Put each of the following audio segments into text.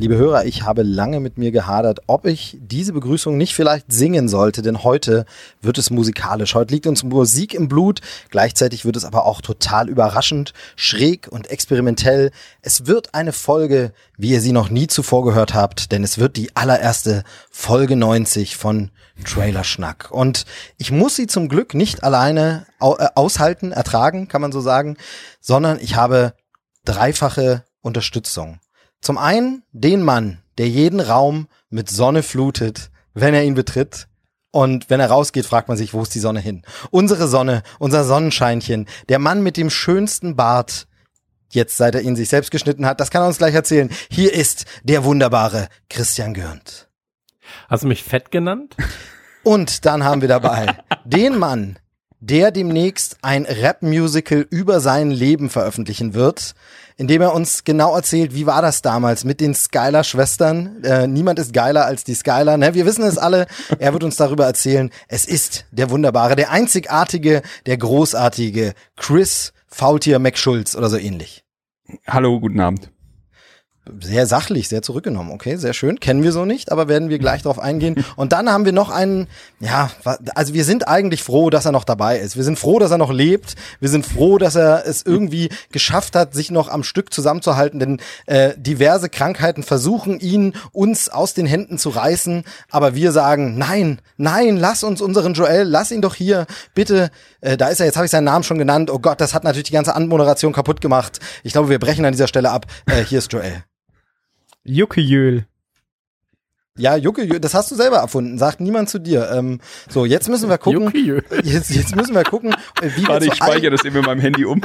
Liebe Hörer, ich habe lange mit mir gehadert, ob ich diese Begrüßung nicht vielleicht singen sollte, denn heute wird es musikalisch. Heute liegt uns Musik im Blut, gleichzeitig wird es aber auch total überraschend, schräg und experimentell. Es wird eine Folge, wie ihr sie noch nie zuvor gehört habt, denn es wird die allererste Folge 90 von Trailer Schnack. Und ich muss sie zum Glück nicht alleine äh, aushalten, ertragen, kann man so sagen, sondern ich habe dreifache Unterstützung. Zum einen den Mann, der jeden Raum mit Sonne flutet, wenn er ihn betritt. Und wenn er rausgeht, fragt man sich, wo ist die Sonne hin? Unsere Sonne, unser Sonnenscheinchen, der Mann mit dem schönsten Bart, jetzt seit er ihn sich selbst geschnitten hat, das kann er uns gleich erzählen. Hier ist der wunderbare Christian Gürnt. Hast du mich fett genannt? Und dann haben wir dabei den Mann, der demnächst ein Rap-Musical über sein Leben veröffentlichen wird indem er uns genau erzählt, wie war das damals mit den Skylar-Schwestern. Äh, niemand ist geiler als die Skylar. Ne? Wir wissen es alle. Er wird uns darüber erzählen. Es ist der wunderbare, der einzigartige, der großartige Chris Faultier McSchulz oder so ähnlich. Hallo, guten Abend sehr sachlich, sehr zurückgenommen. Okay, sehr schön. Kennen wir so nicht, aber werden wir gleich darauf eingehen. Und dann haben wir noch einen, ja, also wir sind eigentlich froh, dass er noch dabei ist. Wir sind froh, dass er noch lebt. Wir sind froh, dass er es irgendwie geschafft hat, sich noch am Stück zusammenzuhalten, denn äh, diverse Krankheiten versuchen ihn uns aus den Händen zu reißen. Aber wir sagen, nein, nein, lass uns unseren Joel, lass ihn doch hier, bitte. Äh, da ist er, jetzt habe ich seinen Namen schon genannt. Oh Gott, das hat natürlich die ganze Anmoderation kaputt gemacht. Ich glaube, wir brechen an dieser Stelle ab. Äh, hier ist Joel. Juckejöl. Ja, Juckejöl, das hast du selber erfunden, sagt niemand zu dir. Ähm, so, jetzt müssen wir gucken. Jetzt, jetzt müssen wir gucken, wie Warte, wir ich speichere das eben in meinem Handy um.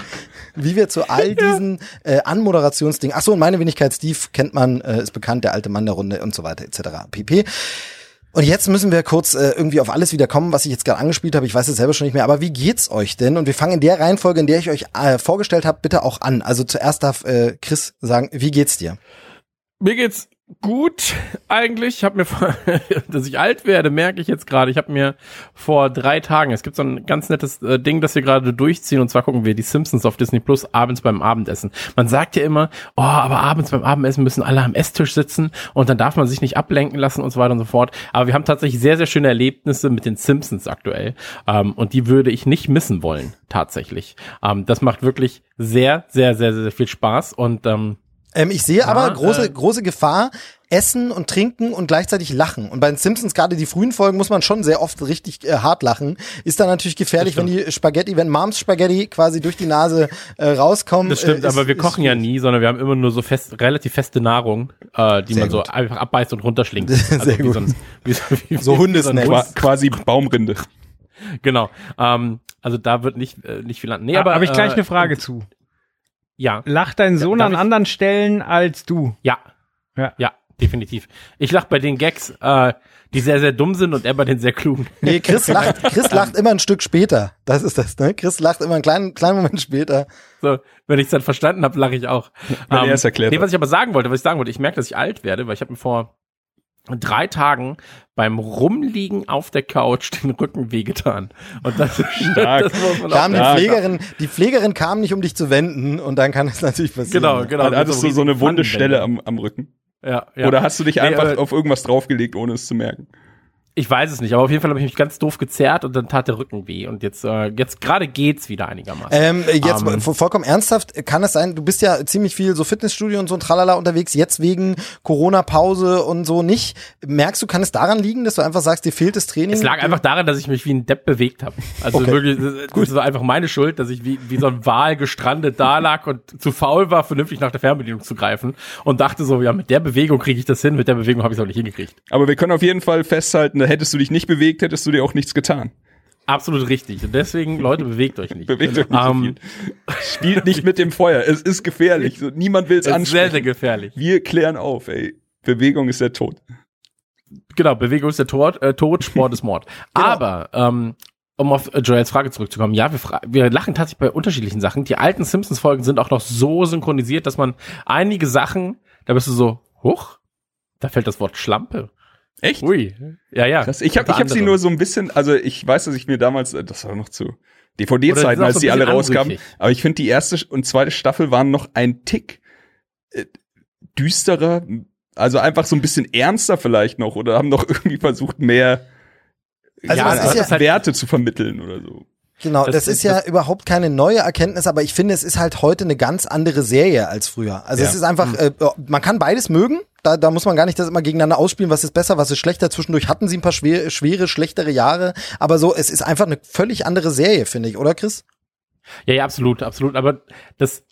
Wie wir zu all diesen äh, Anmoderationsdingen. Achso, und meine Wenigkeit Steve kennt man, äh, ist bekannt, der alte Mann der Runde und so weiter, etc. pp. Und jetzt müssen wir kurz äh, irgendwie auf alles wieder kommen, was ich jetzt gerade angespielt habe. Ich weiß es selber schon nicht mehr. Aber wie geht's euch denn? Und wir fangen in der Reihenfolge, in der ich euch äh, vorgestellt habe, bitte auch an. Also zuerst darf äh, Chris sagen, wie geht's dir? Mir geht's gut eigentlich. Ich habe mir, vor, dass ich alt werde, merke ich jetzt gerade. Ich habe mir vor drei Tagen, es gibt so ein ganz nettes äh, Ding, das wir gerade durchziehen. Und zwar gucken wir die Simpsons auf Disney Plus abends beim Abendessen. Man sagt ja immer, oh, aber abends beim Abendessen müssen alle am Esstisch sitzen und dann darf man sich nicht ablenken lassen und so weiter und so fort. Aber wir haben tatsächlich sehr, sehr schöne Erlebnisse mit den Simpsons aktuell. Ähm, und die würde ich nicht missen wollen, tatsächlich. Ähm, das macht wirklich sehr, sehr, sehr, sehr viel Spaß und ähm, ähm, ich sehe ja, aber große, äh, große Gefahr, essen und trinken und gleichzeitig lachen. Und bei den Simpsons, gerade die frühen Folgen, muss man schon sehr oft richtig äh, hart lachen. Ist dann natürlich gefährlich, wenn die Spaghetti, wenn Moms Spaghetti quasi durch die Nase äh, rauskommen. Das stimmt, äh, ist, aber wir kochen ja nie, sondern wir haben immer nur so fest, relativ feste Nahrung, äh, die man gut. so einfach abbeißt und runterschlingt. Also sehr gut. Wie so, wie, so Hundesnacks. Quasi Baumrinde. Genau. Ähm, also da wird nicht, äh, nicht viel landen. Nee, aber habe ich gleich äh, eine Frage zu. Ja. Lacht dein Sohn an anderen Stellen als du? Ja. Ja. Ja, definitiv. Ich lach bei den Gags, äh, die sehr, sehr dumm sind und er bei den sehr klugen. Nee, Chris lacht, Chris lacht immer ein Stück später. Das ist das, ne? Chris lacht immer einen kleinen, kleinen Moment später. So, wenn ich es dann verstanden habe, lache ich auch. Wenn um, er es erklärt nee, was ich aber sagen wollte, was ich sagen wollte, ich merke, dass ich alt werde, weil ich habe mir vor drei Tagen beim Rumliegen auf der Couch den Rücken wehgetan. Und das, Stark. das muss man kam die Pflegerin, die Pflegerin kam nicht, um dich zu wenden und dann kann es natürlich passieren. Genau, genau. Also hattest so du so eine wunde Stelle am, am Rücken? Ja, ja. Oder hast du dich einfach nee, auf irgendwas draufgelegt, ohne es zu merken? Ich weiß es nicht, aber auf jeden Fall habe ich mich ganz doof gezerrt und dann tat der Rücken weh. Und jetzt, äh, jetzt gerade geht's wieder einigermaßen. Ähm, jetzt um, ähm, vollkommen ernsthaft, kann es sein, du bist ja ziemlich viel so Fitnessstudio und so ein Tralala unterwegs, jetzt wegen Corona-Pause und so nicht. Merkst du, kann es daran liegen, dass du einfach sagst, dir fehlt das Training? Es lag einfach daran, dass ich mich wie ein Depp bewegt habe. Also okay. wirklich, das war einfach meine Schuld, dass ich wie, wie so ein Wal gestrandet da lag und zu faul war, vernünftig nach der Fernbedienung zu greifen und dachte so, ja, mit der Bewegung kriege ich das hin, mit der Bewegung habe ich es auch nicht hingekriegt. Aber wir können auf jeden Fall festhalten, hättest du dich nicht bewegt, hättest du dir auch nichts getan. Absolut richtig. Und deswegen, Leute, bewegt euch nicht. bewegt euch nicht um, so viel. Spielt nicht mit dem Feuer. Es ist gefährlich. So, niemand will es ansprechen. Sehr, sehr gefährlich. Wir klären auf, ey. Bewegung ist der Tod. genau, Bewegung ist der Tod, äh, Tod, Sport ist Mord. Genau. Aber, ähm, um auf äh, Joels Frage zurückzukommen, ja, wir, wir lachen tatsächlich bei unterschiedlichen Sachen. Die alten Simpsons-Folgen sind auch noch so synchronisiert, dass man einige Sachen, da bist du so, huch, da fällt das Wort Schlampe. Echt? Ui. Ja, ja. Krass. Ich habe ich hab sie nur so ein bisschen, also ich weiß, dass ich mir damals, äh, das war noch zu DVD-Zeiten, als so die alle rauskamen, aber ich finde die erste und zweite Staffel waren noch ein Tick äh, düsterer, also einfach so ein bisschen ernster vielleicht noch oder haben noch irgendwie versucht mehr Also Ja, das ist ja, Werte zu vermitteln oder so. Genau, Das das, ist- ist ja das- überhaupt keine neue Erkenntnis, aber ich finde, es ist halt heute eine ganz andere Serie als früher. Also Ja. es ist einfach, äh, man kann beides mögen. Da, da muss man gar nicht das immer gegeneinander ausspielen, was ist besser, was ist schlechter. Zwischendurch hatten sie ein paar schwere, schwere schlechtere Jahre, aber so, es ist einfach eine völlig andere Serie, finde ich, oder Chris? Ja, ja, absolut, absolut. Aber das,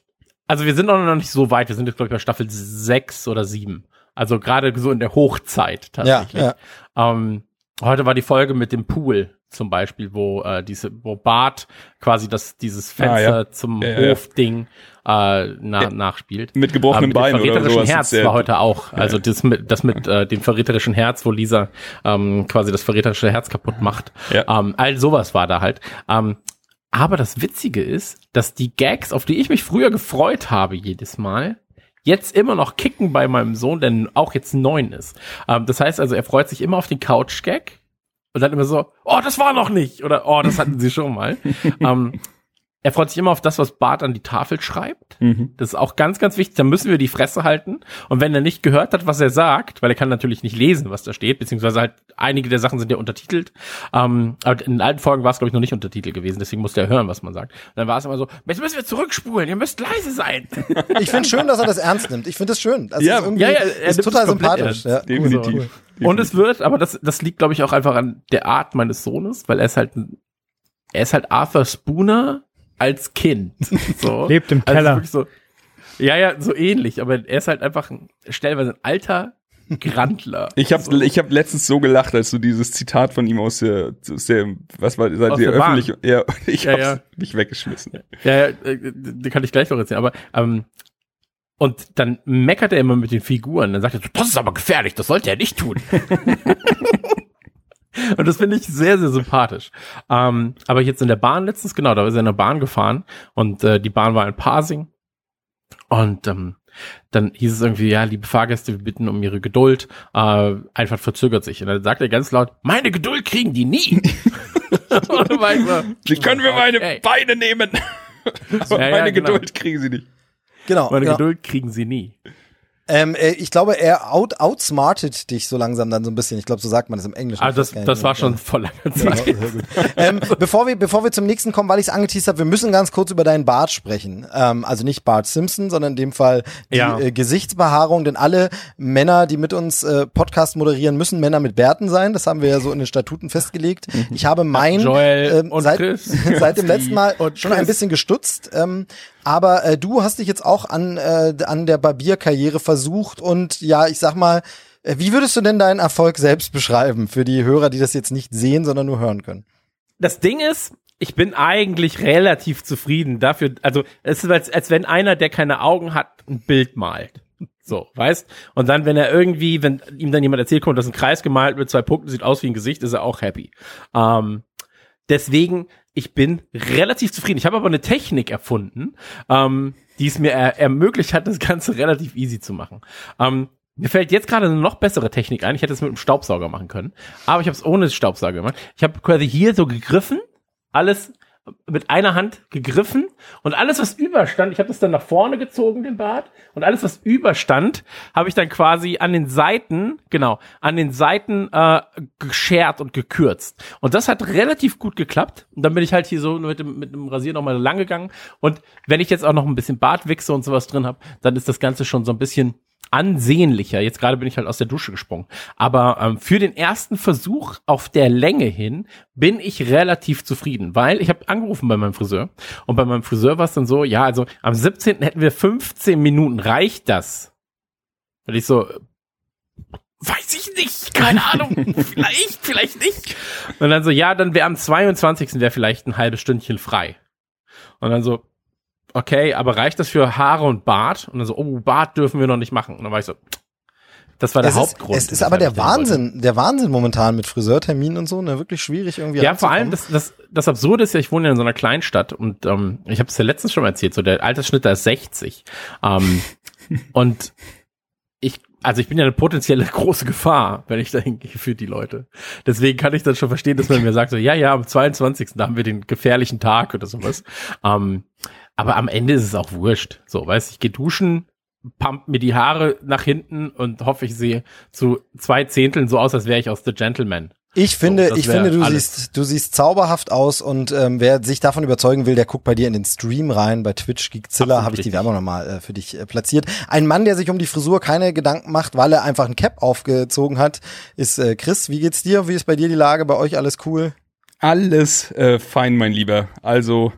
also wir sind auch noch nicht so weit. Wir sind jetzt, glaube ich, bei Staffel sechs oder sieben. Also gerade so in der Hochzeit tatsächlich. Ja, Ähm, heute war die Folge mit dem Pool zum Beispiel, wo äh, diese, wo Bart quasi das dieses Ah, Fenster ja. zum Ja. Hofding äh, na, nachspielt. Mit gebrochenem mit Bein oder verräterischen sowas. Herz Sehr- war heute auch. Also das mit, das mit äh, dem verräterischen Herz, wo Lisa ähm, quasi das verräterische Herz kaputt macht. Ja. Ähm, all sowas war da halt. Ähm, aber das Witzige ist, dass die Gags, auf die ich mich früher gefreut habe jedes Mal, jetzt immer noch kicken bei meinem Sohn, der auch jetzt neun ist. Ähm, das heißt also, er freut sich immer auf den Couch-Gag und dann immer so, oh, das war noch nicht oder oh, das hatten sie schon mal. ähm, er freut sich immer auf das, was Bart an die Tafel schreibt. Mhm. Das ist auch ganz, ganz wichtig. Da müssen wir die Fresse halten. Und wenn er nicht gehört hat, was er sagt, weil er kann natürlich nicht lesen, was da steht, beziehungsweise halt einige der Sachen sind ja untertitelt. Ähm, aber in den alten Folgen war es, glaube ich, noch nicht untertitelt gewesen, deswegen musste er hören, was man sagt. Und dann war es immer so, jetzt müssen wir zurückspulen, ihr müsst leise sein. Ich finde schön, dass er das ernst nimmt. Ich finde das schön. Das Ja, ist ja, ja, er ist total es sympathisch. ernst. Ja, cool. Definitiv. Und es wird, aber das, das liegt, glaube ich, auch einfach an der Art meines Sohnes, weil er ist halt, ein- er ist halt Arthur Spooner als Kind. So. Lebt im Also Keller. wirklich so, ja, ja, so ähnlich, aber er ist halt einfach ein, stellenweise ein alter Grandler. Ich habe so. ich hab letztens so gelacht, als du dieses Zitat von ihm aus der, aus der was war, seid Aus ihr der öffentlich, ja, ich Ja, hab's ja. mich weggeschmissen. Ja, ja, äh, die kann ich gleich noch erzählen, aber ähm, und dann meckert er immer mit den Figuren. Dann sagt er, so, das ist aber gefährlich, das sollte er nicht tun. und das finde ich sehr, sehr sympathisch. Ähm, aber jetzt in der Bahn letztens, genau, da ist er in der Bahn gefahren und äh, die Bahn war in Parsing. Und ähm, dann hieß es irgendwie, ja, liebe Fahrgäste, wir bitten um ihre Geduld. Äh, einfach verzögert sich. Und dann sagt er ganz laut, meine Geduld kriegen die nie. Sie können mir meine okay. Beine nehmen. Aber Ja, ja, meine genau. Geduld kriegen sie nicht. Genau. Meine genau. Geduld kriegen sie nie. Ähm, äh, ich glaube, er out, outsmartet dich so langsam dann so ein bisschen. Ich glaube, so sagt man das im Englischen. Also das, das war schon vor langer Ja, Zeit. gut. ähm, bevor, wir, bevor wir zum nächsten kommen, weil ich es angeteased habe, wir müssen ganz kurz über deinen Bart sprechen. Ähm, also nicht Bart Simpson, sondern in dem Fall die Ja. äh, Gesichtsbehaarung, denn alle Männer, die mit uns äh, Podcast moderieren, müssen Männer mit Bärten sein. Das haben wir ja so in den Statuten festgelegt. Ich habe mein Joel und seit, seit dem letzten Mal schon ein bisschen gestutzt. Ähm, aber äh, du hast dich jetzt auch an, äh, an der Barbierkarriere versucht und ja, ich sag mal, äh, wie würdest du denn deinen Erfolg selbst beschreiben für die Hörer, die das jetzt nicht sehen, sondern nur hören können? Das Ding ist, ich bin eigentlich relativ zufrieden dafür. Also es ist, als, als wenn einer, der keine Augen hat, ein Bild malt. So, weißt? Und dann, wenn er irgendwie, wenn ihm dann jemand erzählt, kommt, dass ein Kreis gemalt mit zwei Punkten, sieht aus wie ein Gesicht, ist er auch happy. Ähm, deswegen, ich bin relativ zufrieden. Ich habe aber eine Technik erfunden, ähm, die es mir er ermöglicht hat, das Ganze relativ easy zu machen. Ähm, mir fällt jetzt gerade eine noch bessere Technik ein. Ich hätte es mit einem Staubsauger machen können, aber ich habe es ohne Staubsauger gemacht. Ich habe quasi hier so gegriffen, alles mit einer Hand gegriffen und alles, was überstand, ich habe das dann nach vorne gezogen, den Bart, und alles, was überstand, habe ich dann quasi an den Seiten, genau, an den Seiten äh, geschert und gekürzt. Und das hat relativ gut geklappt. Und dann bin ich halt hier so mit dem, mit dem Rasier nochmal lang gegangen. Und wenn ich jetzt auch noch ein bisschen Bartwichse und sowas drin habe, dann ist das Ganze schon so ein bisschen ansehnlicher. Jetzt gerade bin ich halt aus der Dusche gesprungen. Aber ähm, für den ersten Versuch auf der Länge hin bin ich relativ zufrieden, weil ich habe angerufen bei meinem Friseur und bei meinem Friseur war es dann so, ja, also am 17. hätten wir 15 Minuten, reicht das? Und ich so, weiß ich nicht, keine Ahnung, vielleicht, vielleicht nicht. Und dann so, ja, dann wäre am 22. wäre vielleicht ein halbes Stündchen frei. Und dann so, okay, aber reicht das für Haare und Bart? Und dann so, oh, Bart dürfen wir noch nicht machen. Und dann war ich so, Das war der es Hauptgrund. Ist, es ist aber der Wahnsinn, der Wahnsinn momentan mit Friseurterminen und so, ne, wirklich schwierig irgendwie. Ja, vor allem das, das, das Absurde ist ja, ich wohne ja in so einer Kleinstadt und ähm, ich habe es ja letztens schon mal erzählt, so der Altersschnitt da ist 60. Ähm, und ich, also ich bin ja eine potenzielle große Gefahr, wenn ich da hingehe für die Leute. Deswegen kann ich dann schon verstehen, dass man mir sagt, so, ja, ja, am 22. da haben wir den gefährlichen Tag oder sowas. Ähm, aber am Ende ist es auch wurscht. So, weißt ich gehe duschen, pump mir die Haare nach hinten und hoffe, ich sehe zu zwei Zehnteln so aus, als wäre ich aus The Gentleman. Ich finde, So, ich finde, du alles. siehst, du siehst zauberhaft aus und ähm, wer sich davon überzeugen will, der guckt bei dir in den Stream rein. Bei Twitch Geekzilla habe ich die. Werbung nochmal äh, für dich äh, platziert. Ein Mann, der sich um die Frisur keine Gedanken macht, weil er einfach ein Cap aufgezogen hat, ist äh, Chris. Wie geht's dir? Wie ist bei dir die Lage? Bei euch alles cool? Alles äh, fein, mein Lieber. Also,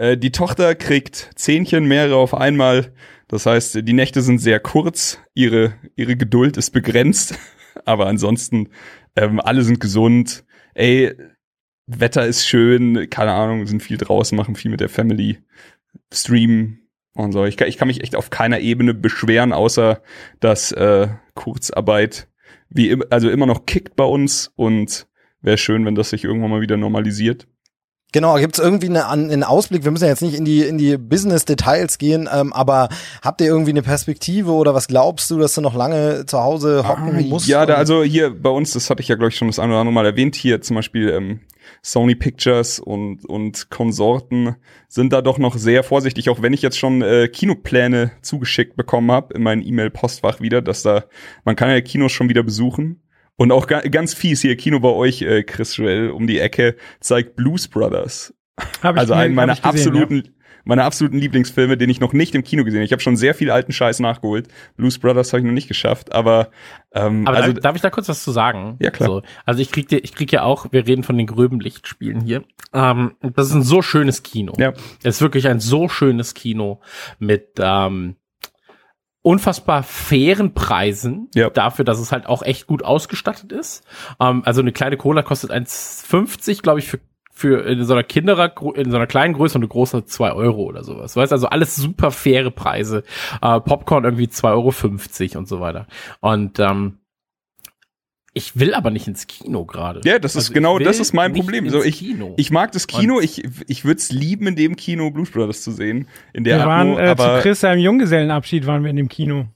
äh, die Tochter kriegt Zähnchen, mehrere auf einmal. Das heißt, die Nächte sind sehr kurz, ihre, ihre Geduld ist begrenzt. Aber ansonsten, ähm, alle sind gesund. Ey, Wetter ist schön, keine Ahnung, sind viel draußen, machen viel mit der Family, streamen und so. Ich kann, ich kann mich echt auf keiner Ebene beschweren, außer dass äh, Kurzarbeit wie im, also immer noch kickt bei uns und wäre schön, wenn das sich irgendwann mal wieder normalisiert. Genau, gibt's irgendwie eine, einen Ausblick? Wir müssen ja jetzt nicht in die, in die Business-Details gehen, ähm, aber habt ihr irgendwie eine Perspektive oder was glaubst du, dass du noch lange zu Hause hocken musst? Ja, da, also hier bei uns, das hatte ich ja, glaube ich, schon das eine oder andere Mal erwähnt, hier zum Beispiel ähm, Sony Pictures und, und Konsorten sind da doch noch sehr vorsichtig, auch wenn ich jetzt schon äh, Kinopläne zugeschickt bekommen habe in mein E-Mail-Postfach wieder, dass da, man kann ja Kinos schon wieder besuchen. Und auch ga, ganz fies hier, Kino bei euch, äh, Chris Joel, um die Ecke, zeigt Blues Brothers. Hab ich Also einen meiner gesehen, absoluten, meine absoluten Lieblingsfilme, den ich noch nicht im Kino gesehen habe. Ich habe schon sehr viel alten Scheiß nachgeholt. Blues Brothers habe ich noch nicht geschafft, aber, ähm, Aber also darf, darf ich da kurz was zu sagen? Ja, klar. So, also ich krieg, dir- ich krieg ja auch, wir reden von den gröben Lichtspielen hier. Ähm, das ist ein so schönes Kino. Ja. Es ist wirklich ein so schönes Kino mit ähm, unfassbar fairen Preisen Ja. dafür, dass es halt auch echt gut ausgestattet ist. Ähm, also eine kleine Cola kostet 1,50, glaube ich, für für in so einer Kinderer in so einer kleinen Größe und eine große 2 Euro oder sowas. Weißt also alles super faire Preise. Äh, Popcorn irgendwie 2,50 Euro und so weiter. Und ähm, ich will aber nicht ins Kino gerade. Ja, das ist Also ich genau, das ist mein Problem. So, ich, Kino. ich mag das Kino, ich, ich würde es lieben, in dem Kino Blues Brothers zu sehen. In der Wir waren Atmo, äh, zu Chris seinem Junggesellenabschied waren wir in dem Kino.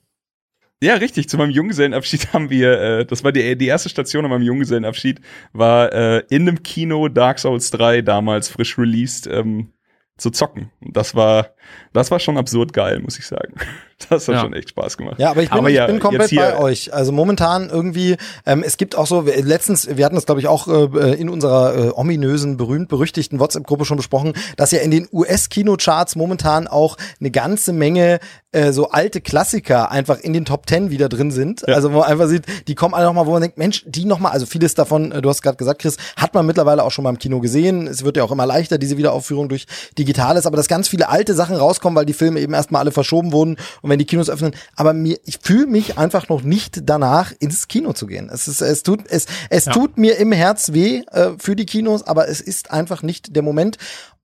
ja, richtig. Zu meinem Junggesellenabschied haben wir, äh, das war die, die erste Station an meinem Junggesellenabschied, war äh, in dem Kino Dark Souls 3 damals frisch released ähm, zu zocken. Und das war, das war schon absurd geil, muss ich sagen. Das hat Ja. schon echt Spaß gemacht. Ja, aber ich bin, Aber ich ja, bin komplett bei euch. Also momentan irgendwie, ähm, es gibt auch so, wir- letztens, wir hatten das glaube ich auch äh, in unserer äh, ominösen, berühmt-berüchtigten WhatsApp-Gruppe schon besprochen, dass ja in den US-Kinocharts momentan auch eine ganze Menge äh, so alte Klassiker einfach in den Top Ten wieder drin sind. Also wo man einfach sieht, die kommen alle nochmal, wo man denkt, Mensch, die nochmal, also vieles davon, äh, du hast gerade gesagt, Chris, hat man mittlerweile auch schon mal im Kino gesehen. Es wird ja auch immer leichter, diese Wiederaufführung durch Digitales, aber dass ganz viele alte Sachen rauskommen, weil die Filme eben erstmal alle verschoben wurden und wenn die Kinos öffnen, aber mir, ich fühle mich einfach noch nicht danach, ins Kino zu gehen. Es ist, es tut, es, es tut mir im Herz weh äh, für die Kinos, aber es ist einfach nicht der Moment.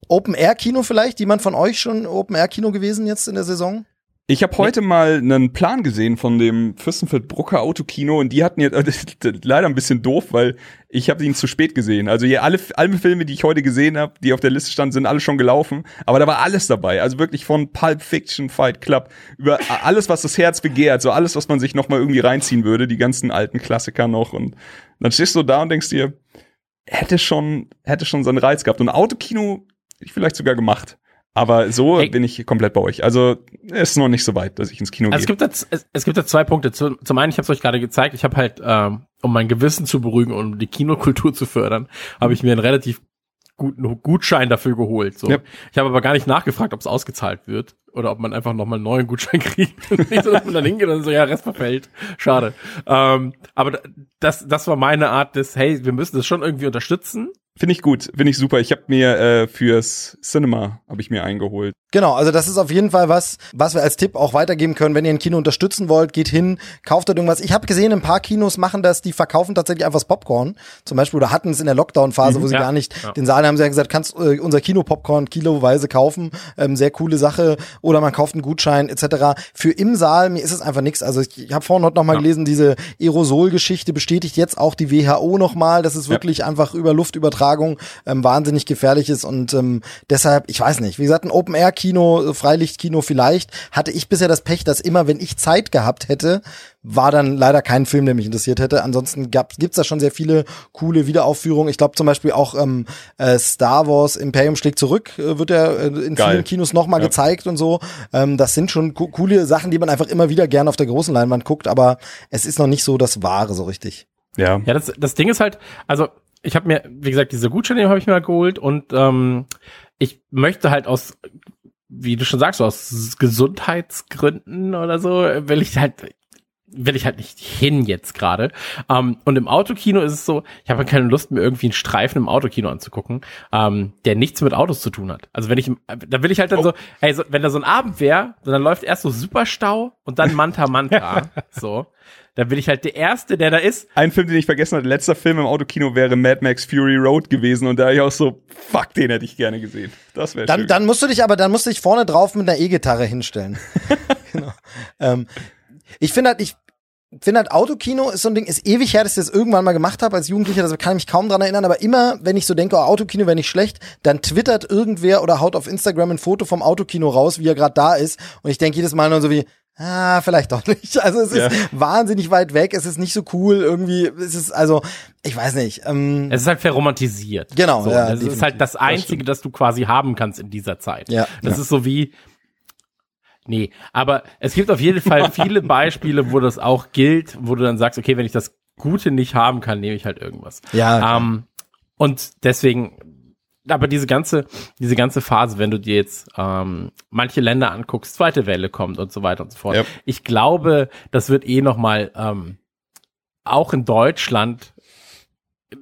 Open Air Kino vielleicht? Jemand von euch schon Open Air Kino gewesen jetzt in der Saison? Ich habe heute mal einen Plan gesehen von dem Fürstenfeld-Brucker Autokino und die hatten jetzt äh, leider ein bisschen doof, weil ich habe ihn zu spät gesehen. Also hier alle, alle Filme, die ich heute gesehen habe, die auf der Liste standen, sind alle schon gelaufen. Aber da war alles dabei. Also wirklich von Pulp Fiction, Fight Club, über alles, was das Herz begehrt, so alles, was man sich noch mal irgendwie reinziehen würde, die ganzen alten Klassiker noch. Und dann stehst du da und denkst dir, hätte schon, hätte schon seinen Reiz gehabt. Und Autokino ich vielleicht sogar gemacht. Aber so Hey. bin ich komplett bei euch. Also es ist noch nicht so weit, dass ich ins Kino Also es gehe. gibt jetzt, es, es gibt jetzt zwei Punkte. Zu- Zum einen, ich habe es euch gerade gezeigt, ich habe halt, ähm, um mein Gewissen zu beruhigen und um die Kinokultur zu fördern, habe ich mir einen relativ guten Gutschein dafür geholt. So. Ja. Ich habe aber gar nicht nachgefragt, ob es ausgezahlt wird oder ob man einfach nochmal einen neuen Gutschein kriegt. Nicht so, dass man dann hingeht und so, ja, Rest verfällt. Schade. Ähm, aber das, das war meine Art des, hey, wir müssen das schon irgendwie unterstützen. Finde ich gut, finde ich super. Ich habe mir äh, fürs Cinema habe ich mir eingeholt. Genau, also das ist auf jeden Fall was, was wir als Tipp auch weitergeben können. Wenn ihr ein Kino unterstützen wollt, geht hin, kauft dort irgendwas. Ich habe gesehen, ein paar Kinos machen das, die verkaufen tatsächlich einfach das Popcorn. Zum Beispiel, oder hatten es in der Lockdown-Phase, Mhm, wo sie ja, gar nicht ja. den Saal haben sie ja gesagt, kannst äh, unser Kino-Popcorn kiloweise kaufen. Ähm, sehr coole Sache. Oder man kauft einen Gutschein etc. Für im Saal, mir ist es einfach nichts. Also ich, ich habe vorhin heute noch mal Ja. gelesen, diese Aerosol-Geschichte bestätigt jetzt auch die WHO nochmal, dass es wirklich einfach über Luftübertragung ähm, wahnsinnig gefährlich ist und ähm, deshalb, ich weiß nicht, wie gesagt, ein Open-Air-Kino, äh, Freilichtkino vielleicht, hatte ich bisher das Pech, dass immer, wenn ich Zeit gehabt hätte, war dann leider kein Film, der mich interessiert hätte. Ansonsten gab, gibt's da schon sehr viele coole Wiederaufführungen. Ich glaube zum Beispiel auch ähm, äh, Star Wars Imperium schlägt zurück, äh, wird ja äh, in Geil. vielen Kinos nochmal Ja. gezeigt und so. Ähm, das sind schon co coole Sachen, die man einfach immer wieder gerne auf der großen Leinwand guckt, aber es ist noch nicht so das Wahre so richtig. Ja. Ja, das, das Ding ist halt, also ich habe mir, wie gesagt, diese Gutscheine habe ich mir geholt und ähm, ich möchte halt aus, wie du schon sagst, aus Gesundheitsgründen oder so, will ich halt will ich halt nicht hin jetzt gerade. Ähm, und im Autokino ist es so, ich habe keine Lust, mir irgendwie einen Streifen im Autokino anzugucken, ähm, der nichts mit Autos zu tun hat. Also wenn ich, im- da will ich halt dann so, hey, so, wenn da so ein Abend wäre, dann läuft erst so Superstau und dann Manta Manta, so. Dann will ich halt der Erste, der da ist, Ein Film, den ich vergessen hatte, letzter Film im Autokino wäre Mad Max Fury Road gewesen und da ich auch so, fuck, den hätte ich gerne gesehen. Das wäre Dann, schön. dann musst du dich aber, dann musst du dich vorne drauf mit einer E-Gitarre hinstellen. genau. Ähm, ich finde halt, ich finde halt Autokino ist so ein Ding, ist ewig her, dass ich das irgendwann mal gemacht habe als Jugendlicher, das kann ich mich kaum dran erinnern, aber immer, wenn ich so denke, oh, Autokino wäre nicht schlecht, dann twittert irgendwer oder haut auf Instagram ein Foto vom Autokino raus, wie er gerade da ist und ich denke jedes Mal nur so wie, ah, vielleicht doch nicht. Also es Ja. ist wahnsinnig weit weg, es ist nicht so cool, irgendwie, es ist, also, ich weiß nicht, ähm, Es ist halt verromantisiert. Genau, So, ja, das definitiv. ist halt das Einzige, das du quasi haben kannst in dieser Zeit. Ja. Das ist so wie, nee, aber es gibt auf jeden Fall viele Beispiele, wo das auch gilt, wo du dann sagst, okay, wenn ich das Gute nicht haben kann, nehme ich halt irgendwas. ja. Ähm, und deswegen, aber diese ganze, diese ganze Phase, wenn du dir jetzt ähm, manche Länder anguckst, zweite Welle kommt und so weiter und so fort. Ja. Ich glaube, das wird eh noch mal ähm, auch in Deutschland äh,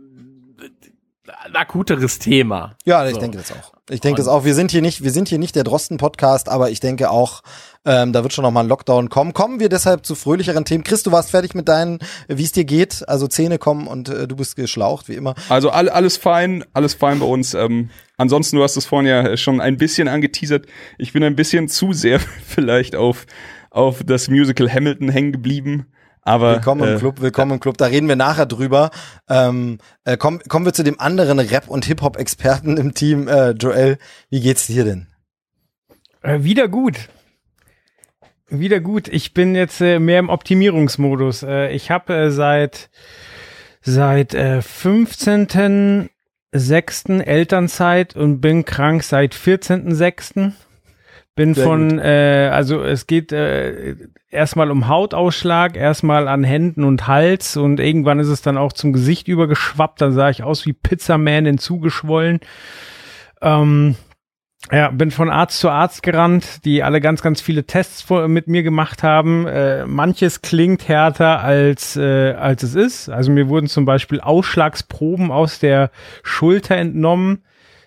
ein akuteres Thema. Ja, ich So. denke das auch. Ich denke das auch. Wir sind hier nicht, wir sind hier nicht der Drosten-Podcast, aber ich denke auch, ähm, da wird schon noch mal ein Lockdown kommen. Kommen wir deshalb zu fröhlicheren Themen. Chris, du warst fertig mit deinen, wie es dir geht. Also Zähne kommen und äh, du bist geschlaucht, wie immer. Also all, alles fein, alles fein bei uns. Ähm, ansonsten, du hast es vorhin ja schon ein bisschen angeteasert. Ich bin ein bisschen zu sehr vielleicht auf, auf das Musical Hamilton hängen geblieben. Aber Willkommen im äh, Club, willkommen im Club. Da reden wir nachher drüber. Ähm, äh, kommen, kommen wir zu dem anderen Rap- und Hip-Hop-Experten im Team. Äh, Joel, wie geht's dir denn? Äh, wieder gut. Wieder gut. Ich bin jetzt äh, mehr im Optimierungsmodus. Äh, ich habe äh, seit seit äh, 15.06. Elternzeit und bin krank seit 14.06. Bin Sehr von, äh, also es geht äh, erstmal um Hautausschlag, erstmal an Händen und Hals und irgendwann ist es dann auch zum Gesicht übergeschwappt. Dann sah ich aus wie Pizzaman hinzugeschwollen. Ähm, ja, bin von Arzt zu Arzt gerannt, die alle ganz, ganz viele Tests vor, mit mir gemacht haben. Äh, manches klingt härter als, äh, als es ist. Also mir wurden zum Beispiel Ausschlagsproben aus der Schulter entnommen.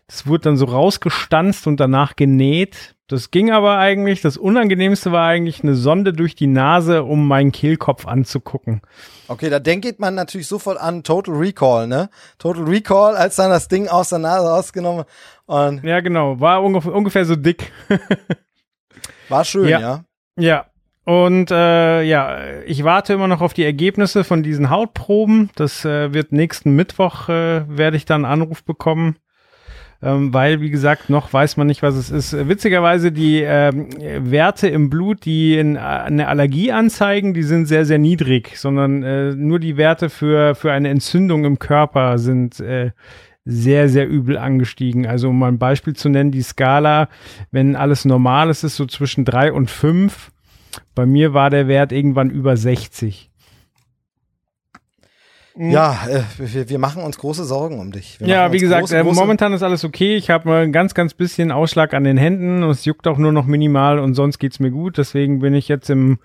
Das wurde dann so rausgestanzt und danach genäht. Das ging aber eigentlich, das Unangenehmste war eigentlich eine Sonde durch die Nase, um meinen Kehlkopf anzugucken. Okay, da denkt man natürlich sofort an Total Recall, ne? Total Recall, als dann das Ding aus der Nase rausgenommen und Ja, genau, war ungefähr, ungefähr so dick. war schön, Ja. ja. Ja. Und äh, ja, ich warte immer noch auf die Ergebnisse von diesen Hautproben. Das äh, wird nächsten Mittwoch, äh, werde ich dann einen Anruf bekommen. Ähm, weil, wie gesagt, noch weiß man nicht, was es ist. Äh, Witzigerweise, die ähm, Werte im Blut, die in, äh, eine Allergie anzeigen, die sind sehr, sehr niedrig, sondern äh, nur die Werte für, für eine Entzündung im Körper sind äh, sehr, sehr übel angestiegen. Also um mal ein Beispiel zu nennen, die Skala, wenn alles normal ist, ist so zwischen drei und fünf. Bei mir war der Wert irgendwann über 60. Ja, äh, wir, wir machen uns große Sorgen um dich. Wir Ja, wie gesagt, große, äh, momentan ist alles okay. Ich habe mal ein ganz, ganz bisschen Ausschlag an den Händen und es juckt auch nur noch minimal und sonst geht's mir gut. Deswegen bin ich jetzt im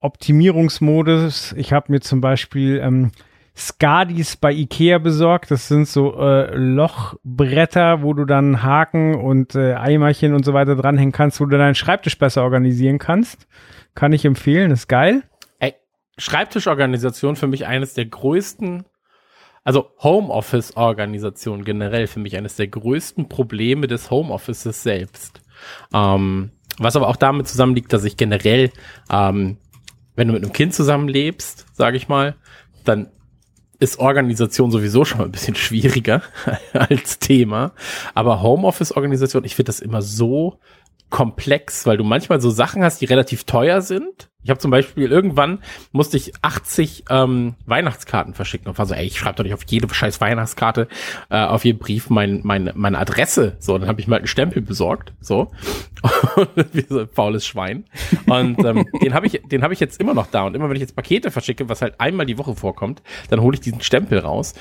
Optimierungsmodus. Ich habe mir zum Beispiel ähm, Skadis bei Ikea besorgt. Das sind so äh, Lochbretter, wo du dann Haken und äh, Eimerchen und so weiter dranhängen kannst, wo du deinen Schreibtisch besser organisieren kannst. Kann ich empfehlen, ist geil. Schreibtischorganisation für mich eines der größten, also Homeoffice-Organisation generell für mich eines der größten Probleme des Homeoffices selbst. Ähm, was aber auch damit zusammenliegt, dass ich generell, ähm, wenn du mit einem Kind zusammenlebst, sage ich mal, dann ist Organisation sowieso schon mal ein bisschen schwieriger als Thema. Aber Homeoffice-Organisation, ich finde das immer so komplex, weil du manchmal so Sachen hast, die relativ teuer sind. Ich habe zum Beispiel irgendwann musste ich 80 ähm, Weihnachtskarten verschicken und war so, ey, ich schreibe doch nicht auf jede scheiß Weihnachtskarte, äh, auf jeden Brief mein, mein, meine Adresse. So, dann habe ich mal halt einen Stempel besorgt, so wie so ein faules Schwein. Und ähm, den habe ich, den habe ich jetzt immer noch da. Und immer wenn ich jetzt Pakete verschicke, was halt einmal die Woche vorkommt, dann hole ich diesen Stempel raus.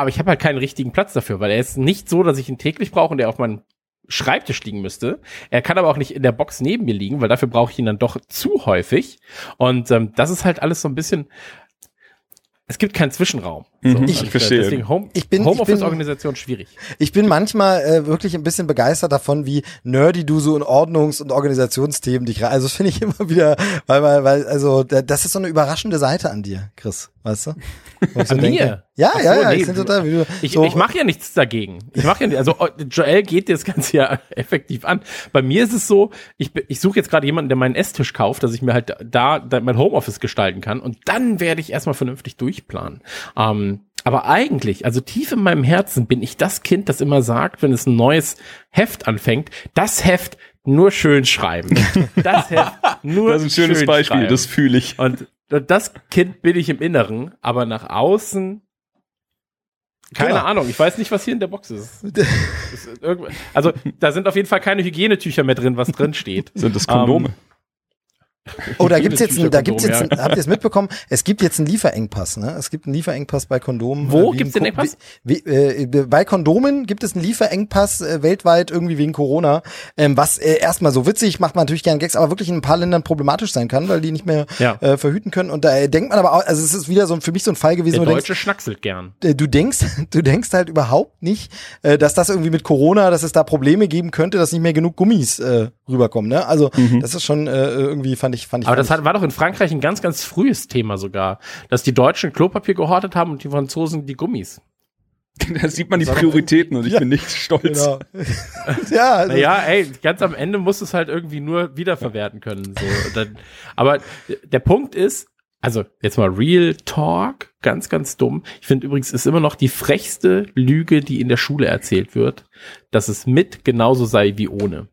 Aber ich habe halt keinen richtigen Platz dafür, weil er ist nicht so, dass ich ihn täglich brauche und der auf meinem Schreibtisch liegen müsste. Er kann aber auch nicht in der Box neben mir liegen, weil dafür brauche ich ihn dann doch zu häufig. Und ähm, das ist halt alles so ein bisschen. Es gibt keinen Zwischenraum. Mhm, so, ich und, äh, verstehe. Deswegen Home, Ich bin- ich Homeoffice-Organisation schwierig. Ich bin manchmal äh, wirklich ein bisschen begeistert davon, wie nerdy du so in Ordnungs- und Organisationsthemen dich rein. Also das finde ich immer wieder, weil, weil, weil, also da- das ist so eine überraschende Seite an dir, Chris, weißt du? Ich so An mir? Ja, Ach ja, so, ja. nee, ich total, du, Ich, so, ich mache ja nichts dagegen. Ich mache ja nicht, also oh, Joel geht dir das Ganze ja effektiv an. Bei mir ist es so, ich, ich suche jetzt gerade jemanden, der meinen Esstisch kauft, dass ich mir halt da, da mein Homeoffice gestalten kann und dann werde ich erstmal vernünftig durchplanen. Ähm, aber eigentlich, also tief in meinem Herzen bin ich das Kind, das immer sagt, wenn es ein neues Heft anfängt, das Heft nur schön schreiben. Das Heft nur Das ist ein schönes schön Beispiel, schreiben. das fühle ich. Und das Kind bin ich im Inneren, aber nach außen. Keine Genau. Ahnung, ich weiß nicht, was hier in der Box ist. ist also, da sind auf jeden Fall keine Hygienetücher mehr drin, was drin steht. Sind das Kondome? Ähm, Oh, da gibt's jetzt, ein, da gibt's jetzt, ein, habt ihr es mitbekommen? Es gibt jetzt einen Lieferengpass, ne? Es gibt einen Lieferengpass bei Kondomen. Wo äh, gibt's den Engpass? Wie, äh, bei Kondomen gibt es einen Lieferengpass äh, weltweit irgendwie wegen Corona, ähm, was äh, erstmal so witzig macht man natürlich gerne Gags, aber wirklich in ein paar Ländern problematisch sein kann, weil die nicht mehr Ja. äh, verhüten können. Und da äh, denkt man aber auch, also es ist wieder so ein- für mich so ein Fall gewesen, Der wo du denkst, Deutsche schnackselt gern. äh, du denkst, du denkst halt überhaupt nicht, äh, dass das irgendwie mit Corona, dass es da Probleme geben könnte, dass nicht mehr genug Gummis äh, rüberkommen. Ne? Also das ist schon äh, irgendwie fand ich fand ich. Aber fand das hat, war doch in Frankreich ein ganz, ganz frühes Thema sogar, dass die Deutschen Klopapier gehortet haben und die Franzosen die Gummis. Da sieht man die Prioritäten und ich bin nicht ich, stolz. genau. ja, also, Naja, ey, ganz am Ende musst du es halt irgendwie nur wiederverwerten können. So. Dann, aber der Punkt ist, also jetzt mal Real Talk, ganz, ganz dumm. Ich finde übrigens, ist immer noch die frechste Lüge, die in der Schule erzählt wird, dass es mit genauso sei wie ohne.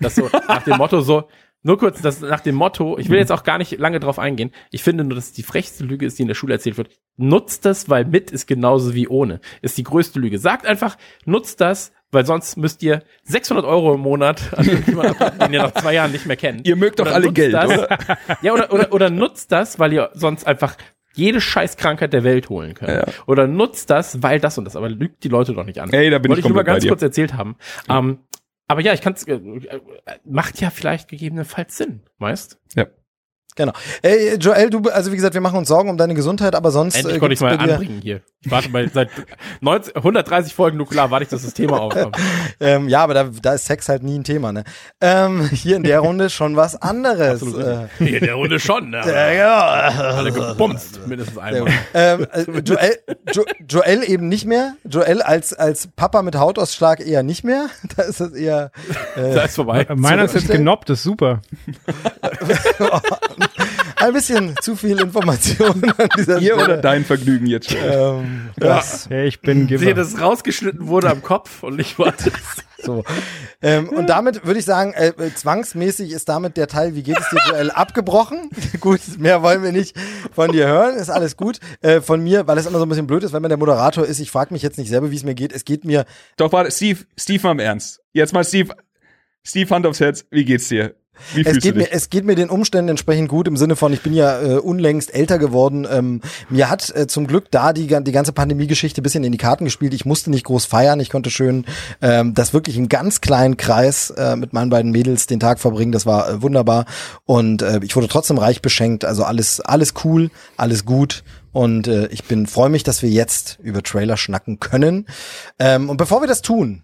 Das so nach dem Motto so, nur kurz, das nach dem Motto, ich will jetzt auch gar nicht lange drauf eingehen. Ich finde nur, dass es die frechste Lüge ist, die in der Schule erzählt wird. Nutzt das, weil mit ist genauso wie ohne. Ist die größte Lüge. Sagt einfach, nutzt das, weil sonst müsst ihr 600 Euro im Monat an abgeben, den ihr nach zwei Jahren nicht mehr kennt. Ihr mögt doch Oder alle Geld, das, oder? Ja, oder, oder, oder nutzt das, weil ihr sonst einfach jede Scheißkrankheit der Welt holen könnt. Ja. Oder nutzt das, weil das und das. Aber lügt die Leute doch nicht an. Ey, da bin Wollte ich ich nur mal ganz kurz erzählt haben. Ähm, aber ja, ich kann es, äh, äh, macht ja vielleicht gegebenenfalls Sinn, weißt? Ja. Genau. Ey, Joel, du, also wie gesagt, wir machen uns Sorgen um deine Gesundheit, aber sonst Endlich äh, konnte ich mal anbringen hier. Ich warte mal seit 19, 130 Folgen Nukular, warte ich, dass das Thema aufkommt. ähm, ja, aber da, da ist Sex halt nie ein Thema, ne? Ähm, hier in der Runde schon was anderes. Absolut. Äh, Hier in der Runde schon, ne? ja, genau. Alle gebumst, mindestens einmal. ähm, äh, Joel, jo, Joel eben nicht mehr. Joel als, als Papa mit Hautausschlag eher nicht mehr. Da ist es eher Da ist vorbei. Meiner ist jetzt genoppt, ist super. ein bisschen zu viel Information an dieser Ihr oder Stelle. dein Vergnügen jetzt schon? Ähm, das, Ja, ich bin Ich sehe, Giver. dass rausgeschnitten wurde am Kopf und ich warte. so. Ähm, und damit würde ich sagen, äh, äh, zwangsmäßig ist damit der Teil, wie geht es dir, Joel, abgebrochen. gut, mehr wollen wir nicht von dir hören, ist alles gut. Äh, von mir, weil es immer so ein bisschen blöd ist, wenn man der Moderator ist, ich frage mich jetzt nicht selber, wie es mir geht. Es geht mir Doch, warte, Steve, Steve mal im Ernst. Jetzt mal Steve, Steve Hand aufs Herz, wie geht's dir? Es geht, mir, es geht mir den Umständen entsprechend gut im Sinne von, ich bin ja äh, unlängst älter geworden. Ähm, mir hat äh, zum Glück da die, die ganze Pandemie-Geschichte ein bisschen in die Karten gespielt. Ich musste nicht groß feiern. Ich konnte schön ähm, das wirklich in ganz kleinen Kreis äh, mit meinen beiden Mädels den Tag verbringen. Das war äh, wunderbar. Und äh, ich wurde trotzdem reich beschenkt. Also alles, alles cool, alles gut. Und äh, ich bin freue mich, dass wir jetzt über Trailer schnacken können. Ähm, und bevor wir das tun,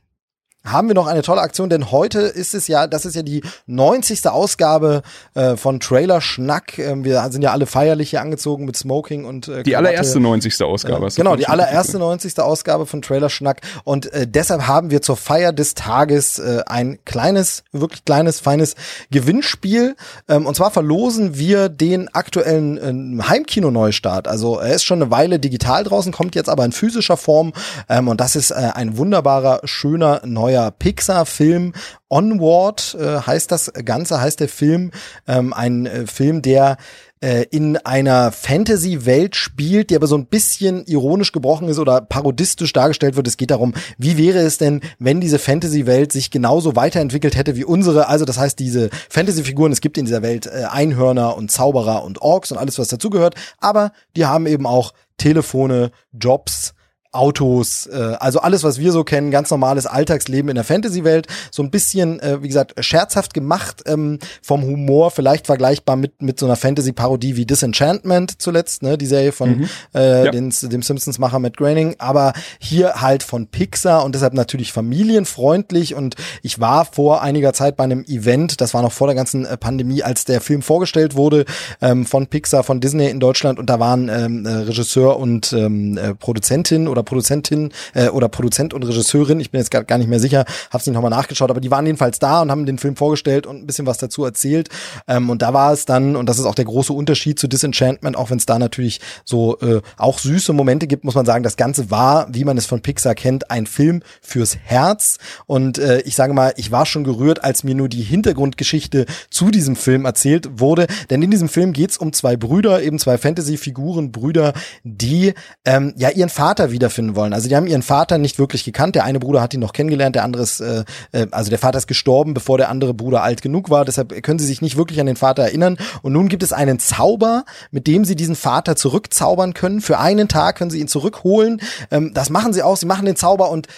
haben wir noch eine tolle Aktion, denn heute ist es ja, das ist ja die 90. Ausgabe äh, von Trailer Schnack. Ähm, wir sind ja alle feierlich hier angezogen mit Smoking und äh, Die Krawatte. allererste 90. Ausgabe. Äh, genau, die allererste 90. Ausgabe von Trailer Schnack. Und äh, deshalb haben wir zur Feier des Tages äh, ein kleines, wirklich kleines, feines Gewinnspiel. Ähm, und zwar verlosen wir den aktuellen äh, Heimkino-Neustart. Also er ist schon eine Weile digital draußen, kommt jetzt aber in physischer Form. Ähm, und das ist äh, ein wunderbarer, schöner, neuer Pixar-Film. Onward äh, heißt das Ganze, heißt der Film. Ähm, ein äh, Film, der äh, in einer Fantasy-Welt spielt, die aber so ein bisschen ironisch gebrochen ist oder parodistisch dargestellt wird. Es geht darum, wie wäre es denn, wenn diese Fantasy-Welt sich genauso weiterentwickelt hätte wie unsere? Also das heißt, diese Fantasy-Figuren, es gibt in dieser Welt äh, Einhörner und Zauberer und Orks und alles, was dazugehört, aber die haben eben auch Telefone, Jobs, Autos, äh, also alles, was wir so kennen, ganz normales Alltagsleben in der Fantasy-Welt, so ein bisschen, äh, wie gesagt, scherzhaft gemacht, ähm, vom Humor, vielleicht vergleichbar mit mit so einer Fantasy-Parodie wie Disenchantment zuletzt, ne, die Serie von Mhm. äh, Ja. den, dem Simpsons-Macher Matt Groening, aber hier halt von Pixar und deshalb natürlich familienfreundlich und ich war vor einiger Zeit bei einem Event, das war noch vor der ganzen äh, Pandemie, als der Film vorgestellt wurde ähm, von Pixar, von Disney in Deutschland und da waren ähm, äh, Regisseur und ähm, äh, Produzentin oder Produzentin äh, oder Produzent und Regisseurin, ich bin jetzt gar, nicht mehr sicher, hab's nicht nochmal nachgeschaut, aber die waren jedenfalls da und haben den Film vorgestellt und ein bisschen was dazu erzählt. Ähm, und da war es dann, und das ist auch der große Unterschied zu Disenchantment, auch wenn es da natürlich so äh, auch süße Momente gibt, muss man sagen, das Ganze war, wie man es von Pixar kennt, ein Film fürs Herz. Und äh, ich sage mal, ich war schon gerührt, als mir nur die Hintergrundgeschichte zu diesem Film erzählt wurde, denn in diesem Film geht's um zwei Brüder, eben zwei Fantasy-Figuren, Brüder, die ähm, ja ihren Vater wiederfinden wollen. Also die haben ihren Vater nicht wirklich gekannt. Der eine Bruder hat ihn noch kennengelernt, der andere ist, äh, äh, also der Vater ist gestorben, bevor der andere Bruder alt genug war. Deshalb können sie sich nicht wirklich an den Vater erinnern. Und nun gibt es einen Zauber, mit dem sie diesen Vater zurückzaubern können. Für einen Tag können sie ihn zurückholen. Ähm, das machen sie auch. Sie machen den Zauber und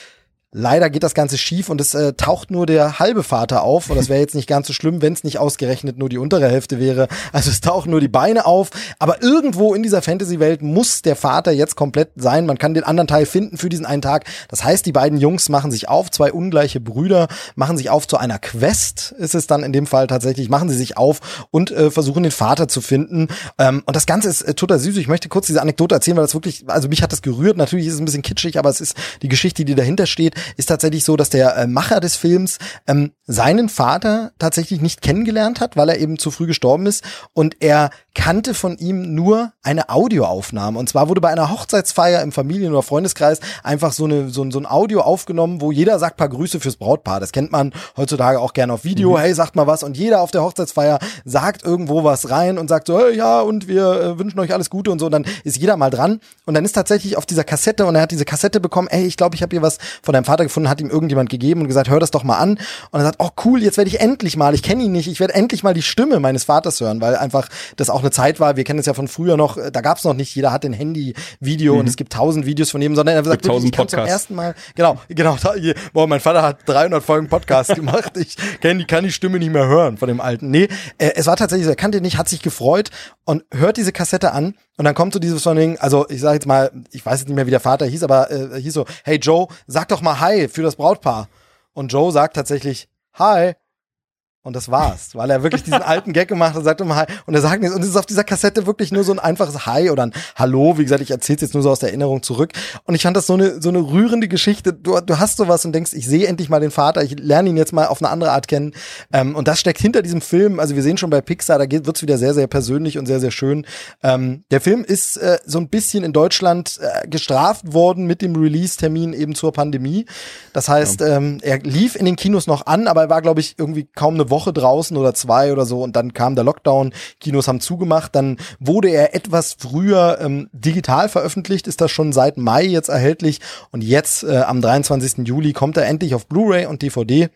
Leider geht das Ganze schief und es äh, taucht nur der halbe Vater auf. Und das wäre jetzt nicht ganz so schlimm, wenn es nicht ausgerechnet nur die untere Hälfte wäre. Also es tauchen nur die Beine auf. Aber irgendwo in dieser Fantasy-Welt muss der Vater jetzt komplett sein. Man kann den anderen Teil finden für diesen einen Tag. Das heißt, die beiden Jungs machen sich auf, zwei ungleiche Brüder machen sich auf zu einer Quest, ist es dann in dem Fall tatsächlich, machen sie sich auf und äh, versuchen den Vater zu finden. Ähm, und das Ganze ist äh, total süß. Ich möchte kurz diese Anekdote erzählen, weil das wirklich, also mich hat das gerührt. Natürlich ist es ein bisschen kitschig, aber es ist die Geschichte, die dahinter steht ist tatsächlich so, dass der äh, Macher des Films ähm, seinen Vater tatsächlich nicht kennengelernt hat, weil er eben zu früh gestorben ist. Und er kannte von ihm nur eine Audioaufnahme und zwar wurde bei einer Hochzeitsfeier im Familien- oder Freundeskreis einfach so eine so, ein- so ein Audio aufgenommen, wo jeder sagt paar Grüße fürs Brautpaar. Das kennt man heutzutage auch gerne auf Video. Hey, sagt mal was und jeder auf der Hochzeitsfeier sagt irgendwo was rein und sagt so, hey, ja und wir äh, wünschen euch alles Gute und so. Und dann ist jeder mal dran und dann ist tatsächlich auf dieser Kassette und er hat diese Kassette bekommen. Ey, ich glaube, ich habe hier was von deinem Vater gefunden, hat ihm irgendjemand gegeben und gesagt, hör das doch mal an. Und er sagt, oh cool, jetzt werde ich endlich mal, ich kenne ihn nicht, ich werde endlich mal die Stimme meines Vaters hören, weil einfach das auch eine Zeit war. Wir kennen es ja von früher noch. Da gab es noch nicht, jeder hat ein Handy-Video und es gibt tausend Videos von ihm, sondern er sagt, wirklich, ich kann zum ersten Mal, genau, genau. Da, hier, boah, mein Vater hat 300 Folgen Podcast gemacht. Ich kenn, die kann die Stimme nicht mehr hören von dem alten. Nee, äh, es war tatsächlich so, er kannte ihn nicht, hat sich gefreut und hört diese Kassette an und dann kommt so dieses von Ding, also ich sage jetzt mal, ich weiß jetzt nicht mehr, wie der Vater hieß, aber äh, hieß so, hey Joe, sag doch mal Hi für das Brautpaar. Und Joe sagt tatsächlich Hi. Und das war's, weil er wirklich diesen alten Gag gemacht hat und sagt immer Hi. Und er sagt nichts. Und es ist auf dieser Kassette wirklich nur so ein einfaches Hi oder ein Hallo. Wie gesagt, ich erzähle jetzt nur so aus der Erinnerung zurück. Und ich fand das so eine, so eine rührende Geschichte. Du, du hast sowas und denkst, ich sehe endlich mal den Vater. Ich lerne ihn jetzt mal auf eine andere Art kennen. Ähm, und das steckt hinter diesem Film. Also wir sehen schon bei Pixar, da wird's wieder sehr, sehr persönlich und sehr, sehr schön. Ähm, der Film ist äh, so ein bisschen in Deutschland äh, gestraft worden mit dem Release-Termin eben zur Pandemie. Das heißt, ähm, er lief in den Kinos noch an, aber er war, glaube ich, irgendwie kaum eine Woche draußen oder zwei oder so und dann kam der Lockdown, Kinos haben zugemacht, dann wurde er etwas früher ähm, digital veröffentlicht, ist das schon seit Mai jetzt erhältlich und jetzt äh, am 23. Juli kommt er endlich auf Blu-ray und DVD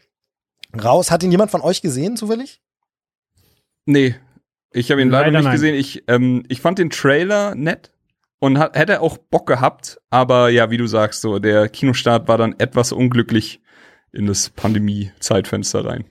raus. Hat ihn jemand von euch gesehen zufällig? Nee, ich habe ihn leider, Leider nicht nein. gesehen. Ich, ähm, ich fand den Trailer nett und hat, hätte auch Bock gehabt, aber ja, wie du sagst, so der Kinostart war dann etwas unglücklich in das Pandemie-Zeitfenster rein.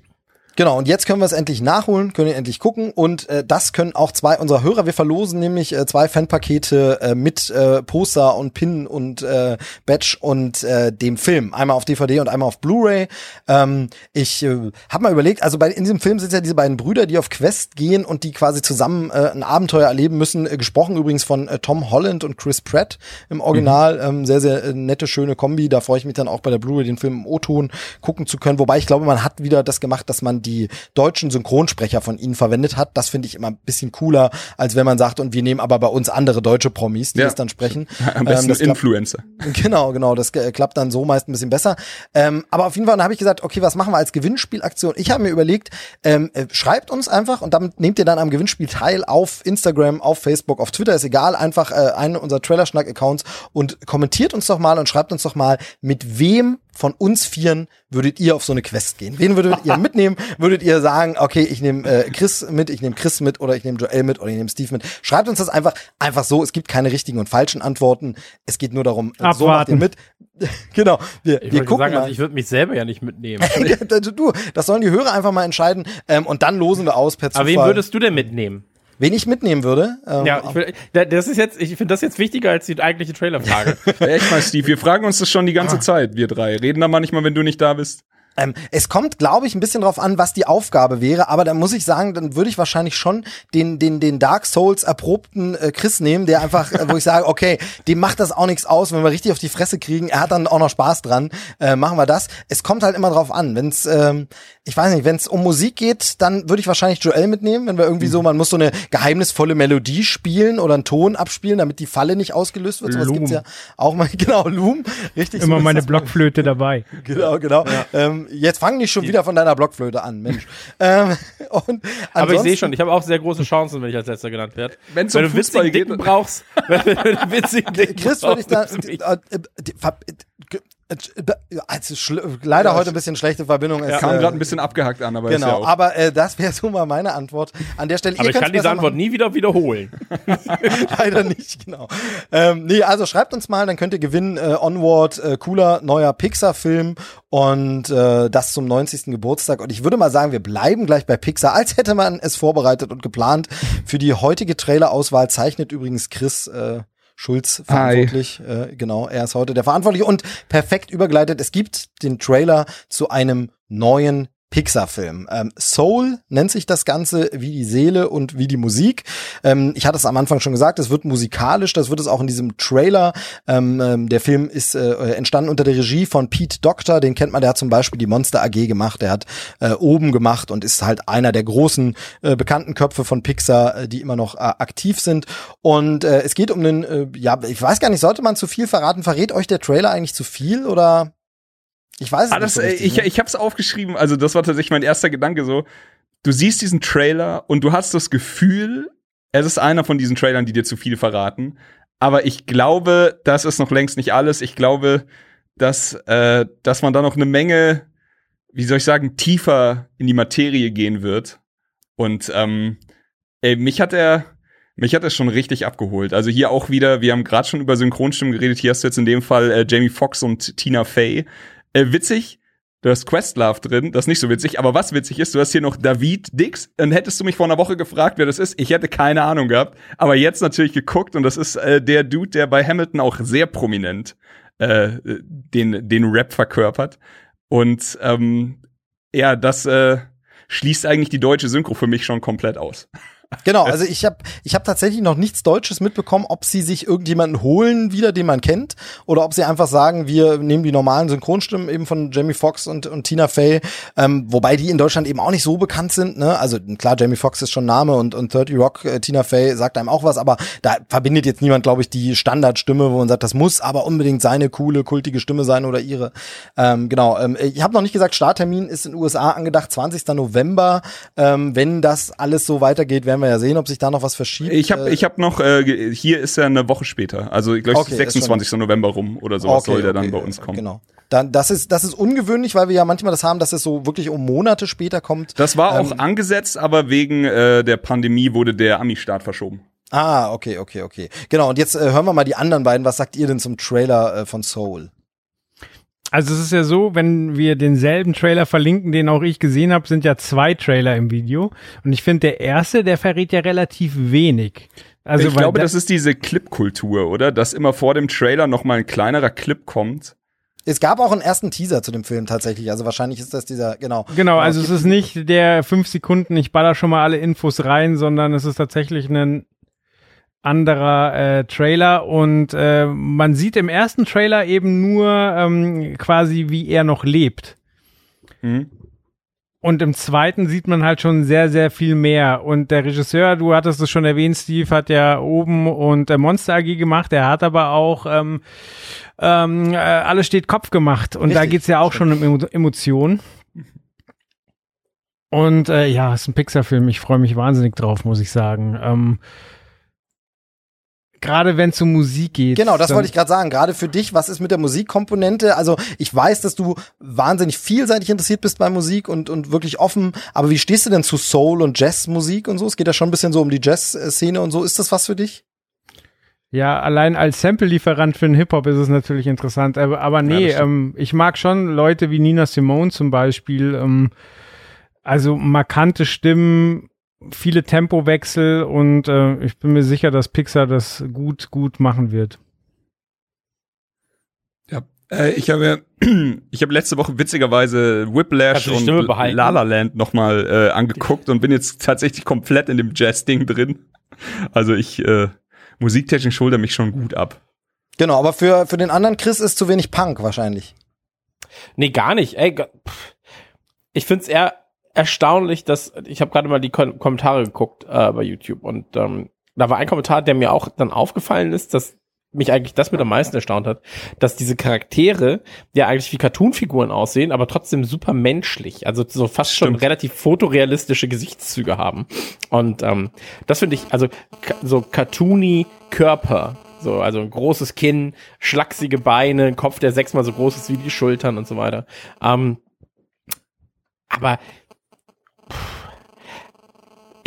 Genau, und jetzt können wir es endlich nachholen, können wir endlich gucken und äh, das können auch zwei unserer Hörer. Wir verlosen nämlich äh, zwei Fanpakete äh, mit äh, Poster und Pin und äh, Badge und äh, dem Film. Einmal auf DVD und einmal auf Blu-ray. Ähm, ich äh, habe mal überlegt, also bei in diesem Film sind ja diese beiden Brüder, die auf Quest gehen und die quasi zusammen äh, ein Abenteuer erleben müssen. Äh, gesprochen übrigens von äh, Tom Holland und Chris Pratt im Original. Mhm. Ähm, sehr, sehr äh, nette, schöne Kombi. Da freue ich mich dann auch bei der Blu-ray den Film im O-Ton gucken zu können. Wobei ich glaube, man hat wieder das gemacht, dass man die deutschen Synchronsprecher von ihnen verwendet hat. Das finde ich immer ein bisschen cooler, als wenn man sagt, und wir nehmen aber bei uns andere deutsche Promis, die Ja. es dann sprechen. Am besten Ähm, das klappt- Influencer. Genau, genau, das klappt dann so meist ein bisschen besser. Ähm, aber auf jeden Fall habe ich gesagt, okay, was machen wir als Gewinnspielaktion? Ich habe mir überlegt, ähm, äh, schreibt uns einfach und damit nehmt ihr dann am Gewinnspiel teil auf Instagram, auf Facebook, auf Twitter, ist egal, einfach äh, einen unserer Trailerschnack-Accounts und kommentiert uns doch mal und schreibt uns doch mal, mit wem von uns Vieren würdet ihr auf so eine Quest gehen? Wen würdet ihr mitnehmen? Würdet ihr sagen, okay, ich nehme äh, Chris mit, ich nehme Chris mit oder ich nehme Joel mit oder ich nehme Steve mit? Schreibt uns das einfach, einfach so. Es gibt keine richtigen und falschen Antworten. Es geht nur darum, äh, so macht ihr Abwarten. mit. genau. Wir, Ich wir gucken sagen, mal. also ich würde mich selber ja nicht mitnehmen. du, das sollen die Hörer einfach mal entscheiden ähm, und dann losen wir aus per Zufall. Aber wen würdest du denn mitnehmen? Wen ich mitnehmen würde? Ähm, Ja, ich, will, da- das ist jetzt, ich finde das jetzt wichtiger als die eigentliche Trailerfrage. Echt mal, Steve, wir fragen uns das schon die ganze Zeit, wir drei. Reden da manchmal, wenn du nicht da bist. Ähm, es kommt, glaube ich, ein bisschen drauf an, was die Aufgabe wäre, aber dann muss ich sagen, dann würde ich wahrscheinlich schon den, den, den Dark Souls erprobten äh, Chris nehmen, der einfach, äh, wo ich sage, okay, dem macht das auch nichts aus, wenn wir richtig auf die Fresse kriegen, er hat dann auch noch Spaß dran, äh, machen wir das. Es kommt halt immer drauf an, wenn es, ähm, ich weiß nicht, wenn es um Musik geht, dann würde ich wahrscheinlich Joel mitnehmen, wenn wir irgendwie so, man muss so eine geheimnisvolle Melodie spielen oder einen Ton abspielen, damit die Falle nicht ausgelöst wird. Sowas gibt's ja auch mal, genau, Loom, richtig. so Immer ist meine. Blockflöte dabei. Genau, genau. Ähm, jetzt fang nicht schon wieder von deiner Blockflöte an, Mensch. ähm, und Aber ich sehe schon, ich habe auch sehr große Chancen, wenn ich als letzter genannt werde. Wenn um du Fußball witzigen geht- Dicken brauchst, wenn du witzigen Dicken Chris würde ich da. Also schl- leider heute ein bisschen schlechte Verbindung. Es, Kam äh, gerade ein bisschen abgehackt an, aber ist ja Genau, auch. aber äh, das wäre so mal meine Antwort an der Stelle. Aber Ihr ich kann diese Antwort machen. nie wieder wiederholen. Leider nicht, genau. Ähm, nee, also schreibt uns mal, dann könnt ihr gewinnen äh, Onward, äh, cooler neuer Pixar-Film und äh, das zum 90. Geburtstag. Und ich würde mal sagen, wir bleiben gleich bei Pixar, als hätte man es vorbereitet und geplant. Für die heutige Trailerauswahl zeichnet übrigens Chris äh, Schulz verantwortlich. Äh, genau, er ist heute der Verantwortliche und perfekt übergeleitet. Es gibt den Trailer zu einem neuen Pixar-Film. Ähm, Soul nennt sich das Ganze wie die Seele und wie die Musik. Ähm, ich hatte es am Anfang schon gesagt, es wird musikalisch, das wird es auch in diesem Trailer. Ähm, ähm, der Film ist äh, entstanden unter der Regie von Pete Doctor, den kennt man, der hat zum Beispiel die Monster AG gemacht, der hat äh, Oben gemacht und ist halt einer der großen äh, bekannten Köpfe von Pixar, äh, die immer noch äh, aktiv sind. Und äh, es geht um den, äh, ja, ich weiß gar nicht, sollte man zu viel verraten? Verrät euch der Trailer eigentlich zu viel oder? Ich weiß es Ah, nicht. das, so äh, richtig, ich ne? ich habe es aufgeschrieben, also das war tatsächlich mein erster Gedanke so. Du siehst diesen Trailer und du hast das Gefühl, es ist einer von diesen Trailern, die dir zu viel verraten. Aber ich glaube, das ist noch längst nicht alles. Ich glaube, dass, äh, dass man da noch eine Menge, wie soll ich sagen, tiefer in die Materie gehen wird. Und ähm, ey, mich hat er, mich hat er schon richtig abgeholt. Also hier auch wieder, wir haben gerade schon über Synchronstimmen geredet. Hier hast du jetzt in dem Fall äh, Jamie Foxx und Tina Fey. Äh, witzig, du hast Questlove drin, das ist nicht so witzig, aber was witzig ist, du hast hier noch David Dix. Dann hättest du mich vor einer Woche gefragt, wer das ist. Ich hätte keine Ahnung gehabt, aber jetzt natürlich geguckt und das ist äh, der Dude, der bei Hamilton auch sehr prominent äh, den, den Rap verkörpert. Und ähm, ja, das äh, schließt eigentlich die deutsche Synchro für mich schon komplett aus. Genau, also ich habe ich hab tatsächlich noch nichts Deutsches mitbekommen, ob sie sich irgendjemanden holen wieder, den man kennt, oder ob sie einfach sagen, wir nehmen die normalen Synchronstimmen eben von Jamie Foxx und, und Tina Fey, ähm, wobei die in Deutschland eben auch nicht so bekannt sind. Ne? Also klar, Jamie Foxx ist schon Name und, und 30 Rock, äh, Tina Fey sagt einem auch was, aber da verbindet jetzt niemand, glaube ich, die Standardstimme, wo man sagt, das muss aber unbedingt seine coole, kultige Stimme sein oder ihre. Ähm, genau, ähm, ich habe noch nicht gesagt, Starttermin ist in den USA angedacht, 20. November. Ähm, wenn das alles so weitergeht, werden wir ja sehen, ob sich da noch was verschiebt. Ich habe Äh, ich hab noch, äh, hier ist er eine Woche später. Also ich glaube, Okay, ist 26. November rum oder sowas okay, soll der dann okay, bei uns kommen. Genau. Dann, das ist, das ist ungewöhnlich, weil wir ja manchmal das haben, dass es so wirklich um Monate später kommt. Das war auch Ähm, angesetzt, aber wegen äh, der Pandemie wurde der Ami-Start verschoben. Ah, okay, okay, okay. Genau. Und jetzt äh, hören wir mal die anderen beiden. Was sagt ihr denn zum Trailer äh, von Soul? Also es ist ja so, wenn wir denselben Trailer verlinken, den auch ich gesehen habe, sind ja zwei Trailer im Video. Und ich finde, der erste, der verrät ja relativ wenig. Also, ich glaube, da das ist diese Clip-Kultur, oder? Dass immer vor dem Trailer noch mal ein kleinerer Clip kommt. Es gab auch einen ersten Teaser zu dem Film tatsächlich. Also wahrscheinlich ist das dieser, genau. Genau, also es ist nicht der fünf Sekunden, ich baller schon mal alle Infos rein, sondern es ist tatsächlich ein anderer äh, Trailer und äh, man sieht im ersten Trailer eben nur ähm, quasi, wie er noch lebt. Mhm. Und im zweiten sieht man halt schon sehr, sehr viel mehr. Und der Regisseur, du hattest es schon erwähnt, Steve hat ja oben und äh, Monster AG gemacht. Er hat aber auch ähm, ähm, äh, Alles steht Kopf gemacht. Und Richtig. da geht's ja auch schon um Emotionen. Und äh, ja, es ist ein Pixar-Film. Ich freue mich wahnsinnig drauf, muss ich sagen. Ähm, gerade wenn es um Musik geht. Genau, das wollte ich gerade sagen. Gerade für dich, was ist mit der Musikkomponente? Also ich weiß, dass du wahnsinnig vielseitig interessiert bist bei Musik und, und wirklich offen. Aber wie stehst du denn zu Soul und Jazzmusik und so? Es geht ja schon ein bisschen so um die Jazz-Szene und so. Ist das was für dich? Ja, allein als Sample-Lieferant für den Hip-Hop ist es natürlich interessant. Aber, aber nee, ja, ähm, ich mag schon Leute wie Nina Simone zum Beispiel. Ähm, also markante Stimmen, viele Tempowechsel und äh, ich bin mir sicher, dass Pixar das gut, gut machen wird. Ja, äh, ich habe ich habe letzte Woche witzigerweise Whiplash und La La Land nochmal äh, angeguckt und bin jetzt tatsächlich komplett in dem Jazz-Ding drin. Also ich äh, musiktechnisch schulter mich schon gut ab. Genau, aber für, für den anderen Chris ist zu wenig Punk wahrscheinlich. Nee, gar nicht. Ey, ich find's eher erstaunlich, dass ich habe gerade mal die Kom Kommentare geguckt äh, bei YouTube und ähm, da war ein Kommentar, der mir auch dann aufgefallen ist, dass mich eigentlich das mit am meisten erstaunt hat, dass diese Charaktere ja eigentlich wie Cartoonfiguren aussehen, aber trotzdem super menschlich, also so fast Stimmt. schon relativ fotorealistische Gesichtszüge haben. Und ähm, das finde ich, also so cartoony Körper, so, also ein großes Kinn, schlachsige Beine, ein Kopf, der sechsmal so groß ist wie die Schultern und so weiter. Ähm, aber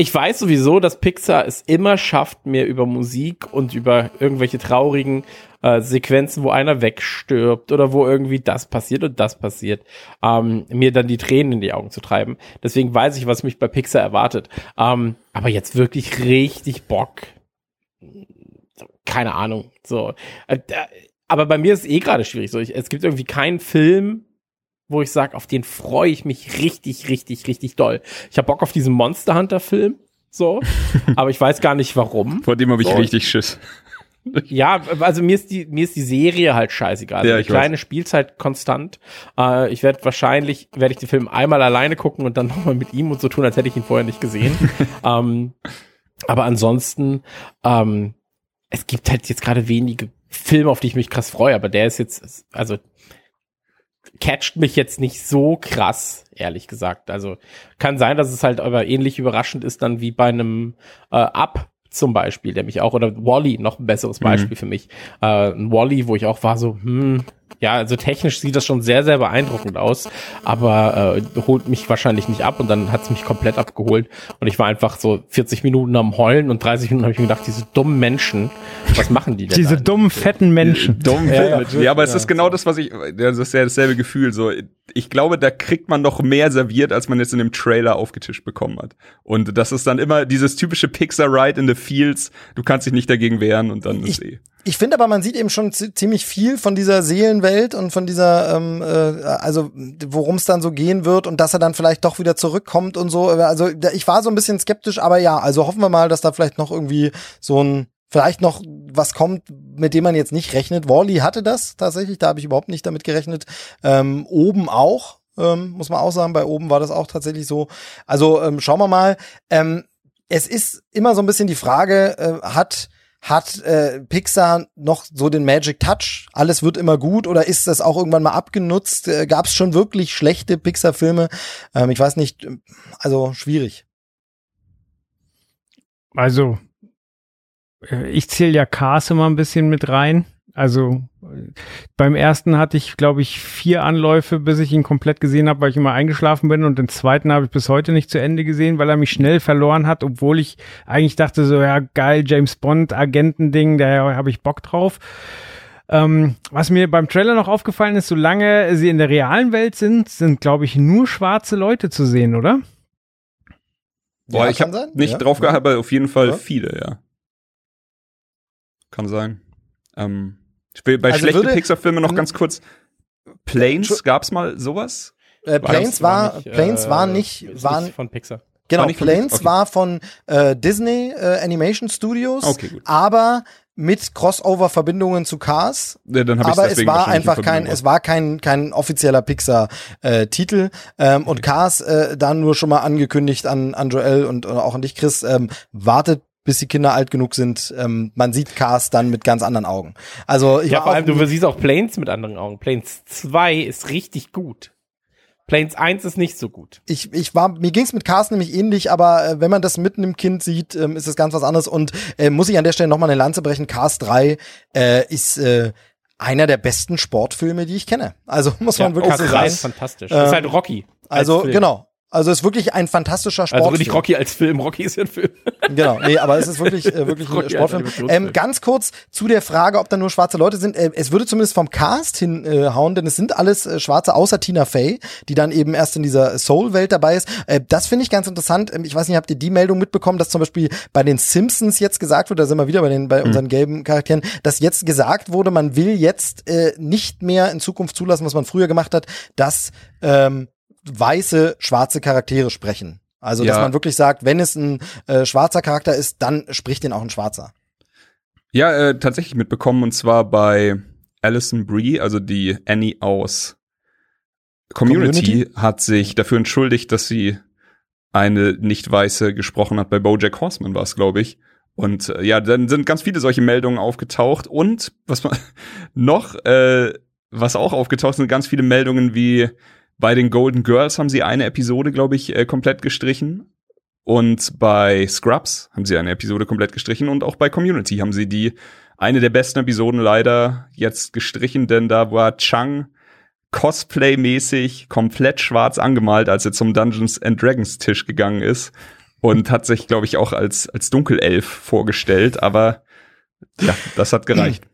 ich weiß sowieso, dass Pixar es immer schafft, mir über Musik und über irgendwelche traurigen äh, Sequenzen, wo einer wegstirbt oder wo irgendwie das passiert und das passiert, ähm, mir dann die Tränen in die Augen zu treiben. Deswegen weiß ich, was mich bei Pixar erwartet. Ähm, aber jetzt wirklich richtig Bock. Keine Ahnung. So. Äh, aber bei mir ist eh gerade schwierig. So, ich, es gibt irgendwie keinen Film, wo ich sage, auf den freue ich mich richtig, richtig, richtig doll. Ich habe Bock auf diesen Monster Hunter Film, so, aber ich weiß gar nicht warum. Vor dem habe ich so. richtig Schiss. Ja, also mir ist die mir ist die Serie halt scheißegal. Ja, die kleine weiß. Spielzeit konstant. Äh, ich werde wahrscheinlich werde ich den Film einmal alleine gucken und dann nochmal mit ihm und so tun, als hätte ich ihn vorher nicht gesehen. ähm, aber ansonsten, ähm, es gibt halt jetzt gerade wenige Filme, auf die ich mich krass freue, aber der ist jetzt, also catcht mich jetzt nicht so krass, ehrlich gesagt. Also kann sein, dass es halt aber ähnlich überraschend ist dann wie bei einem äh, Up zum Beispiel, der mich auch, oder Wally, noch ein besseres mhm. Beispiel mhm. für mich. Äh, ein Wally, wo ich auch war so, hm, ja, also technisch sieht das schon sehr, sehr beeindruckend aus, aber äh, holt mich wahrscheinlich nicht ab und dann hat es mich komplett abgeholt und ich war einfach so 40 Minuten am Heulen und 30 Minuten habe ich mir gedacht, diese dummen Menschen, was machen die denn? diese da? dummen, fetten Menschen. Dummen, ja, ja, ja, aber es ist genau das, was ich, das ist ja dasselbe Gefühl, so, ich glaube, da kriegt man noch mehr serviert, als man jetzt in dem Trailer aufgetischt bekommen hat. Und das ist dann immer dieses typische Pixar Ride in the Fields, du kannst dich nicht dagegen wehren und dann ich, ist eh. Ich finde aber, man sieht eben schon ziemlich viel von dieser Seelenwelt und von dieser, ähm, äh, also worum es dann so gehen wird und dass er dann vielleicht doch wieder zurückkommt und so. Also ich war so ein bisschen skeptisch, aber ja, also hoffen wir mal, dass da vielleicht noch irgendwie so ein vielleicht noch was kommt, mit dem man jetzt nicht rechnet. Wally hatte das tatsächlich, da habe ich überhaupt nicht damit gerechnet. Ähm, oben auch, ähm, muss man auch sagen, bei oben war das auch tatsächlich so. Also ähm, schauen wir mal. Ähm, es ist immer so ein bisschen die Frage, äh, hat hat äh, Pixar noch so den Magic Touch? Alles wird immer gut oder ist das auch irgendwann mal abgenutzt? Äh, Gab es schon wirklich schlechte Pixar-Filme? Ähm, ich weiß nicht, also schwierig. Also, äh, ich zähle ja Cars immer ein bisschen mit rein. Also beim ersten hatte ich, glaube ich, vier Anläufe, bis ich ihn komplett gesehen habe, weil ich immer eingeschlafen bin. Und den zweiten habe ich bis heute nicht zu Ende gesehen, weil er mich schnell verloren hat, obwohl ich eigentlich dachte, so ja, geil, James Bond, Agentending, da habe ich Bock drauf. Ähm, was mir beim Trailer noch aufgefallen ist, solange sie in der realen Welt sind, sind, glaube ich, nur schwarze Leute zu sehen, oder? Boah, Ja, ich habe nicht Ja. drauf gehabt, aber auf jeden Fall Ja. viele, ja. Kann sein. Ähm, bei Also schlechten Pixar-Filmen noch ganz kurz. Planes, gab's mal sowas? Äh, Planes war, nicht, Planes äh, war nicht, waren, nicht von Pixar. genau, war Planes okay. war von äh, Disney äh, Animation Studios, Okay, gut. aber mit Crossover-Verbindungen zu Cars. Ja, dann hab aber es war einfach kein, es war kein, kein offizieller Pixar-Titel. ähm, Und Cars äh, dann nur schon mal angekündigt an, an Joel und äh, auch an dich, Chris, ähm, wartet bis die Kinder alt genug sind. Ähm, man sieht Cars dann mit ganz anderen Augen. Also ich Ja, vor allem, du siehst auch Planes mit anderen Augen. Planes 2 ist richtig gut. Planes 1 ist nicht so gut. ich, ich war, mir ging's mit Cars nämlich ähnlich, aber äh, wenn man das mitten im Kind sieht, ähm, ist es ganz was anderes. Und äh, muss ich an der Stelle nochmal eine Lanze brechen, Cars 3 äh, ist äh, einer der besten Sportfilme, die ich kenne. Also muss man wirklich Cars so 3 sagen. ist fantastisch. Ähm, ist halt Rocky. als Also Film. genau. Also ist wirklich ein fantastischer Also Sportfilm. nicht Rocky als Film, Rocky ist ja ein Film. Genau, nee, aber es ist wirklich, äh, wirklich ein Sportfilm. Ähm, ganz kurz zu der Frage, ob da nur schwarze Leute sind. Äh, es würde zumindest vom Cast hinhauen, denn es sind alles äh, Schwarze, außer Tina Fey, die dann eben erst in dieser Soul-Welt dabei ist. Äh, das finde ich ganz interessant. Ähm, ich weiß nicht, habt ihr die Meldung mitbekommen, dass zum Beispiel bei den Simpsons jetzt gesagt wird, da sind wir wieder bei den bei unseren gelben Charakteren, dass jetzt gesagt wurde, man will jetzt äh, nicht mehr in Zukunft zulassen, was man früher gemacht hat, dass ähm, weiße, schwarze Charaktere sprechen. Also, dass Ja. man wirklich sagt, wenn es ein äh, schwarzer Charakter ist, dann spricht den auch ein schwarzer. Ja, äh, tatsächlich mitbekommen und zwar bei Alison Brie, also die Annie aus Community, Community? hat sich dafür entschuldigt, dass sie eine nicht weiße gesprochen hat. Bei BoJack Horseman war es, glaube ich. Und äh, ja, dann sind ganz viele solche Meldungen aufgetaucht und was man noch, äh, was auch aufgetaucht sind, ganz viele Meldungen wie bei den Golden Girls haben sie eine Episode, glaube ich, äh, komplett gestrichen. Und bei Scrubs haben sie eine Episode komplett gestrichen und auch bei Community haben sie die eine der besten Episoden leider jetzt gestrichen, denn da war Chang Cosplay-mäßig komplett schwarz angemalt, als er zum Dungeons and Dragons Tisch gegangen ist und hat sich, glaube ich, auch als als Dunkelelf vorgestellt, aber ja, das hat gereicht.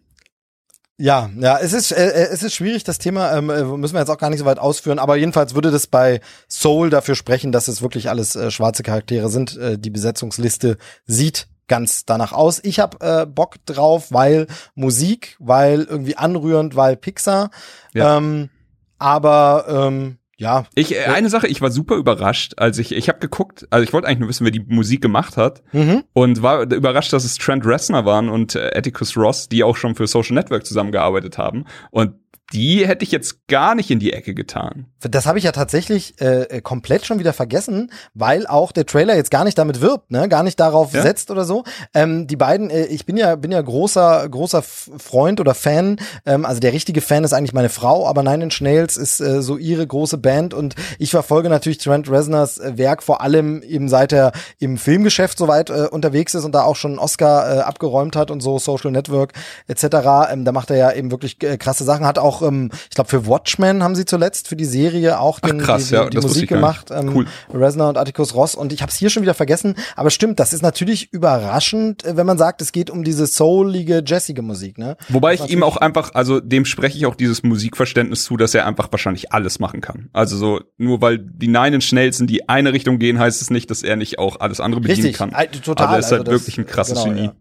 Ja, ja, es ist, äh, äh, es ist schwierig, das Thema, ähm, äh, müssen wir jetzt auch gar nicht so weit ausführen, aber jedenfalls würde das bei Soul dafür sprechen, dass es wirklich alles äh, schwarze Charaktere sind. Äh, die Besetzungsliste sieht ganz danach aus. Ich habe äh, Bock drauf, weil Musik, weil irgendwie anrührend, weil Pixar. Ja. Ähm, aber ähm, ja, Ich äh, eine Sache, ich war super überrascht, als ich ich habe geguckt, also ich wollte eigentlich nur wissen, wer die Musik gemacht hat mhm. und war überrascht, dass es Trent Reznor waren und äh, Atticus Ross, die auch schon für Social Network zusammengearbeitet haben und die hätte ich jetzt gar nicht in die Ecke getan. Das habe ich ja tatsächlich äh, komplett schon wieder vergessen, weil auch der Trailer jetzt gar nicht damit wirbt, ne, gar nicht darauf Ja. setzt oder so. Ähm, die beiden, äh, ich bin ja bin ja großer großer Freund oder Fan. Ähm, also der richtige Fan ist eigentlich meine Frau, aber Nine Inch Nails ist äh, so ihre große Band und ich verfolge natürlich Trent Reznors äh, Werk vor allem eben seit er im Filmgeschäft soweit äh, unterwegs ist und da auch schon einen Oscar äh, abgeräumt hat und so Social Network etc. Ähm, da macht er ja eben wirklich äh, krasse Sachen. Hat auch, ähm, ich glaube für Watchmen haben sie zuletzt für die Serie auch Ach, den, krass, die, die, ja, die Musik gemacht. Ähm, Cool. Reznor und Atticus Ross und ich habe es hier schon wieder vergessen, aber stimmt, das ist natürlich überraschend, äh, wenn man sagt, es geht um diese soulige, jazzige Musik, ne? Wobei Das ich ihm auch einfach, also dem spreche ich auch dieses Musikverständnis zu, dass er einfach wahrscheinlich alles machen kann. Also so, nur weil die Nine Inch Nails in die eine Richtung gehen, heißt es nicht, dass er nicht auch alles andere bedienen Richtig, kann. total. Also er ist halt das- wirklich ein krasses genau, Genie. ja.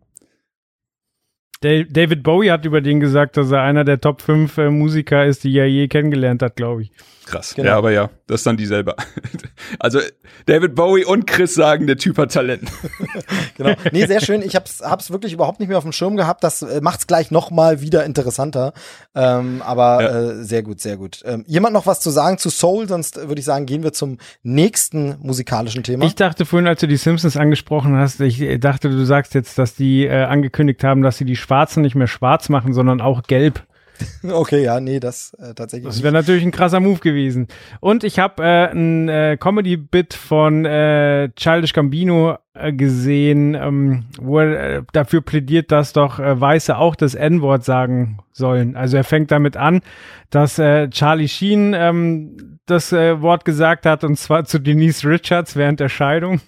Da- David Bowie hat über den gesagt, dass er einer der Top 5 äh, Musiker ist, die er je kennengelernt hat, glaube ich. Krass. Genau. Ja, aber ja, das ist dann dieselbe. also David Bowie und Chris sagen, der Typ hat Talent. Genau. Nee, sehr schön. Ich hab's, hab's wirklich überhaupt nicht mehr auf dem Schirm gehabt. Das äh, macht's gleich noch mal wieder interessanter. Ähm, aber Ja. äh, sehr gut, sehr gut. Ähm, jemand noch was zu sagen zu Soul? Sonst würde ich sagen, gehen wir zum nächsten musikalischen Thema. Ich dachte vorhin, als du die Simpsons angesprochen hast, ich dachte, du sagst jetzt, dass die äh, angekündigt haben, dass sie die Schwarzen nicht mehr schwarz machen, sondern auch gelb. okay, ja, nee, das äh, tatsächlich. Das wäre natürlich ein krasser Move gewesen. Und ich habe äh, ein äh, Comedy-Bit von äh, Childish Gambino äh, gesehen, ähm, wo er äh, dafür plädiert, dass doch äh, Weiße auch das N-Wort sagen sollen. Also er fängt damit an, dass äh, Charlie Sheen ähm, das äh, Wort gesagt hat, und zwar zu Denise Richards während der Scheidung.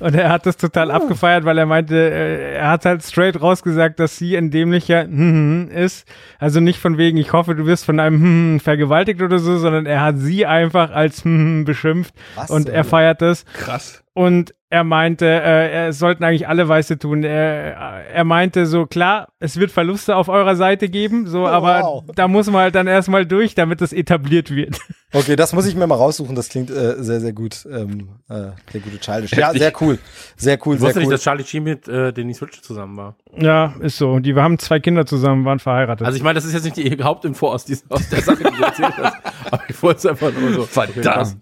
Und er hat das total abgefeiert, weil er meinte, äh, er hat halt straight rausgesagt, dass sie ein dämlicher hm, ist. Also nicht von wegen, ich hoffe, du wirst von einem hm, vergewaltigt oder so, sondern er hat sie einfach als hm, beschimpft. Was und er feiert das. Krass. Und er meinte, äh, es sollten eigentlich alle Weiße tun. Er, er meinte so, klar, es wird Verluste auf eurer Seite geben, so, Oh, aber wow. da muss man halt dann erstmal durch, damit das etabliert wird. Okay, das muss ich mir mal raussuchen. Das klingt äh, sehr, sehr gut. Ähm, äh, sehr gute Childish. Ja, sehr cool. Sehr cool, Ich sehr wusste nicht, cool. dass Charlie Sheen mit äh, Denise Richards zusammen war. Ja, ist so. Die haben zwei Kinder zusammen, waren verheiratet. Also ich meine, das ist jetzt nicht die Hauptinfo aus, dieser, aus der Sache, die du erzählt hast. Aber ich wollte es einfach nur so. Verdammt.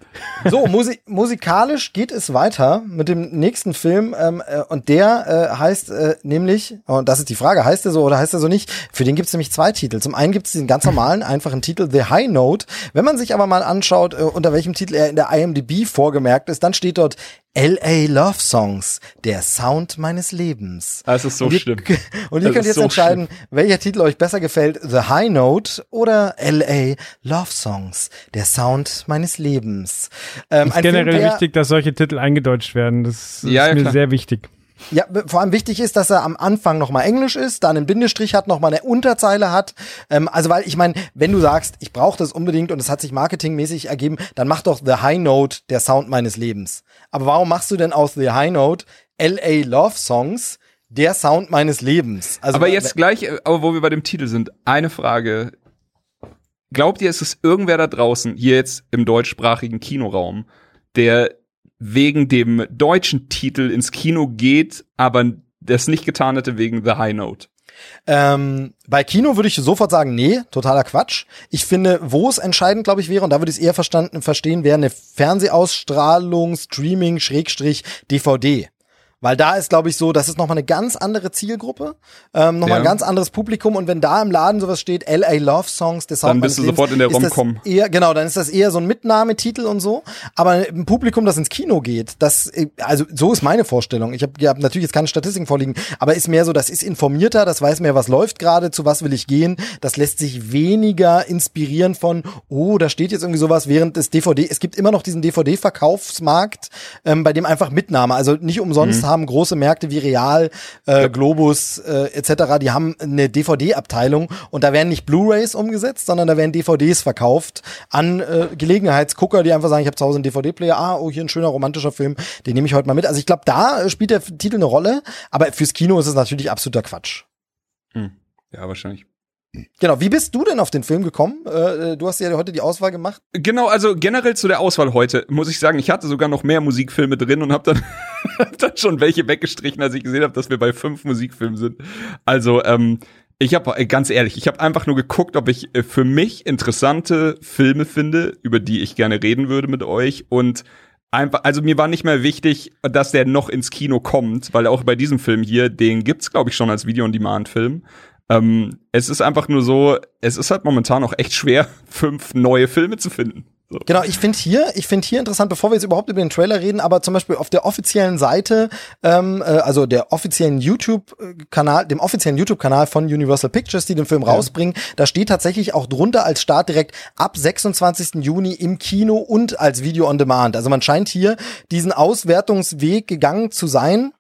So, musi musikalisch geht es weiter mit dem nächsten Film ähm, äh, und der äh, heißt äh, nämlich, und das ist die Frage, heißt er so oder heißt er so nicht? Für den gibt es nämlich zwei Titel. Zum einen gibt es den ganz normalen, einfachen Titel The High Note. Wenn man sich aber mal anschaut, äh, unter welchem Titel er in der IMDb vorgemerkt ist, dann steht dort L.A. Love Songs, der Sound meines Lebens. Das ist so und ihr, schlimm. Und ihr Das könnt jetzt so entscheiden, welcher Titel euch besser gefällt, The High Note oder L.A. Love Songs, der Sound meines Lebens. Ähm, ist ein generell Film, der, wichtig, dass solche Titel eingedeutscht werden. Das Ja, ist ja, mir klar. sehr wichtig. Ja, vor allem wichtig ist, dass er am Anfang nochmal Englisch ist, dann einen Bindestrich hat, nochmal eine Unterzeile hat. Ähm, also weil ich meine, wenn du sagst, ich brauche das unbedingt und es hat sich marketingmäßig ergeben, dann mach doch The High Note der Sound meines Lebens. Aber warum machst du denn aus The High Note LA Love Songs der Sound meines Lebens? Also aber jetzt gleich, äh, aber wo wir bei dem Titel sind, eine Frage. Glaubt ihr, ist es irgendwer da draußen, hier jetzt im deutschsprachigen Kinoraum, der wegen dem deutschen Titel ins Kino geht, aber das nicht getan hätte wegen The High Note? Ähm, bei Kino würde ich sofort sagen, nee, totaler Quatsch. Ich finde, wo es entscheidend, glaube ich, wäre, und da würde ich es eher verstanden, verstehen, wäre eine Fernsehausstrahlung, Streaming, Schrägstrich, DVD. Weil da ist, glaube ich, so, das ist nochmal eine ganz andere Zielgruppe, ähm, nochmal ein Ja. ganz anderes Publikum. Und wenn da im Laden sowas steht, LA Love Songs, Sound Dann bist du Lebens, sofort in der Rom-Com. Eher, genau, dann ist das eher so ein Mitnahmetitel und so. Aber ein Publikum, das ins Kino geht, das, äh, also so ist meine Vorstellung. Ich habe hab natürlich jetzt keine Statistiken vorliegen, aber ist mehr so, das ist informierter, das weiß mehr, was läuft gerade, zu was will ich gehen. Das lässt sich weniger inspirieren von, oh, da steht jetzt irgendwie sowas, während das DVD, es gibt immer noch diesen DVD-Verkaufsmarkt, ähm, bei dem einfach Mitnahme, also nicht umsonst Mhm. Haben große Märkte wie Real, äh, Globus äh, etc., die haben eine DVD-Abteilung und da werden nicht Blu-rays umgesetzt, sondern da werden DVDs verkauft an äh, Gelegenheitsgucker, die einfach sagen, ich habe zu Hause einen DVD-Player, ah, oh, hier ein schöner romantischer Film, den nehme ich heute mal mit. Also ich glaube, da spielt der Titel eine Rolle, aber fürs Kino ist es natürlich absoluter Quatsch. Ja, wahrscheinlich. Genau, wie bist du denn auf den Film gekommen? Äh, äh, du hast ja heute die Auswahl gemacht. Genau, also generell zu der Auswahl heute muss ich sagen, ich hatte sogar noch mehr Musikfilme drin und habe dann, hab dann schon welche weggestrichen, als ich gesehen habe, dass wir bei fünf Musikfilmen sind. Also ähm, ich habe ganz ehrlich, ich habe einfach nur geguckt, ob ich äh, für mich interessante Filme finde, über die ich gerne reden würde mit euch und einfach, also mir war nicht mehr wichtig, dass der noch ins Kino kommt, weil auch bei diesem Film hier, den gibt's glaube ich schon als Video-on-Demand-Film. Ähm, es ist einfach nur so, es ist halt momentan auch echt schwer, fünf neue Filme zu finden. So. Genau, ich finde hier, ich finde hier interessant, bevor wir jetzt überhaupt über den Trailer reden, aber zum Beispiel auf der offiziellen Seite, ähm, äh, also der offiziellen YouTube-Kanal, dem offiziellen YouTube-Kanal von Universal Pictures, die den Film rausbringen, da steht tatsächlich auch drunter als Start direkt ab 26. Juni im Kino und als Video on Demand. Also man scheint hier diesen Auswertungsweg gegangen zu sein.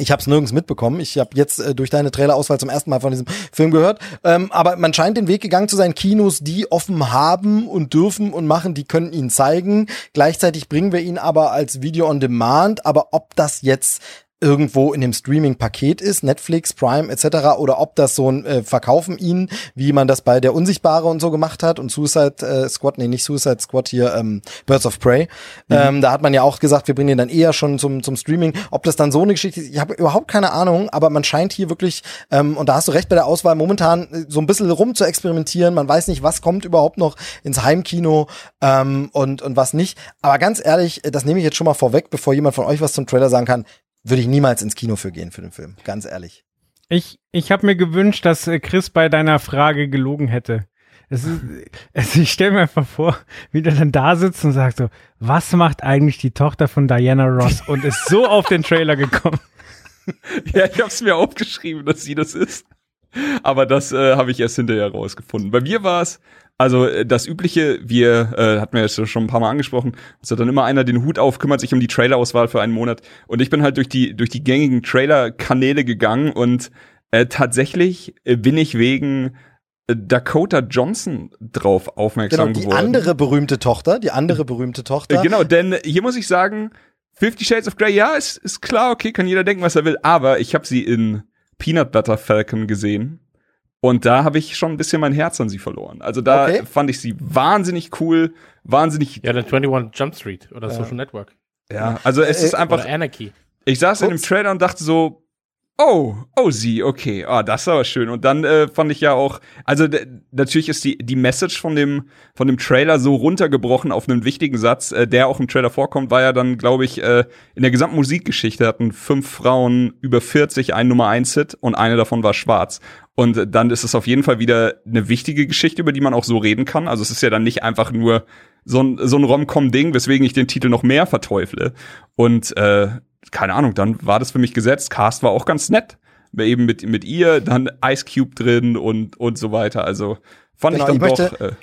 Ich habe es nirgends mitbekommen. Ich habe jetzt äh, durch deine Trailerauswahl zum ersten Mal von diesem Film gehört. Ähm, aber man scheint den Weg gegangen zu sein. Kinos, die offen haben und dürfen und machen, die können ihn zeigen. Gleichzeitig bringen wir ihn aber als Video on Demand. Aber ob das jetzt irgendwo in dem Streaming-Paket ist, Netflix, Prime etc. oder ob das so ein äh, Verkaufen ihn, wie man das bei der Unsichtbare und so gemacht hat und Suicide äh, Squad, nee, nicht Suicide Squad hier, ähm, Birds of Prey. Ähm, da hat man ja auch gesagt, wir bringen den dann eher schon zum, zum Streaming. Ob das dann so eine Geschichte ist, ich habe überhaupt keine Ahnung, aber man scheint hier wirklich, ähm, und da hast du recht bei der Auswahl, momentan äh, so ein bisschen rum zu experimentieren. Man weiß nicht, was kommt überhaupt noch ins Heimkino ähm, und, und was nicht. Aber ganz ehrlich, äh, das nehme ich jetzt schon mal vorweg, bevor jemand von euch was zum Trailer sagen kann, würde ich niemals ins Kino für gehen für den Film. Ganz ehrlich. Ich, ich habe mir gewünscht, dass äh, Chris bei deiner Frage gelogen hätte. Es ist, also ich stelle mir einfach vor, wie der dann da sitzt und sagt so, was macht eigentlich die Tochter von Diana Ross und ist so auf den Trailer gekommen. Ja, ich hab's mir aufgeschrieben, dass sie das ist. Aber das äh, habe ich erst hinterher rausgefunden. Bei mir war es, also äh, das Übliche, wir, äh, hatten wir jetzt schon ein paar Mal angesprochen, so dann immer einer den Hut auf, kümmert sich um die Trailerauswahl für einen Monat. Und ich bin halt durch die, durch die gängigen Trailer-Kanäle gegangen und äh, tatsächlich äh, bin ich wegen äh, Dakota Johnson drauf aufmerksam Genau, die geworden. andere berühmte Tochter, die andere berühmte Tochter. Genau, denn hier muss ich sagen, Fifty Shades of Grey, ja, ist, ist klar, okay, kann jeder denken, was er will, aber ich habe sie in Peanut Butter Falcon gesehen und da habe ich schon ein bisschen mein Herz an sie verloren. Also da Okay. fand ich sie wahnsinnig cool, wahnsinnig, Ja, dann 21 Jump Street oder Social Network. ja, also es ist Äh, einfach, Oder Anarchy. ich saß in dem Trailer und dachte so, oh, oh sie, okay, ah, das ist aber schön. Und dann äh, fand ich ja auch, also natürlich ist die die Message von dem von dem Trailer so runtergebrochen auf einen wichtigen Satz, äh, der auch im Trailer vorkommt, war ja dann, glaube ich, äh, in der gesamten Musikgeschichte hatten fünf Frauen über 40 einen Nummer eins Hit und eine davon war schwarz. Und dann ist es auf jeden Fall wieder eine wichtige Geschichte, über die man auch so reden kann. Also es ist ja dann nicht einfach nur so ein, so ein Rom-Com-Ding, weswegen ich den Titel noch mehr verteufle. Und äh, keine Ahnung, dann war das für mich gesetzt. Cast war auch ganz nett. Eben mit, mit ihr, dann Ice Cube drin und, und so weiter. Also fand Genau, ich ich dann möchte- doch. Äh, G-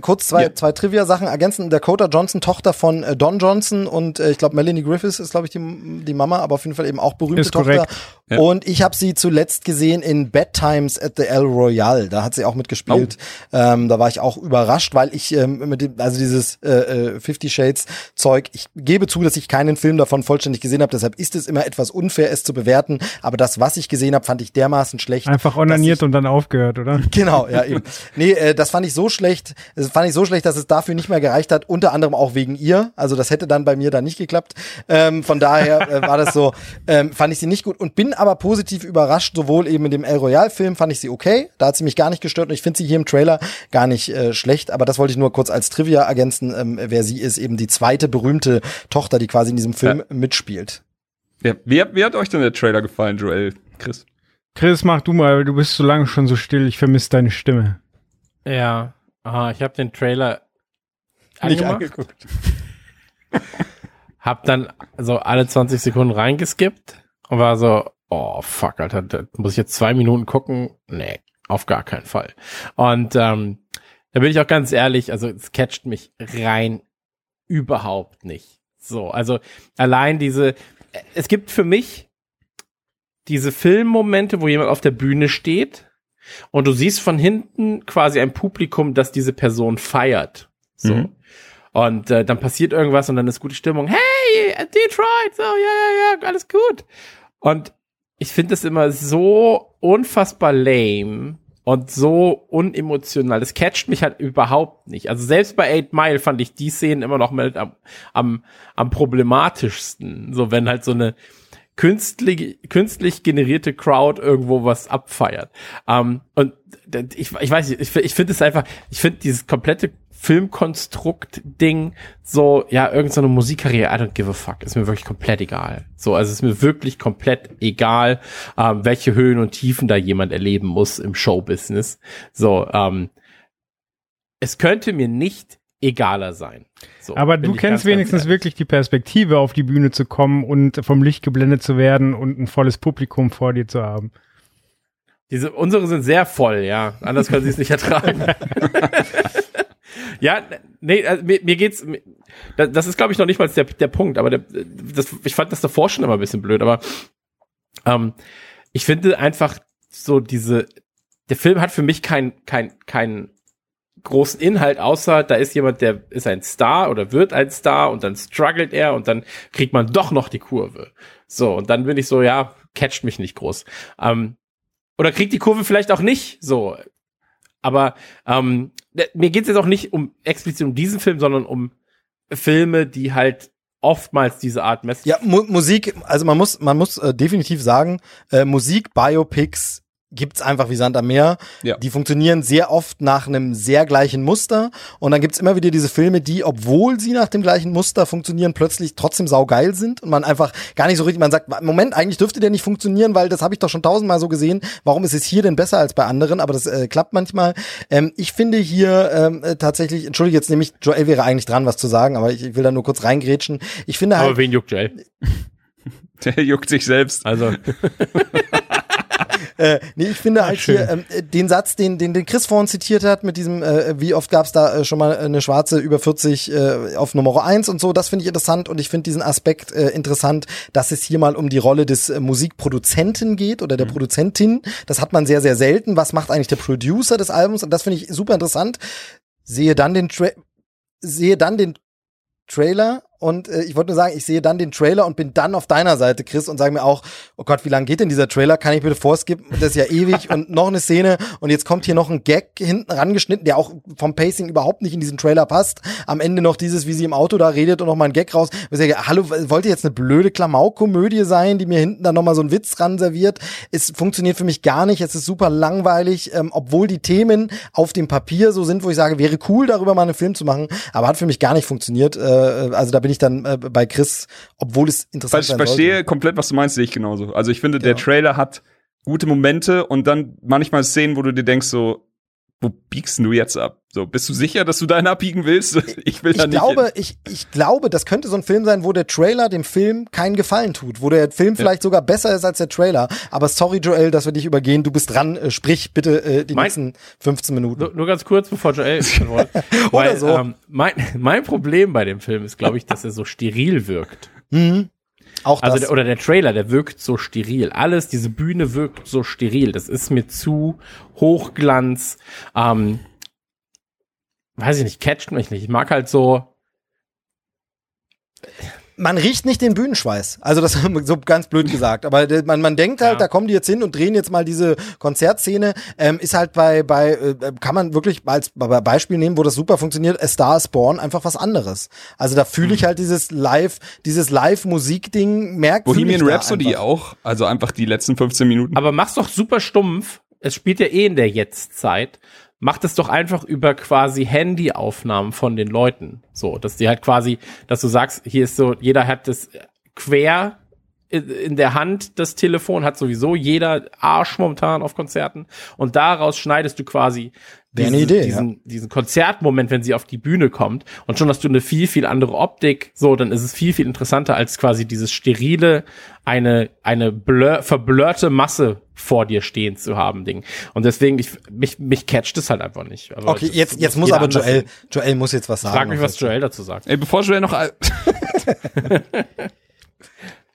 Kurz zwei, Ja. zwei Trivia-Sachen ergänzen. Dakota Johnson, Tochter von äh, Don Johnson und äh, ich glaube Melanie Griffiths ist, glaube ich, die, die Mama, aber auf jeden Fall eben auch berühmte Ist Tochter. Ja. Und ich habe sie zuletzt gesehen in Bad Times at the El Royale. Da hat sie auch mitgespielt. Oh. Ähm, da war ich auch überrascht, weil ich ähm, mit dem, also dieses äh, äh, Fifty Shades Zeug, ich gebe zu, dass ich keinen Film davon vollständig gesehen habe, deshalb ist es immer etwas unfair, es zu bewerten. Aber das, was ich gesehen habe, fand ich dermaßen schlecht. Einfach onaniert ich- und dann aufgehört, oder? Genau, ja eben. Nee, äh, das fand ich so schlecht, das fand ich so schlecht, dass es dafür nicht mehr gereicht hat, unter anderem auch wegen ihr. Also das hätte dann bei mir dann nicht geklappt. Ähm, von daher äh, war das so, ähm, fand ich sie nicht gut und bin aber positiv überrascht, sowohl eben in dem El Royal Film fand ich sie okay, da hat sie mich gar nicht gestört und ich finde sie hier im Trailer gar nicht äh, schlecht, aber das wollte ich nur kurz als Trivia ergänzen, ähm, wer sie ist, eben die zweite berühmte Tochter, die quasi in diesem Film mitspielt. ja. wie, hat- wie hat euch denn der Trailer gefallen, Joel? Chris? Chris, mach du mal, du bist so lange schon so still, ich vermisse deine Stimme. Ja. Ah, ich habe den Trailer Nicht angeguckt. hab dann so alle 20 Sekunden reingeskippt und war so, oh fuck, Alter, da muss ich jetzt zwei Minuten gucken? Nee, auf gar keinen Fall. Und ähm, da bin ich auch ganz ehrlich, also es catcht mich rein überhaupt nicht. So, also allein diese, es gibt für mich diese Filmmomente, wo jemand auf der Bühne steht und du siehst von hinten quasi ein Publikum, das diese Person feiert. So. Mhm. Und äh, dann passiert irgendwas und dann ist gute Stimmung. Hey, Detroit, so, ja, ja, ja, alles gut. Und ich finde das immer so unfassbar lame und so unemotional. Das catcht mich halt überhaupt nicht. Also selbst bei Eight Mile fand ich die Szenen immer noch mit am, am, am problematischsten. So, wenn halt so eine künstlich, künstlich generierte Crowd irgendwo was abfeiert. Ähm, und ich, ich weiß nicht, ich, ich finde es einfach, ich finde dieses komplette Filmkonstrukt-Ding so, ja, irgendeine so Musikkarriere, I don't give a fuck, ist mir wirklich komplett egal. So, also ist mir wirklich komplett egal, ähm, welche Höhen und Tiefen da jemand erleben muss im Showbusiness. So, ähm, es könnte mir nicht egaler sein. So, Aber du kennst ganz, ganz wenigstens ehrlich. wirklich die Perspektive, auf die Bühne zu kommen und vom Licht geblendet zu werden und ein volles Publikum vor dir zu haben. Diese, unsere sind sehr voll, ja. Anders können sie es nicht ertragen. ja, nee, also mir, mir geht's, mir, das, das ist, glaube ich, noch nicht mal der, der Punkt, aber der, das, ich fand das davor schon immer ein bisschen blöd, aber ähm, ich finde einfach so diese, der Film hat für mich kein, kein, kein großen Inhalt, außer da ist jemand, der ist ein Star oder wird ein Star und dann struggelt er und dann kriegt man doch noch die Kurve. So, und dann bin ich so, ja, catcht mich nicht groß. Ähm, oder kriegt die Kurve vielleicht auch nicht so. Aber ähm, ne- mir geht's jetzt auch nicht um explizit um diesen Film, sondern um Filme, die halt oftmals diese Art Message. Ja, Mu Musik, also man muss, man muss äh, definitiv sagen, äh, Musik, Biopics gibt's einfach wie Sand am Meer. Ja. Die funktionieren sehr oft nach einem sehr gleichen Muster. Und dann gibt's immer wieder diese Filme, die, obwohl sie nach dem gleichen Muster funktionieren, plötzlich trotzdem saugeil sind. Und man einfach gar nicht so richtig, man sagt, Moment, eigentlich dürfte der nicht funktionieren, weil das habe ich doch schon tausendmal so gesehen. Warum ist es hier denn besser als bei anderen? Aber das äh, klappt manchmal. Ähm, ich finde hier ähm, äh, tatsächlich, entschuldige, jetzt nämlich, Joel wäre eigentlich dran, was zu sagen, aber ich, ich will da nur kurz reingrätschen. Ich finde halt, Aber wen juckt Joel? Der juckt sich selbst. Also, Äh, nee, ich finde halt schön. hier ähm, äh, den Satz, den, den, den Chris vorhin zitiert hat, mit diesem, äh, wie oft gab es da äh, schon mal eine schwarze über 40 äh, auf Nummer 1 und so, das finde ich interessant und ich finde diesen Aspekt äh, interessant, dass es hier mal um die Rolle des äh, Musikproduzenten geht oder der Produzentin. Das hat man sehr, sehr selten. Was macht eigentlich der Producer des Albums? Und das finde ich super interessant. Sehe dann den Tra sehe dann den Trailer und äh, ich wollte nur sagen, ich sehe dann den Trailer und bin dann auf deiner Seite, Chris, und sage mir auch, oh Gott, wie lange geht denn dieser Trailer? Kann ich bitte vorskippen? Das ist ja ewig und noch eine Szene und jetzt kommt hier noch ein Gag hinten rangeschnitten, der auch vom Pacing überhaupt nicht in diesen Trailer passt. Am Ende noch dieses, wie sie im Auto da redet und noch mal ein Gag raus. Ich sage, hallo, wollte jetzt eine blöde Klamauk-Komödie sein, die mir hinten dann noch mal so einen Witz ran serviert? Es funktioniert für mich gar nicht. Es ist super langweilig, ähm, obwohl die Themen auf dem Papier so sind, wo ich sage, wäre cool, darüber mal einen Film zu machen, aber hat für mich gar nicht funktioniert. Äh, also da bin ich dann äh, bei Chris, obwohl es interessant Ich sein verstehe sollte. komplett, was du meinst, sehe ich genauso. Also ich finde, der Genau. Trailer hat gute Momente und dann manchmal Szenen, wo du dir denkst, so, wo biegst du jetzt ab? So, bist du sicher, dass du dahin abbiegen willst? Ich will da Ich nicht. glaube, ich, ich glaube, das könnte so ein Film sein, wo der Trailer dem Film keinen Gefallen tut, wo der Film vielleicht sogar besser ist als der Trailer. Aber sorry, Joel, dass wir dich übergehen. Du bist dran. Äh, sprich bitte äh, die Mein- nächsten 15 Minuten. Nur, nur ganz kurz, bevor Joel Oder Weil, so. Ähm, mein, mein Problem bei dem Film ist, glaube ich, dass er so steril wirkt. Auch Also das. der, oder der Trailer, der wirkt so steril. Alles, diese Bühne wirkt so steril. Das ist mir zu Hochglanz. Ähm, weiß ich nicht, catcht mich nicht. Ich mag halt so. Man riecht nicht den Bühnenschweiß. Also das so ganz blöd gesagt. Aber man, man denkt halt, Ja. da kommen die jetzt hin und drehen jetzt mal diese Konzertszene. Ähm, ist halt bei, bei äh, kann man wirklich als bei Beispiel nehmen, wo das super funktioniert, A Star is Born, einfach was anderes. Also da fühle Mhm. ich halt dieses Live, dieses Live-Musik-Ding, merkt Bohemian Rhapsody einfach. auch. Also einfach die letzten 15 Minuten. Aber mach's doch super stumpf. Es spielt ja eh in der Jetztzeit. Macht es doch einfach über quasi Handyaufnahmen von den Leuten. So, dass die halt quasi, dass du sagst, hier ist so, jeder hat das quer in der Hand das Telefon, hat sowieso jeder Arsch momentan auf Konzerten. Und daraus schneidest du quasi Wäre eine diesen, Idee, ja. diesen, diesen Konzertmoment, wenn sie auf die Bühne kommt. Und schon hast du eine viel, viel andere Optik. So, dann ist es viel, viel interessanter als quasi dieses sterile, eine, eine blur, verblurrte Masse vor dir stehen zu haben, Ding. Und deswegen, ich, mich, mich catcht es halt einfach nicht. Aber Okay, das jetzt, jetzt muss aber Joel, sehen. Joel muss jetzt was sagen. Frag mich, was Joel dazu sagt. Ey, bevor Joel noch.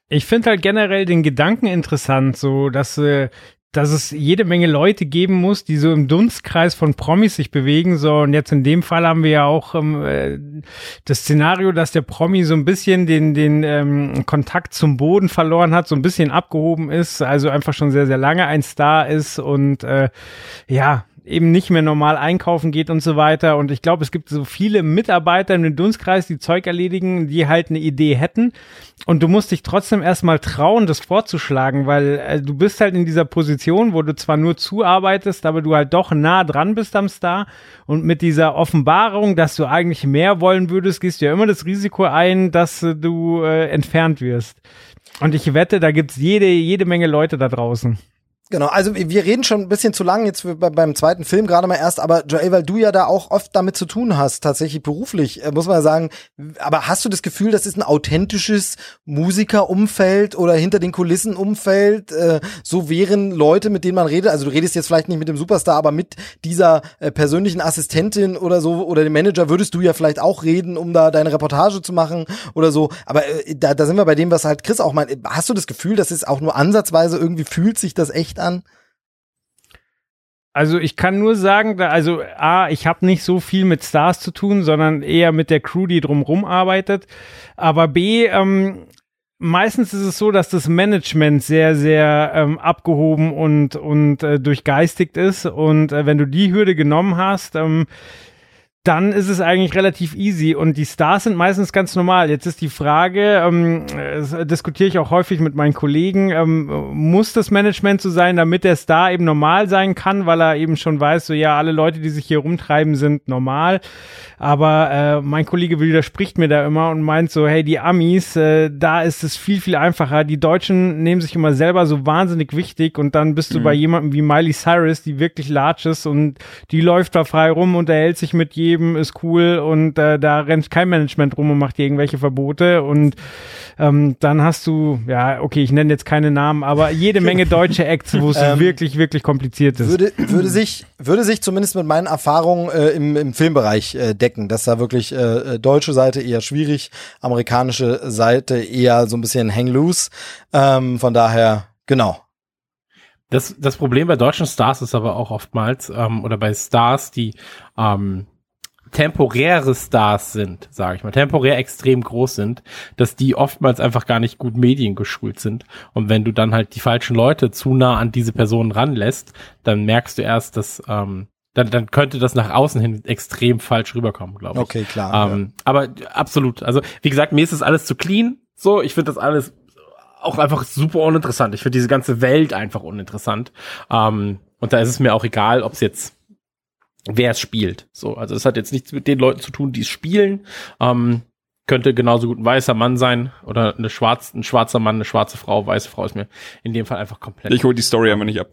Ich finde halt generell den Gedanken interessant, so dass, äh, dass es jede Menge Leute geben muss, die so im Dunstkreis von Promis sich bewegen. So, und jetzt in dem Fall haben wir ja auch ähm, äh, das Szenario, dass der Promi so ein bisschen den, den ähm, Kontakt zum Boden verloren hat, so ein bisschen abgehoben ist, also einfach schon sehr, sehr lange ein Star ist und äh, ja, eben nicht mehr normal einkaufen geht und so weiter. Und ich glaube, es gibt so viele Mitarbeiter im Dunstkreis, die Zeug erledigen, die halt eine Idee hätten. Und du musst dich trotzdem erstmal trauen, das vorzuschlagen, weil äh, du bist halt in dieser Position, wo du zwar nur zuarbeitest, aber du halt doch nah dran bist am Star. Und mit dieser Offenbarung, dass du eigentlich mehr wollen würdest, gehst du ja immer das Risiko ein, dass äh, du äh, entfernt wirst. Und ich wette, da gibt's jede, jede Menge Leute da draußen. Genau, also wir reden schon ein bisschen zu lang jetzt beim zweiten Film gerade mal erst, aber Joel, weil du ja da auch oft damit zu tun hast, tatsächlich beruflich, äh, muss man sagen, aber hast du das Gefühl, das ist ein authentisches Musikerumfeld oder hinter den Kulissen Umfeld, äh, so wären Leute, mit denen man redet, also du redest jetzt vielleicht nicht mit dem Superstar, aber mit dieser äh, persönlichen Assistentin oder so oder dem Manager würdest du ja vielleicht auch reden, um da deine Reportage zu machen oder so, aber da, da sind wir bei dem, was halt Chris auch meint, hast du das Gefühl, das ist auch nur ansatzweise irgendwie fühlt sich das echt an? Also ich kann nur sagen, da, also A, ich habe nicht so viel mit Stars zu tun, sondern eher mit der Crew, die drumrum arbeitet. Aber B, ähm, meistens ist es so, dass das Management sehr, sehr ähm, abgehoben und, und äh, durchgeistigt ist. Und äh, wenn du die Hürde genommen hast, ähm, dann ist es eigentlich relativ easy und die Stars sind meistens ganz normal. Jetzt ist die Frage, ähm, diskutiere ich auch häufig mit meinen Kollegen, ähm, muss das Management so sein, damit der Star eben normal sein kann, weil er eben schon weiß, so ja, alle Leute, die sich hier rumtreiben, sind normal. Aber äh, mein Kollege widerspricht mir da immer und meint so, hey, die Amis, äh, da ist es viel, viel einfacher. Die Deutschen nehmen sich immer selber so wahnsinnig wichtig und dann bist du bei jemandem wie Miley Cyrus, die wirklich large ist und die läuft da frei rum, unterhält sich mit jedem ist cool und äh, da rennt kein Management rum und macht irgendwelche Verbote und ähm, dann hast du, ja, okay, ich nenne jetzt keine Namen, aber jede Menge deutsche Acts, wo es Ähm, wirklich, wirklich kompliziert ist. Würde, würde, sich, würde sich zumindest mit meinen Erfahrungen äh, im, im Filmbereich äh, decken, dass da wirklich äh, äh, deutsche Seite eher schwierig, amerikanische Seite eher so ein bisschen hang loose. Ähm, von daher, genau. Das, das Problem bei deutschen Stars ist aber auch oftmals, ähm, oder bei Stars, die ähm, temporäre Stars sind, sage ich mal, temporär extrem groß sind, dass die oftmals einfach gar nicht gut mediengeschult sind. Und wenn du dann halt die falschen Leute zu nah an diese Personen ranlässt, dann merkst du erst, dass ähm, dann, dann könnte das nach außen hin extrem falsch rüberkommen, glaube ich. Okay, klar. Ähm, Aber absolut. Also, wie gesagt, mir ist das alles zu clean. So, ich finde das alles auch einfach super uninteressant. Ich finde diese ganze Welt einfach uninteressant. Ähm, und da ist es mir auch egal, ob es jetzt wer es spielt. So, also es hat jetzt nichts mit den Leuten zu tun, die es spielen. Ähm, könnte genauso gut ein weißer Mann sein oder eine schwarz, ein schwarzer Mann, eine schwarze Frau, weiße Frau ist mir in dem Fall einfach komplett Ich hol die Story einfach nicht ab.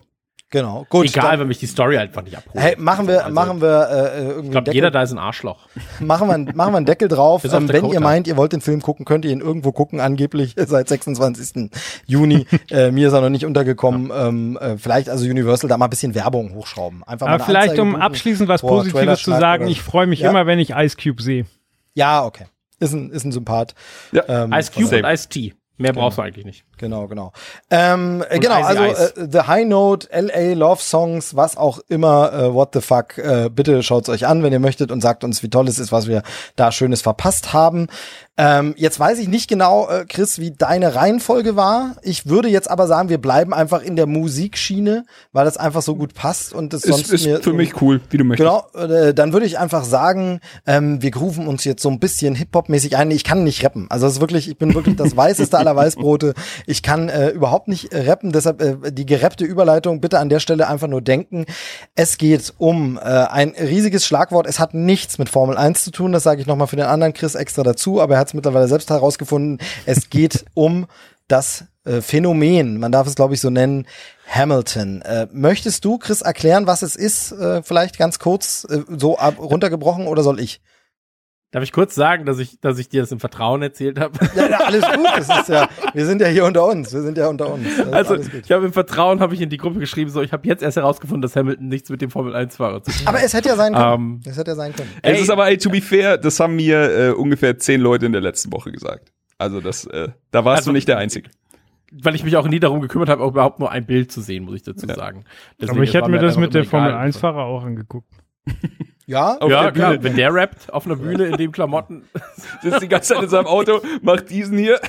Genau. Gut. egal, dann, wenn mich die Story einfach nicht abholt. hey, machen wir, Also, machen wir äh, irgendwie Ich glaube, jeder da ist ein Arschloch. machen wir, machen wir einen Deckel drauf. Ähm, wenn ihr meint, ihr wollt den Film gucken, könnt ihr ihn irgendwo gucken, angeblich seit 26. Juni. äh, mir ist er noch nicht untergekommen. Ähm, äh, vielleicht also Universal da mal ein bisschen Werbung hochschrauben. Einfach mal Aber eine vielleicht, Anzeige um buchen, abschließend was Positives zu sagen, ich freue mich Ja? immer, wenn ich Ice Cube sehe. Ja, okay. Ist ein, ist ein Sympath. Ja. Ähm, Ice Cube und Ice T. Mehr brauchst du eigentlich nicht. Genau, genau. Ähm, äh, Und genau, Icy also Ice. äh, The High Note, LA Love Songs, was auch immer, äh, what the fuck, äh, bitte schaut's euch an, wenn ihr möchtet und sagt uns, wie toll es ist, was wir da Schönes verpasst haben. Ähm, jetzt weiß ich nicht genau, äh, Chris, wie deine Reihenfolge war. Ich würde jetzt aber sagen, wir bleiben einfach in der Musikschiene, weil das einfach so gut passt und das sonst Ist, ist mir für mich cool, wie du möchtest. Genau, äh, dann würde ich einfach sagen, ähm, wir grooven uns jetzt so ein bisschen Hip-Hop-mäßig ein. Ich kann nicht rappen. Also das ist wirklich, ich bin wirklich das weißeste aller Weißbrote. Ich kann äh, überhaupt nicht äh, rappen, deshalb äh, die gerappte Überleitung bitte an der Stelle einfach nur denken. Es geht um äh, ein riesiges Schlagwort. Es hat nichts mit Formel 1 zu tun, das sage ich nochmal für den anderen Chris extra dazu, aber er hat es mittlerweile selbst herausgefunden. Es geht um das äh, Phänomen, man darf es glaube ich so nennen, Hamilton. Äh, möchtest du, Chris, erklären, was es ist? Äh, vielleicht ganz kurz äh, so ab, runtergebrochen oder soll ich? Darf ich kurz sagen, dass ich, dass ich dir das im Vertrauen erzählt habe? Ja, ja, alles gut. Das ist ja, wir sind ja hier unter uns. Wir sind ja unter uns. Also, ich habe im Vertrauen, habe ich in die Gruppe geschrieben, so, ich habe jetzt erst herausgefunden, dass Hamilton nichts mit dem Formel-1-Fahrer zu tun hat. Aber es hätte ja sein können. Ähm, es hätte ja sein können. Es Ey. ist aber, ey, to be fair, das haben mir äh, ungefähr zehn Leute in der letzten Woche gesagt. Also das, äh, da warst Also- du nicht der Einzige. weil ich mich auch nie darum gekümmert habe, überhaupt nur ein Bild zu sehen, muss ich dazu Ja. sagen. Aber ich hätte mir das mit der Formel Formel 1-Fahrer auch angeguckt. Ja, Auf Ja, der klar, Bühne. wenn der rappt auf einer Bühne in dem Klamotten. Sitzt die ganze Zeit in seinem Auto, macht diesen hier.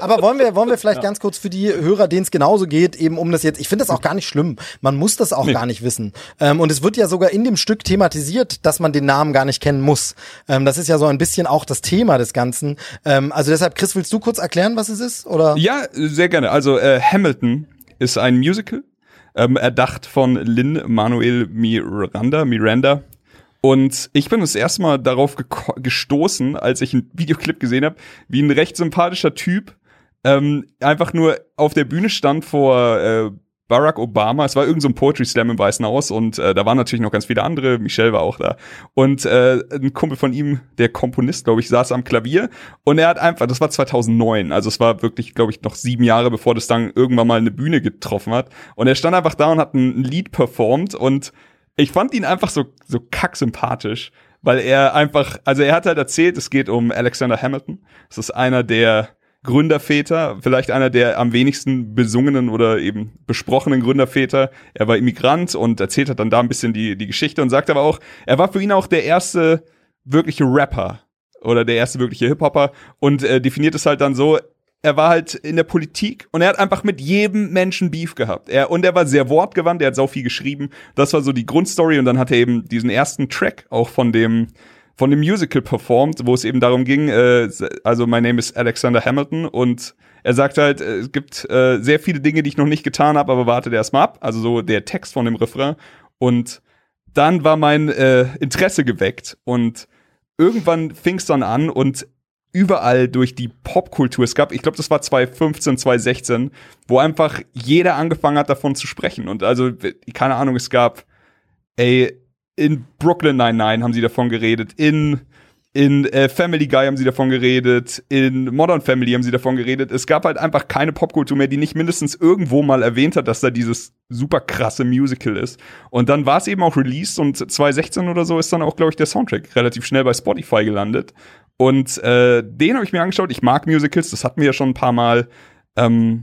aber wollen wir, wollen wir vielleicht ganz kurz für die Hörer, denen es genauso geht, eben um das jetzt, ich finde das auch gar nicht schlimm. Man muss das auch gar nicht wissen. Ähm, und es wird ja sogar in dem Stück thematisiert, dass man den Namen gar nicht kennen muss. Ähm, das ist ja so ein bisschen auch das Thema des Ganzen. Ähm, also deshalb, Chris, willst du kurz erklären, was es ist? Oder? Ja, sehr gerne. Also äh, Hamilton ist ein Musical, ähm, erdacht von Lin Manuel Miranda, Miranda. Und ich bin das erste Mal darauf gestoßen, als ich einen Videoclip gesehen habe, wie ein recht sympathischer Typ ähm, einfach nur auf der Bühne stand vor äh, Barack Obama. Es war irgend so ein Poetry Slam im Weißen Haus und äh, da waren natürlich noch ganz viele andere. Michelle war auch da. Und äh, ein Kumpel von ihm, der Komponist, glaube ich, saß am Klavier und er hat einfach, das war 2009, also es war wirklich, glaube ich, noch sieben Jahre, bevor das dann irgendwann mal eine Bühne getroffen hat. Und er stand einfach da und hat ein, ein Lied performt und ich fand ihn einfach so, so kacksympathisch, weil er einfach, also er hat halt erzählt, es geht um Alexander Hamilton. Das ist einer der Gründerväter, vielleicht einer der am wenigsten besungenen oder eben besprochenen Gründerväter. Er war Immigrant und erzählt hat dann da ein bisschen die, die Geschichte und sagt aber auch, er war für ihn auch der erste wirkliche Rapper oder der erste wirkliche Hip-Hopper und äh, definiert es halt dann so, er war halt in der Politik und er hat einfach mit jedem Menschen Beef gehabt. Er, und er war sehr wortgewandt, er hat sau viel geschrieben. Das war so die Grundstory und dann hat er eben diesen ersten Track auch von dem von dem Musical performt, wo es eben darum ging, äh, also my name is Alexander Hamilton und er sagt halt, äh, es gibt äh, sehr viele Dinge, die ich noch nicht getan habe, aber wartet erst mal ab. Also so der Text von dem Refrain und dann war mein äh, Interesse geweckt und irgendwann fing es dann an und überall durch die Popkultur. Es gab, ich glaube, das war 2015, 2016, wo einfach jeder angefangen hat, davon zu sprechen. Und also, keine Ahnung, es gab, ey, in Brooklyn Nine-Nine haben sie davon geredet, in in äh, Family Guy haben sie davon geredet, in Modern Family haben sie davon geredet. Es gab halt einfach keine Popkultur mehr, die nicht mindestens irgendwo mal erwähnt hat, dass da dieses super krasse Musical ist. Und dann war es eben auch released und 2016 oder so ist dann auch, glaube ich, der Soundtrack relativ schnell bei Spotify gelandet. Und äh, den habe ich mir angeschaut. Ich mag Musicals, das hatten wir ja schon ein paar Mal. Ähm,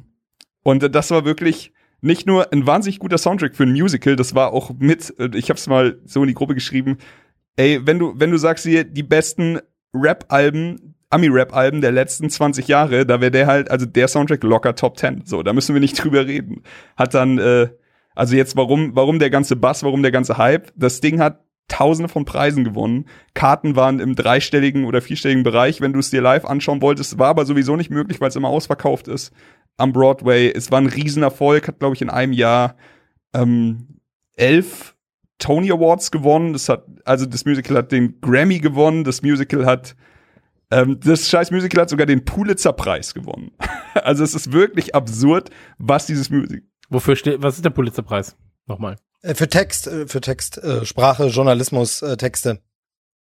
und das war wirklich nicht nur ein wahnsinnig guter Soundtrack für ein Musical, das war auch mit, äh, ich habe es mal so in die Gruppe geschrieben, ey, wenn du, wenn du sagst hier, die besten Rap-Alben, Ami-Rap-Alben der letzten 20 Jahre, da wäre der halt, also der Soundtrack locker Top 10. So, da müssen wir nicht drüber reden. Hat dann, äh, also jetzt, warum, warum der ganze Bass, warum der ganze Hype? Das Ding hat Tausende von Preisen gewonnen. Karten waren im dreistelligen oder vierstelligen Bereich, wenn du es dir live anschauen wolltest. War aber sowieso nicht möglich, weil es immer ausverkauft ist am Broadway. Es war ein Riesenerfolg, hat, glaube ich, in einem Jahr ähm, elf Tony Awards gewonnen. Das hat, also das Musical hat den Grammy gewonnen. Das Musical hat, ähm, das scheiß Musical hat sogar den Pulitzer-Preis gewonnen. also es ist wirklich absurd, was dieses Musical. Wofür steht, was ist der Pulitzerpreis? Nochmal. Äh, Für Text, äh, für Text, äh, Sprache, Journalismus, Texte.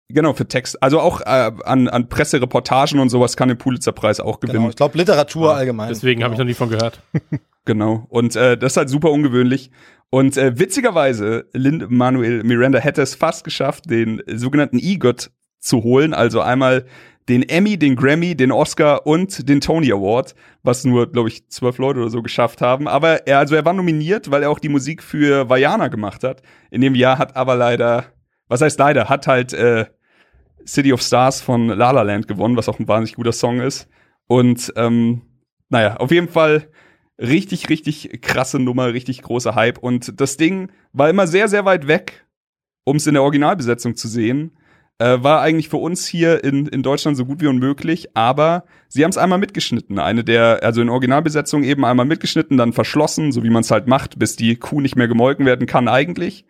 Genau, für Text. Also auch äh, an, an Pressereportagen und sowas kann den Pulitzer-Preis auch gewinnen. Genau. Ich glaube Literatur allgemein. Deswegen habe ich noch genau. nie von gehört. Genau. Und äh, das ist halt super ungewöhnlich. Und äh, witzigerweise, Lin Manuel Miranda hätte es fast geschafft, den sogenannten EGOT zu holen. Also einmal den Emmy, den Grammy, den Oscar und den Tony Award, was nur, glaube ich, zwölf Leute oder so geschafft haben. Aber er, also er war nominiert, weil er auch die Musik für Vajana gemacht hat. In dem Jahr hat aber leider, was heißt leider, hat halt äh, City of Stars von La La Land gewonnen, was auch ein wahnsinnig guter Song ist. Und ähm, naja, auf jeden Fall richtig, richtig krasse Nummer, richtig großer Hype. Und das Ding war immer sehr, sehr weit weg, um es in der Originalbesetzung zu sehen. Äh, war eigentlich für uns hier in, in Deutschland so gut wie unmöglich, aber sie haben es einmal mitgeschnitten. Eine der, also in Originalbesetzung eben einmal mitgeschnitten, dann verschlossen, so wie man es halt macht, bis die Kuh nicht mehr gemolken werden kann eigentlich.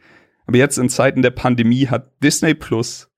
Aber jetzt in Zeiten der Pandemie hat Disney Plus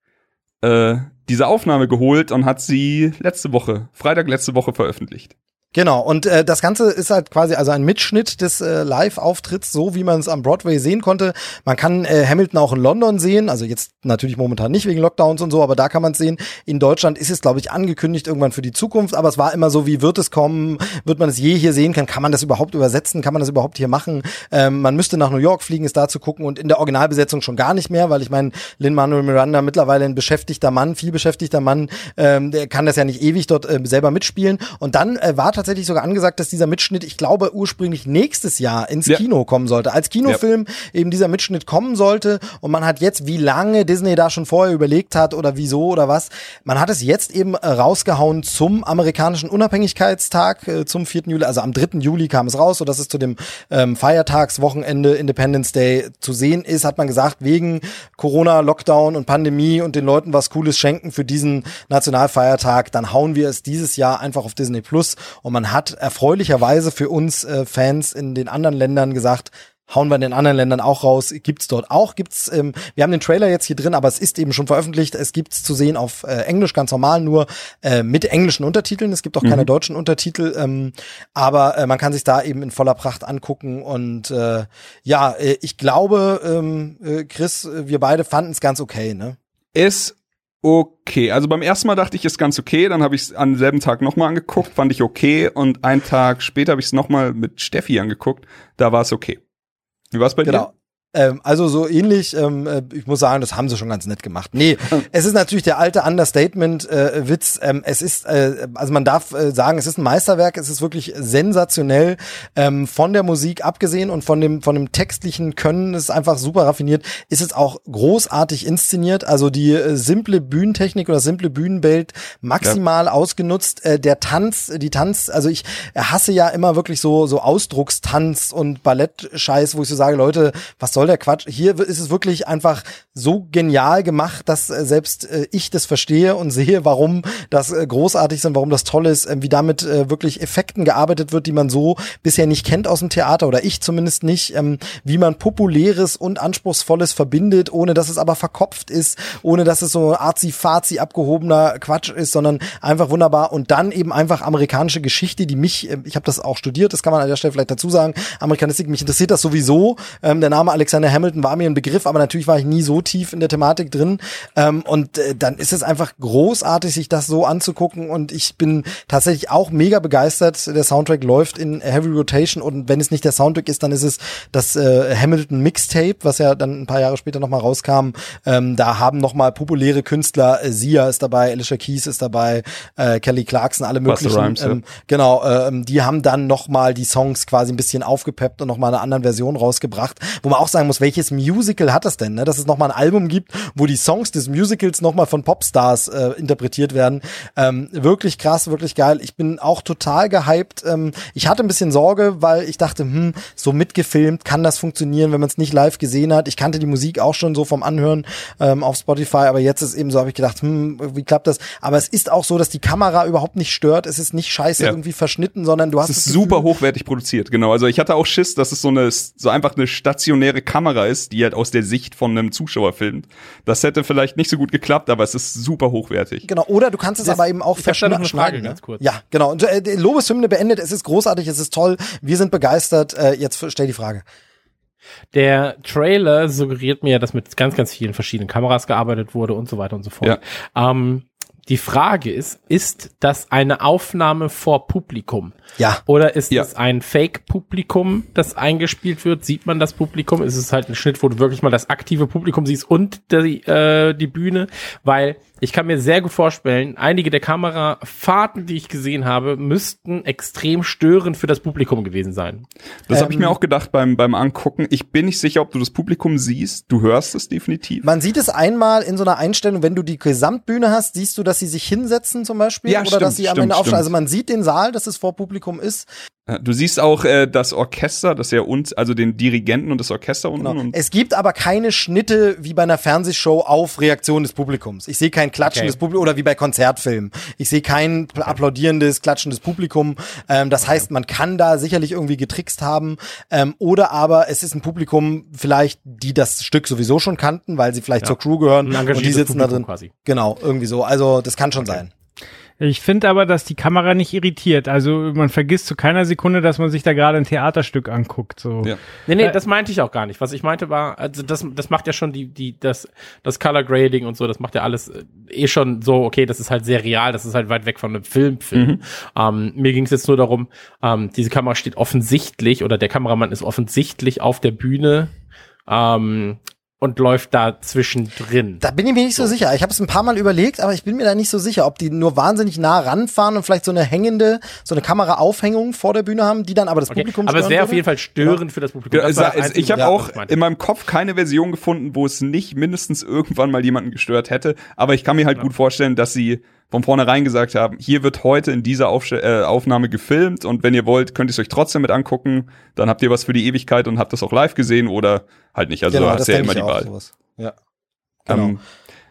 äh, diese Aufnahme geholt und hat sie letzte Woche, Freitag letzte Woche veröffentlicht. Genau, und äh, das Ganze ist halt quasi also ein Mitschnitt des äh, Live-Auftritts, so wie man es am Broadway sehen konnte. Man kann äh, Hamilton auch in London sehen, also jetzt natürlich momentan nicht wegen Lockdowns und so, aber da kann man es sehen. In Deutschland ist es, glaube ich, angekündigt irgendwann für die Zukunft, aber es war immer so, wie wird es kommen, wird man es je hier sehen können, kann man das überhaupt übersetzen, kann man das überhaupt hier machen? Ähm, man müsste nach New York fliegen, es da zu gucken und in der Originalbesetzung schon gar nicht mehr, weil ich meine, Lin-Manuel Miranda mittlerweile ein beschäftigter Mann, viel beschäftigter Mann, ähm, der kann das ja nicht ewig dort äh, selber mitspielen und dann äh, war tatsächlich sogar angesagt, dass dieser Mitschnitt, ich glaube, ursprünglich nächstes Jahr ins Ja. Kino kommen sollte. Als Kinofilm eben dieser Mitschnitt kommen sollte. Und man hat jetzt, wie lange Disney da schon vorher überlegt hat oder wieso oder was, man hat es jetzt eben äh, rausgehauen zum amerikanischen Unabhängigkeitstag, äh, zum 4. Juli, also am 3. Juli kam es raus, sodass es zu dem ähm, Feiertagswochenende Independence Day zu sehen ist, hat man gesagt, wegen Corona, Lockdown und Pandemie und den Leuten was Cooles schenken für diesen Nationalfeiertag, dann hauen wir es dieses Jahr einfach auf Disney Plus. Und man hat erfreulicherweise für uns äh, Fans in den anderen Ländern gesagt, hauen wir in den anderen Ländern auch raus. Gibt's dort auch? Gibt's? Ähm, wir haben den Trailer jetzt hier drin, aber es ist eben schon veröffentlicht. Es gibt's zu sehen auf äh, Englisch ganz normal, nur äh, mit englischen Untertiteln. Es gibt auch keine deutschen Untertitel, ähm, aber äh, man kann sich da eben in voller Pracht angucken. Und äh, ja, äh, ich glaube, ähm, äh, Chris, äh, wir beide fanden es ganz okay, ne? Ist okay. Also beim ersten Mal dachte ich, ist ganz okay. Dann habe ich es am selben Tag nochmal angeguckt, fand ich okay. Und einen Tag später habe ich es nochmal mit Steffi angeguckt. Da war es okay. Wie war es bei Genau. Ähm, also so ähnlich, ähm, äh, ich muss sagen, das haben sie schon ganz nett gemacht. Nee, es ist natürlich der alte Understatement-Witz. ähm, es ist, äh, also man darf äh, sagen, es ist ein Meisterwerk, es ist wirklich sensationell ähm, von der Musik abgesehen und von dem, von dem textlichen Können, es ist einfach super raffiniert, ist es auch großartig inszeniert, also die äh, simple Bühnentechnik oder simple Bühnenbild maximal ausgenutzt. Äh, der Tanz, die Tanz, also ich hasse ja immer wirklich so, so Ausdruckstanz und Ballettscheiß, wo ich so sage, Leute, was soll der Quatsch? Hier ist es wirklich einfach so genial gemacht, dass äh, selbst äh, ich das verstehe und sehe, warum das äh, großartig ist und warum das toll ist, äh, wie damit wirklich Effekten gearbeitet wird, die man so bisher nicht kennt aus dem Theater oder ich zumindest nicht, ähm, wie man populäres und anspruchsvolles verbindet, ohne dass es aber verkopft ist, ohne dass es so arzi-fazi abgehobener Quatsch ist, sondern einfach wunderbar und dann eben einfach amerikanische Geschichte, die mich, äh, ich habe das auch studiert, das kann man an der Stelle vielleicht dazu sagen, Amerikanistik, mich interessiert das sowieso, ähm, der Name Alexander Hamilton war mir ein Begriff, aber natürlich war ich nie so tief in der Thematik drin. Ähm, und äh, dann ist es einfach großartig, sich das so anzugucken. Und ich bin tatsächlich auch mega begeistert. Der Soundtrack läuft in Heavy Rotation und wenn es nicht der Soundtrack ist, dann ist es das äh, Hamilton Mixtape, was ja dann ein paar Jahre später nochmal rauskam. Ähm, da haben nochmal populäre Künstler, äh, Sia ist dabei, Alicia Keys ist dabei, äh, Kelly Clarkson, alle möglichen. Rhymes, ja. ähm, Genau, ähm, die haben dann nochmal die Songs quasi ein bisschen aufgepeppt und nochmal eine andere Version rausgebracht, wo man auch sagen muss, welches Musical hat das denn, ne? dass es nochmal ein Album gibt, wo die Songs des Musicals nochmal von Popstars äh, interpretiert werden. Ähm, wirklich krass, wirklich geil. Ich bin auch total gehypt. Ähm, ich hatte ein bisschen Sorge, weil ich dachte, hm, so mitgefilmt, kann das funktionieren, wenn man es nicht live gesehen hat. Ich kannte die Musik auch schon so vom Anhören ähm, auf Spotify, aber jetzt ist eben so, habe ich gedacht, hm, wie klappt das? Aber es ist auch so, dass die Kamera überhaupt nicht stört. Es ist nicht scheiße Ja. irgendwie verschnitten, sondern du hast Es ist super hochwertig produziert, genau. Also ich hatte auch Schiss, dass es so eine, so einfach eine stationäre Kamera ist, die halt aus der Sicht von einem Zuschauer filmt. Das hätte vielleicht nicht so gut geklappt, aber es ist super hochwertig. Genau, oder du kannst es Das- aber eben auch verschneiden. Ne? Ja, genau. Und äh, die Lobeshymne beendet, es ist großartig, es ist toll, wir sind begeistert. Äh, jetzt stell die Frage. Der Trailer suggeriert mir, dass mit ganz, ganz vielen verschiedenen Kameras gearbeitet wurde und so weiter und so fort. Ähm, die Frage ist, ist das eine Aufnahme vor Publikum? Ja. Oder ist Ja. es ein Fake-Publikum, das eingespielt wird? Sieht man das Publikum? Ist es halt ein Schnitt, wo du wirklich mal das aktive Publikum siehst und die, äh, die Bühne? Weil ich kann mir sehr gut vorstellen, einige der Kamerafahrten, die ich gesehen habe, müssten extrem störend für das Publikum gewesen sein. Das habe ich Ähm, mir auch gedacht beim, beim Angucken. Ich bin nicht sicher, ob du das Publikum siehst. Du hörst es definitiv. Man sieht es einmal in so einer Einstellung, wenn du die Gesamtbühne hast, siehst du, dass sie sich hinsetzen zum Beispiel Ja, oder stimmt, dass sie am stimmt, Ende aufstehen. Also man sieht den Saal, dass es vor Publikum ist. Du siehst auch äh, das Orchester, das ja und also den Dirigenten und das Orchester unten. Genau. Und Es gibt aber keine Schnitte wie bei einer Fernsehshow auf Reaktion des Publikums. Ich sehe kein Klatschen Okay. des Publikums oder wie bei Konzertfilmen. Ich sehe kein applaudierendes, klatschendes Publikum. Ähm, das heißt, man kann da sicherlich irgendwie getrickst haben. Ähm, oder aber es ist ein Publikum vielleicht, die das Stück sowieso schon kannten, weil sie vielleicht Ja. zur Crew gehören und die sitzen da Publikum drin. quasi. Genau, irgendwie so. Also das kann schon sein. Ich finde aber, dass die Kamera nicht irritiert. Also man vergisst zu keiner Sekunde, dass man sich da gerade ein Theaterstück anguckt. So. Ja. Nee, nee, Äh, das meinte ich auch gar nicht. Was ich meinte war, also das, das macht ja schon die, die, das, das Color Grading und so, das macht ja alles äh, eh schon so, okay, das ist halt sehr real, das ist halt weit weg von einem Film. Film. Ähm, mir ging es jetzt nur darum, ähm, diese Kamera steht offensichtlich oder der Kameramann ist offensichtlich auf der Bühne ähm, und läuft da zwischendrin. Da bin ich mir nicht so, sicher. Ich habe es ein paar Mal überlegt, aber ich bin mir da nicht so sicher, ob die nur wahnsinnig nah ranfahren und vielleicht so eine hängende, so eine Kameraaufhängung vor der Bühne haben, die dann aber das Okay. Publikum Aber es wäre auf jeden Fall störend für das Publikum. Ja, Das das Einzige, ich habe was auch in meinem Kopf keine Version gefunden, wo es nicht mindestens irgendwann mal jemanden gestört hätte. Aber ich kann mir halt gut vorstellen, dass sie von vornherein gesagt haben, hier wird heute in dieser Aufste äh, Aufnahme gefilmt und wenn ihr wollt, könnt ihr es euch trotzdem mit angucken. Dann habt ihr was für die Ewigkeit und habt das auch live gesehen oder halt nicht. Also du hast ja immer die Wahl. sowas. Ja. Genau. Ähm,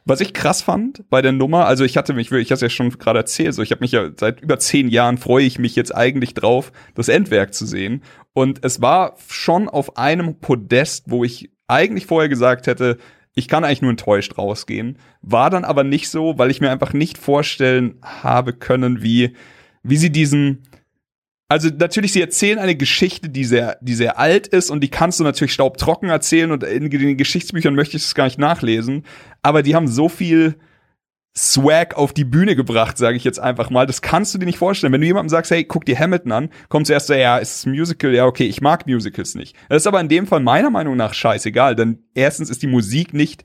was ich krass fand bei der Nummer, also ich hatte mich, ich hatte ja schon gerade erzählt, so ich habe mich ja seit über zehn Jahren freue ich mich jetzt eigentlich drauf, das Endwerk zu sehen. Und es war schon auf einem Podest, wo ich eigentlich vorher gesagt hätte, ich kann eigentlich nur enttäuscht rausgehen. War dann aber nicht so, weil ich mir einfach nicht vorstellen habe können, wie, wie sie diesen, also natürlich, sie erzählen eine Geschichte, die sehr, die sehr alt ist und die kannst du natürlich staubtrocken erzählen und in den Geschichtsbüchern möchte ich es gar nicht nachlesen. Aber die haben so viel Swag auf die Bühne gebracht, sage ich jetzt einfach mal. Das kannst du dir nicht vorstellen. Wenn du jemandem sagst, hey, guck dir Hamilton an, kommt zuerst ja, ist es ein Musical? Ja, okay, ich mag Musicals nicht. Das ist aber in dem Fall meiner Meinung nach scheißegal, denn erstens ist die Musik nicht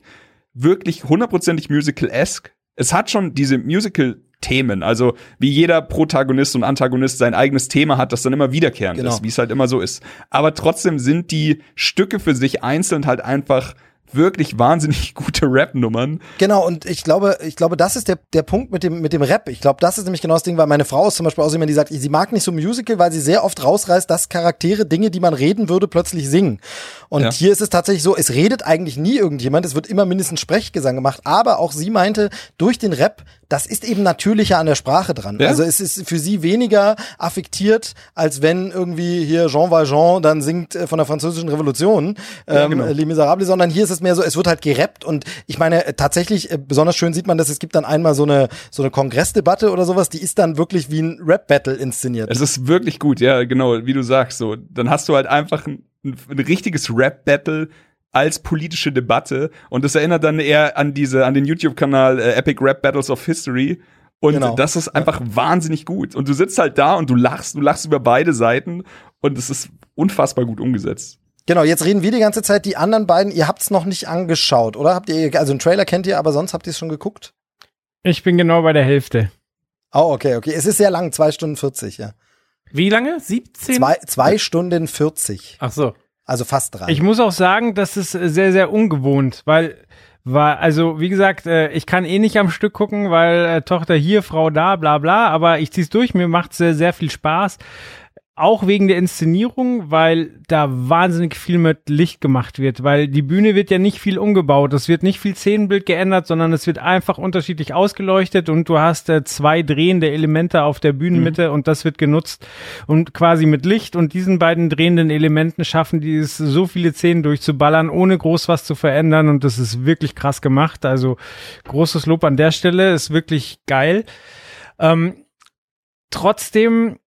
wirklich hundertprozentig musical-esque. Es hat schon diese Musical-Themen, also wie jeder Protagonist und Antagonist sein eigenes Thema hat, das dann immer wiederkehrend Genau. ist, wie es halt immer so ist. Aber trotzdem sind die Stücke für sich einzeln halt einfach wirklich wahnsinnig gute Rap-Nummern. Genau, und ich glaube, ich glaube, das ist der, der Punkt mit dem, mit dem Rap. Ich glaube, das ist nämlich genau das Ding, weil meine Frau ist zum Beispiel auch jemand, die sagt, sie mag nicht so Musical, weil sie sehr oft rausreißt, dass Charaktere Dinge, die man reden würde, plötzlich singen. Und Ja. hier ist es tatsächlich so, es redet eigentlich nie irgendjemand, es wird immer mindestens Sprechgesang gemacht, aber auch sie meinte, durch den Rap, das ist eben natürlicher an der Sprache dran. Ja. Also es ist für sie weniger affektiert, als wenn irgendwie hier Jean Valjean dann singt äh, von der französischen Revolution, ähm, genau. Les Miserables, sondern hier ist es mehr so, es wird halt gerappt und ich meine, äh, tatsächlich, äh, besonders schön sieht man, dass es gibt dann einmal so eine, so eine Kongressdebatte oder sowas, die ist dann wirklich wie ein Rap-Battle inszeniert. Es ist wirklich gut, ja, genau, wie du sagst, so. Dann hast du halt einfach ein, ein, richtiges Rap-Battle als politische Debatte und das erinnert dann eher an diese an den YouTube-Kanal äh, Epic Rap Battles of History und Genau. das ist einfach wahnsinnig gut und du sitzt halt da und du lachst, du lachst über beide Seiten und es ist unfassbar gut umgesetzt. Genau, jetzt reden wir die ganze Zeit. Die anderen beiden, ihr habt's noch nicht angeschaut, oder? Habt ihr, also einen Trailer kennt ihr, aber sonst habt ihr es schon geguckt? Ich bin genau bei der Hälfte. Oh, okay, okay. Es ist sehr lang, zwei Stunden 40, ja. Wie lange? 17? Zwei, zwei Stunden 40. Ach so. Also fast drei. Ich muss auch sagen, das ist sehr, sehr ungewohnt, weil, war, also wie gesagt, äh, ich kann eh nicht am Stück gucken, weil äh, Tochter hier, Frau da, bla bla, aber ich zieh's durch, mir macht's sehr, sehr viel Spaß. Auch wegen der Inszenierung, weil da wahnsinnig viel mit Licht gemacht wird, weil die Bühne wird ja nicht viel umgebaut, es wird nicht viel Szenenbild geändert, sondern es wird einfach unterschiedlich ausgeleuchtet und du hast äh, zwei drehende Elemente auf der Bühnenmitte und das wird genutzt und quasi mit Licht. Und diesen beiden drehenden Elementen schaffen die es, so viele Szenen durchzuballern, ohne groß was zu verändern. Und das ist wirklich krass gemacht. Also großes Lob an der Stelle, ist wirklich geil. Ähm, trotzdem,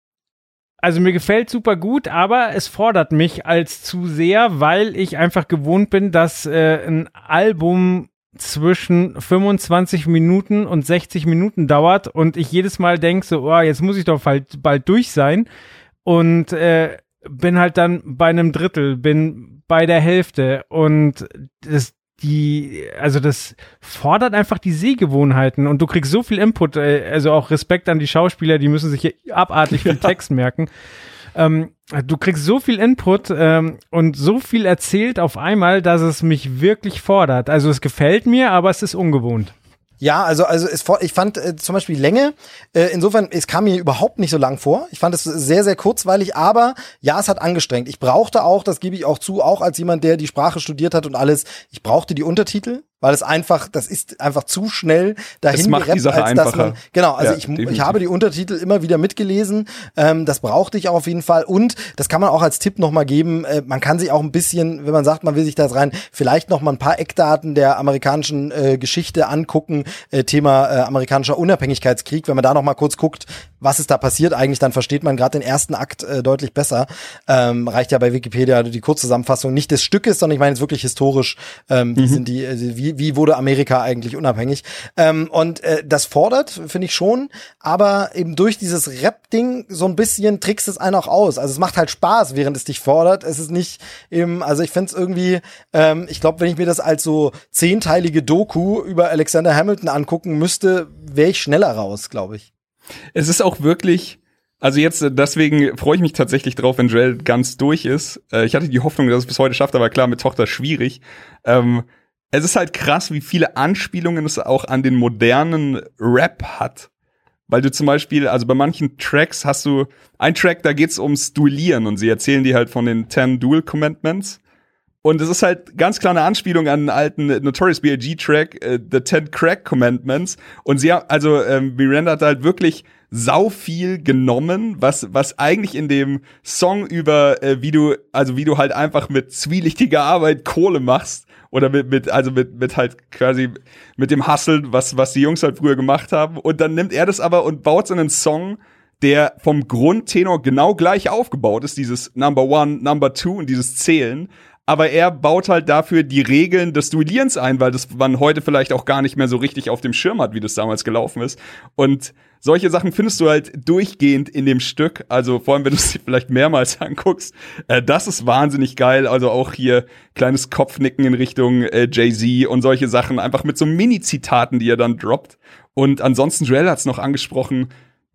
also mir gefällt super gut, aber es fordert mich als zu sehr, weil ich einfach gewohnt bin, dass äh, ein Album zwischen 25 Minuten und 60 Minuten dauert und ich jedes Mal denke so, oh, jetzt muss ich doch bald, bald durch sein und äh, bin halt dann bei einem Drittel, bin bei der Hälfte und das die, also das fordert einfach die Sehgewohnheiten und du kriegst so viel Input, äh, also auch Respekt an die Schauspieler, die müssen sich hier abartig viel Text merken. Ähm, du kriegst so viel Input ähm, und so viel erzählt auf einmal, dass es mich wirklich fordert. Also es gefällt mir, aber es ist ungewohnt. Ja, also also es, ich fand äh, zum Beispiel Länge, äh, insofern, es kam mir überhaupt nicht so lang vor. Ich fand es sehr, sehr kurzweilig, aber ja, es hat angestrengt. Ich brauchte auch, das gebe ich auch zu, auch als jemand, der die Sprache studiert hat und alles, ich brauchte die Untertitel, weil es einfach, das ist einfach zu schnell dahin gerappt, als dass man, genau, also Ja, ich, definitiv. ich habe die Untertitel immer wieder mitgelesen, ähm, das brauchte ich auch auf jeden Fall. Und das kann man auch als Tipp nochmal geben, äh, man kann sich auch ein bisschen, wenn man sagt, man will sich da jetzt rein, vielleicht noch mal ein paar Eckdaten der amerikanischen äh, Geschichte angucken, äh, Thema äh, amerikanischer Unabhängigkeitskrieg, wenn man da noch mal kurz guckt, was ist da passiert eigentlich, dann versteht man gerade den ersten Akt äh, deutlich besser. Ähm, reicht ja bei Wikipedia die Kurzzusammenfassung nicht des Stückes, sondern ich meine jetzt wirklich historisch, ähm, wie sind die, äh, wie, wie wurde Amerika eigentlich unabhängig? Ähm, und äh, das fordert, finde ich schon, aber eben durch dieses Rap-Ding so ein bisschen trickst es einen auch aus. Also es macht halt Spaß, während es dich fordert. Es ist nicht eben, also ich finde es irgendwie, ähm, ich glaube, wenn ich mir das als so zehnteilige Doku über Alexander Hamilton angucken müsste, wäre ich schneller raus, glaube ich. Es ist auch wirklich, also jetzt, äh, deswegen freue ich mich tatsächlich drauf, wenn Joel ganz durch ist. Äh, ich hatte die Hoffnung, dass es bis heute schafft, aber klar, mit Tochter schwierig. Ähm, es ist halt krass, wie viele Anspielungen es auch an den modernen Rap hat. Weil du zum Beispiel, also bei manchen Tracks hast du, ein Track, da geht's ums Duellieren und sie erzählen dir halt von den 10 Duel Commandments. Und es ist halt ganz klar eine Anspielung an einen alten Notorious B.I.G. Track, äh, The Ten Crack Commandments. Und sie haben, also ähm, Miranda hat halt wirklich sau viel genommen, was was eigentlich in dem Song über äh, wie du also wie du halt einfach mit zwielichtiger Arbeit Kohle machst oder mit mit also mit mit halt quasi mit dem Hustle, was was die Jungs halt früher gemacht haben und dann nimmt er das aber und baut so einen Song der vom Grundtenor genau gleich aufgebaut ist, dieses Number One, Number Two und dieses Zählen. Aber er baut halt dafür die Regeln des Duellierens ein, weil das man heute vielleicht auch gar nicht mehr so richtig auf dem Schirm hat, wie das damals gelaufen ist. Und solche Sachen findest du halt durchgehend in dem Stück. Also vor allem, wenn du es vielleicht mehrmals anguckst. Äh, das ist wahnsinnig geil. Also auch hier kleines Kopfnicken in Richtung äh, Jay-Z und solche Sachen. Einfach mit so Mini-Zitaten, die er dann droppt. Und ansonsten, Joel hat es noch angesprochen,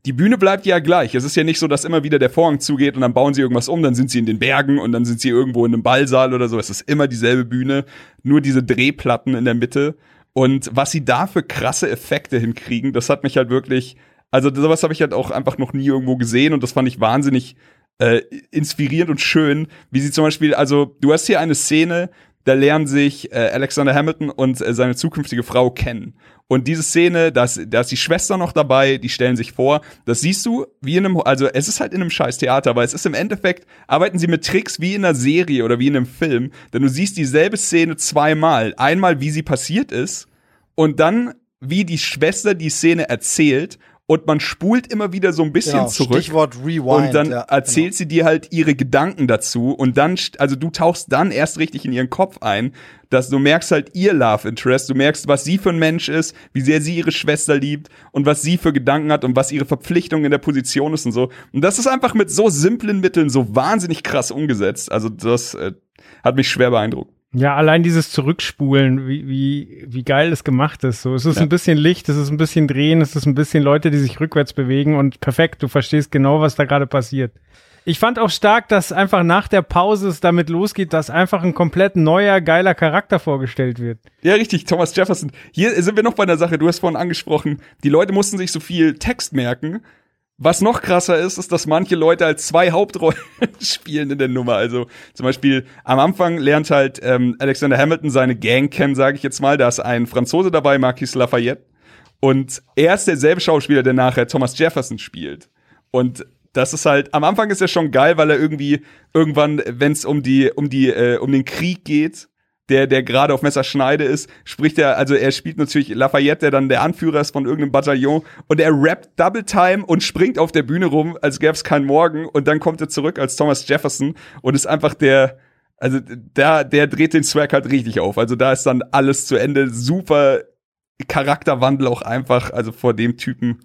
die Bühne bleibt ja gleich. Es ist ja nicht so, dass immer wieder der Vorhang zugeht und dann bauen sie irgendwas um, dann sind sie in den Bergen und dann sind sie irgendwo in einem Ballsaal oder so. Es ist immer dieselbe Bühne, nur diese Drehplatten in der Mitte. Und was sie da für krasse Effekte hinkriegen, das hat mich halt wirklich, also sowas habe ich halt auch einfach noch nie irgendwo gesehen und das fand ich wahnsinnig äh, inspirierend und schön, wie sie zum Beispiel, also du hast hier eine Szene, da lernen sich äh, Alexander Hamilton und äh, seine zukünftige Frau kennen. Und diese Szene, da ist, da ist die Schwester noch dabei, die stellen sich vor. Das siehst du wie in einem, also es ist halt in einem scheiß Theater, aber es ist im Endeffekt, arbeiten sie mit Tricks wie in einer Serie oder wie in einem Film. Denn du siehst dieselbe Szene zweimal. Einmal, wie sie passiert ist und dann, wie die Schwester die Szene erzählt. Und man spult immer wieder so ein bisschen Genau, zurück. Stichwort Rewind. Und dann ja, erzählt sie dir halt ihre Gedanken dazu und dann, also du tauchst dann erst richtig in ihren Kopf ein, dass du merkst halt ihr Love Interest, du merkst, was sie für ein Mensch ist, wie sehr sie ihre Schwester liebt und was sie für Gedanken hat und was ihre Verpflichtung in der Position ist und so. Und das ist einfach mit so simplen Mitteln so wahnsinnig krass umgesetzt. Also das äh, hat mich schwer beeindruckt. Ja, allein dieses Zurückspulen, wie, wie, wie geil das gemacht ist. So, es ist Ja. ein bisschen Licht, es ist ein bisschen Drehen, es ist ein bisschen Leute, die sich rückwärts bewegen und perfekt, du verstehst genau, was da gerade passiert. Ich fand auch stark, dass einfach nach der Pause es damit losgeht, dass einfach ein komplett neuer, geiler Charakter vorgestellt wird. Ja, richtig, Thomas Jefferson. Hier sind wir noch bei einer Sache, du hast vorhin angesprochen, die Leute mussten sich so viel Text merken. Was noch krasser ist, ist, dass manche Leute als zwei Hauptrollen spielen in der Nummer. Also zum Beispiel am Anfang lernt halt ähm, Alexander Hamilton seine Gang kennen, sage ich jetzt mal. Da ist ein Franzose dabei, Marquis Lafayette. Und er ist derselbe Schauspieler, der nachher Thomas Jefferson spielt. Und das ist halt, am Anfang ist er schon geil, weil er irgendwie irgendwann, wenn es um die, um die, äh, um den Krieg geht, der, der gerade auf Messerschneide ist, spricht er, also er spielt natürlich Lafayette, der dann der Anführer ist von irgendeinem Bataillon und er rappt Double Time und springt auf der Bühne rum, als gäbe es keinen Morgen und dann kommt er zurück als Thomas Jefferson und ist einfach der, also da, der dreht den Swag halt richtig auf. Also da ist dann alles zu Ende. Super Charakterwandel auch einfach, also vor dem Typen.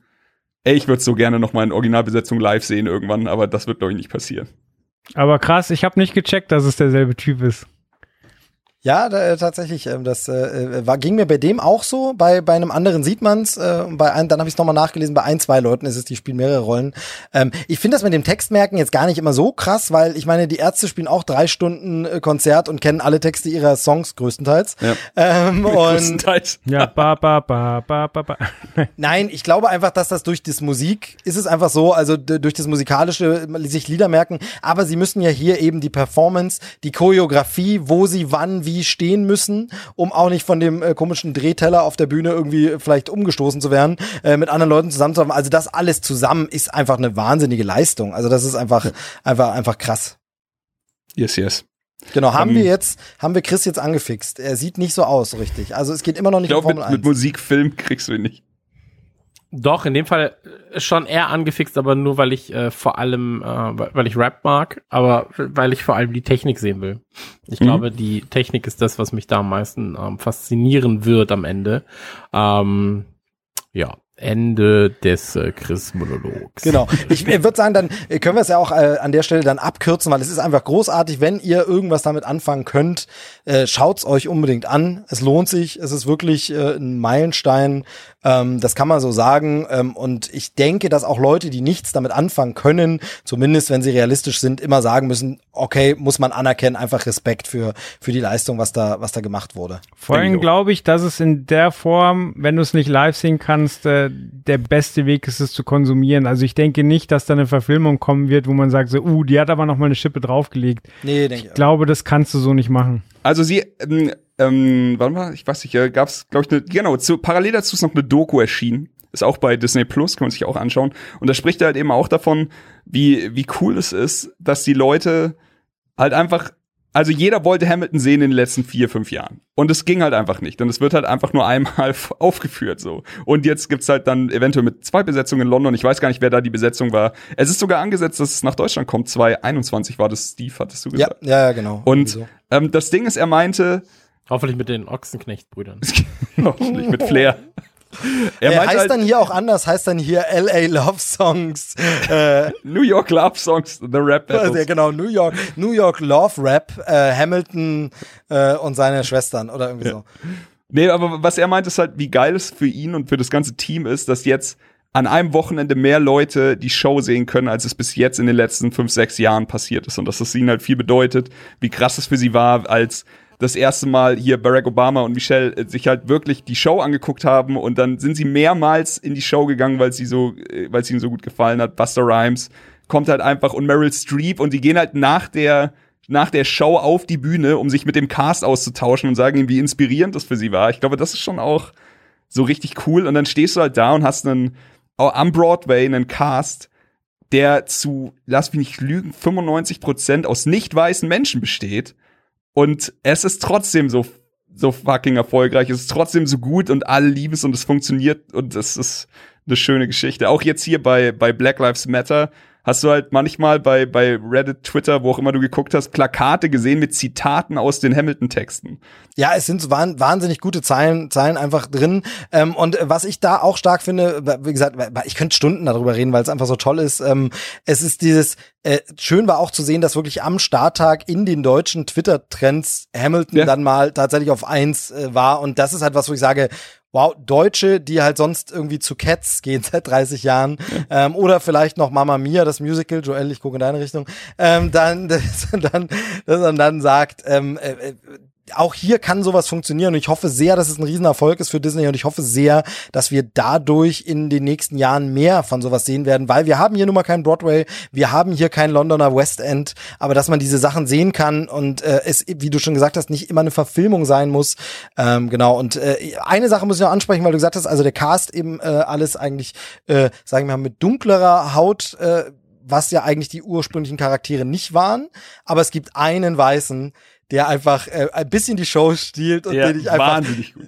Ey, ich würde so gerne noch mal in Originalbesetzung live sehen irgendwann, aber das wird glaube ich nicht passieren. Aber krass, ich habe nicht gecheckt, dass es derselbe Typ ist. Ja, da, äh, tatsächlich. Ähm, das äh, war, ging mir bei dem auch so. Bei, bei einem anderen sieht man's. Äh, und bei einem, dann habe ich es nochmal nachgelesen. Bei ein, zwei Leuten ist es, die spielen mehrere Rollen. Ähm, ich finde das mit dem Textmerken jetzt gar nicht immer so krass, weil ich meine, die Ärzte spielen auch drei Stunden äh, Konzert und kennen alle Texte ihrer Songs größtenteils. Ja. Ähm, und Größtenteils. Ja, ba, ba, ba, ba, ba, ba. Nein, ich glaube einfach, dass das durch das Musik ist es einfach so, also durch das musikalische sich Lieder merken, aber sie müssen ja hier eben die Performance, die Choreografie, wo sie wann wie stehen müssen, um auch nicht von dem äh, komischen Drehteller auf der Bühne irgendwie vielleicht umgestoßen zu werden, äh, mit anderen Leuten zusammenzuarbeiten. Also das alles zusammen ist einfach eine wahnsinnige Leistung. Also das ist einfach einfach einfach krass. Yes, yes. Genau, haben Ähm, wir jetzt, haben wir Chris jetzt angefixt. Er sieht nicht so aus, so richtig. Also es geht immer noch Ich nicht um glaube, mit, Formel mit 1. Musik, Film kriegst du ihn nicht. Doch, in dem Fall äh, schon eher angefixt, aber nur weil ich äh, vor allem, äh, weil weil ich Rap mag, aber weil ich vor allem die Technik sehen will. Ich Mhm. glaube, die Technik ist das, was mich da am meisten ähm, faszinieren wird am Ende. Ähm, ja, Ende des äh, Chris-Monologs. Genau. Ich äh, würde sagen, dann äh, können wir es ja auch äh, an der Stelle dann abkürzen, weil es ist einfach großartig. Wenn ihr irgendwas damit anfangen könnt, äh, schaut's euch unbedingt an. Es lohnt sich. Es ist wirklich äh, ein Meilenstein. Ähm, das kann man so sagen. Ähm, und ich denke, dass auch Leute, die nichts damit anfangen können, zumindest wenn sie realistisch sind, immer sagen müssen, okay, muss man anerkennen, einfach Respekt für, für die Leistung, was da, was da gemacht wurde. Vor allem glaube ich, dass es in der Form, wenn du es nicht live sehen kannst, äh, der beste Weg ist, es zu konsumieren. Also ich denke nicht, dass da eine Verfilmung kommen wird, wo man sagt so, uh, die hat aber noch mal eine Schippe draufgelegt. Nee, denke Ich glaube, das kannst du so nicht machen. Also sie, ähm, ähm, warte mal, ich weiß nicht, äh, gab's, glaube ich, eine, genau, zu, parallel dazu ist noch eine Doku erschienen. Ist auch bei Disney Plus, kann man sich auch anschauen. Und da spricht er halt eben auch davon, wie, wie cool es ist, dass die Leute halt einfach, also jeder wollte Hamilton sehen in den letzten vier, fünf Jahren. Und es ging halt einfach nicht. Und es wird halt einfach nur einmal aufgeführt, so. Und jetzt gibt's halt dann eventuell mit zwei Besetzungen in London. Ich weiß gar nicht, wer da die Besetzung war. Es ist sogar angesetzt, dass es nach Deutschland kommt. 2021 war das, Steve, hattest du gesagt. ja, ja, genau. Und ähm, das Ding ist, er meinte, Hoffentlich mit den Ochsenknecht-Brüdern. hoffentlich mit Flair. Er Er heißt halt, dann hier auch anders, heißt dann hier LA Love Songs. Äh, New York Love Songs, The Rap also, ja, Battles. genau, New York, New York Love Rap, äh, Hamilton äh, und seine Schwestern oder irgendwie so. Nee, aber was er meint, ist halt, wie geil es für ihn und für das ganze Team ist, dass jetzt an einem Wochenende mehr Leute die Show sehen können, als es bis jetzt in den letzten fünf, sechs Jahren passiert ist. Und dass das ihnen halt viel bedeutet, wie krass es für sie war, als das erste Mal hier Barack Obama und Michelle äh, sich halt wirklich die Show angeguckt haben und dann sind sie mehrmals in die Show gegangen, weil sie so, äh, weil es ihnen so gut gefallen hat. Buster Rhymes kommt halt einfach und Meryl Streep und die gehen halt nach der nach der Show auf die Bühne, um sich mit dem Cast auszutauschen und sagen ihm, wie inspirierend das für sie war. Ich glaube, das ist schon auch so richtig cool. Und dann stehst du halt da und hast einen oh, am Broadway einen Cast, der zu, lass mich nicht lügen, 95 Prozent aus nicht weißen Menschen besteht. Und es ist trotzdem so, so fucking erfolgreich. Es ist trotzdem so gut und alle lieben es und es funktioniert und es ist eine schöne Geschichte. Auch jetzt hier bei, bei Black Lives Matter hast du halt manchmal bei, bei Reddit, Twitter, wo auch immer du geguckt hast, Plakate gesehen mit Zitaten aus den Hamilton-Texten. Ja, es sind so wahnsinnig gute Zeilen, Zeilen einfach drin. Ähm, und was ich da auch stark finde, wie gesagt, ich könnte Stunden darüber reden, weil es einfach so toll ist. Ähm, es ist dieses, äh, schön war auch zu sehen, dass wirklich am Starttag in den deutschen Twitter-Trends Hamilton ja. dann mal tatsächlich auf eins äh, war. Und das ist halt was, wo ich sage, wow, Deutsche, die halt sonst irgendwie zu Cats gehen seit 30 Jahren, ähm, oder vielleicht noch Mama Mia, das Musical, Joel, ich gucke in deine Richtung, ähm, dann, das, dann, das, dann sagt, ähm, äh, äh auch hier kann sowas funktionieren und ich hoffe sehr, dass es ein Riesenerfolg ist für Disney und ich hoffe sehr, dass wir dadurch in den nächsten Jahren mehr von sowas sehen werden, weil wir haben hier nun mal kein Broadway, wir haben hier kein Londoner West End, aber dass man diese Sachen sehen kann und äh, es, wie du schon gesagt hast, nicht immer eine Verfilmung sein muss. Ähm, genau, und äh, eine Sache muss ich noch ansprechen, weil du gesagt hast, also der Cast eben äh, alles eigentlich, äh, sagen wir mal, mit dunklerer Haut äh, was ja eigentlich die ursprünglichen Charaktere nicht waren, aber es gibt einen Weißen, der einfach äh, ein bisschen die Show stiehlt und ja, den ich einfach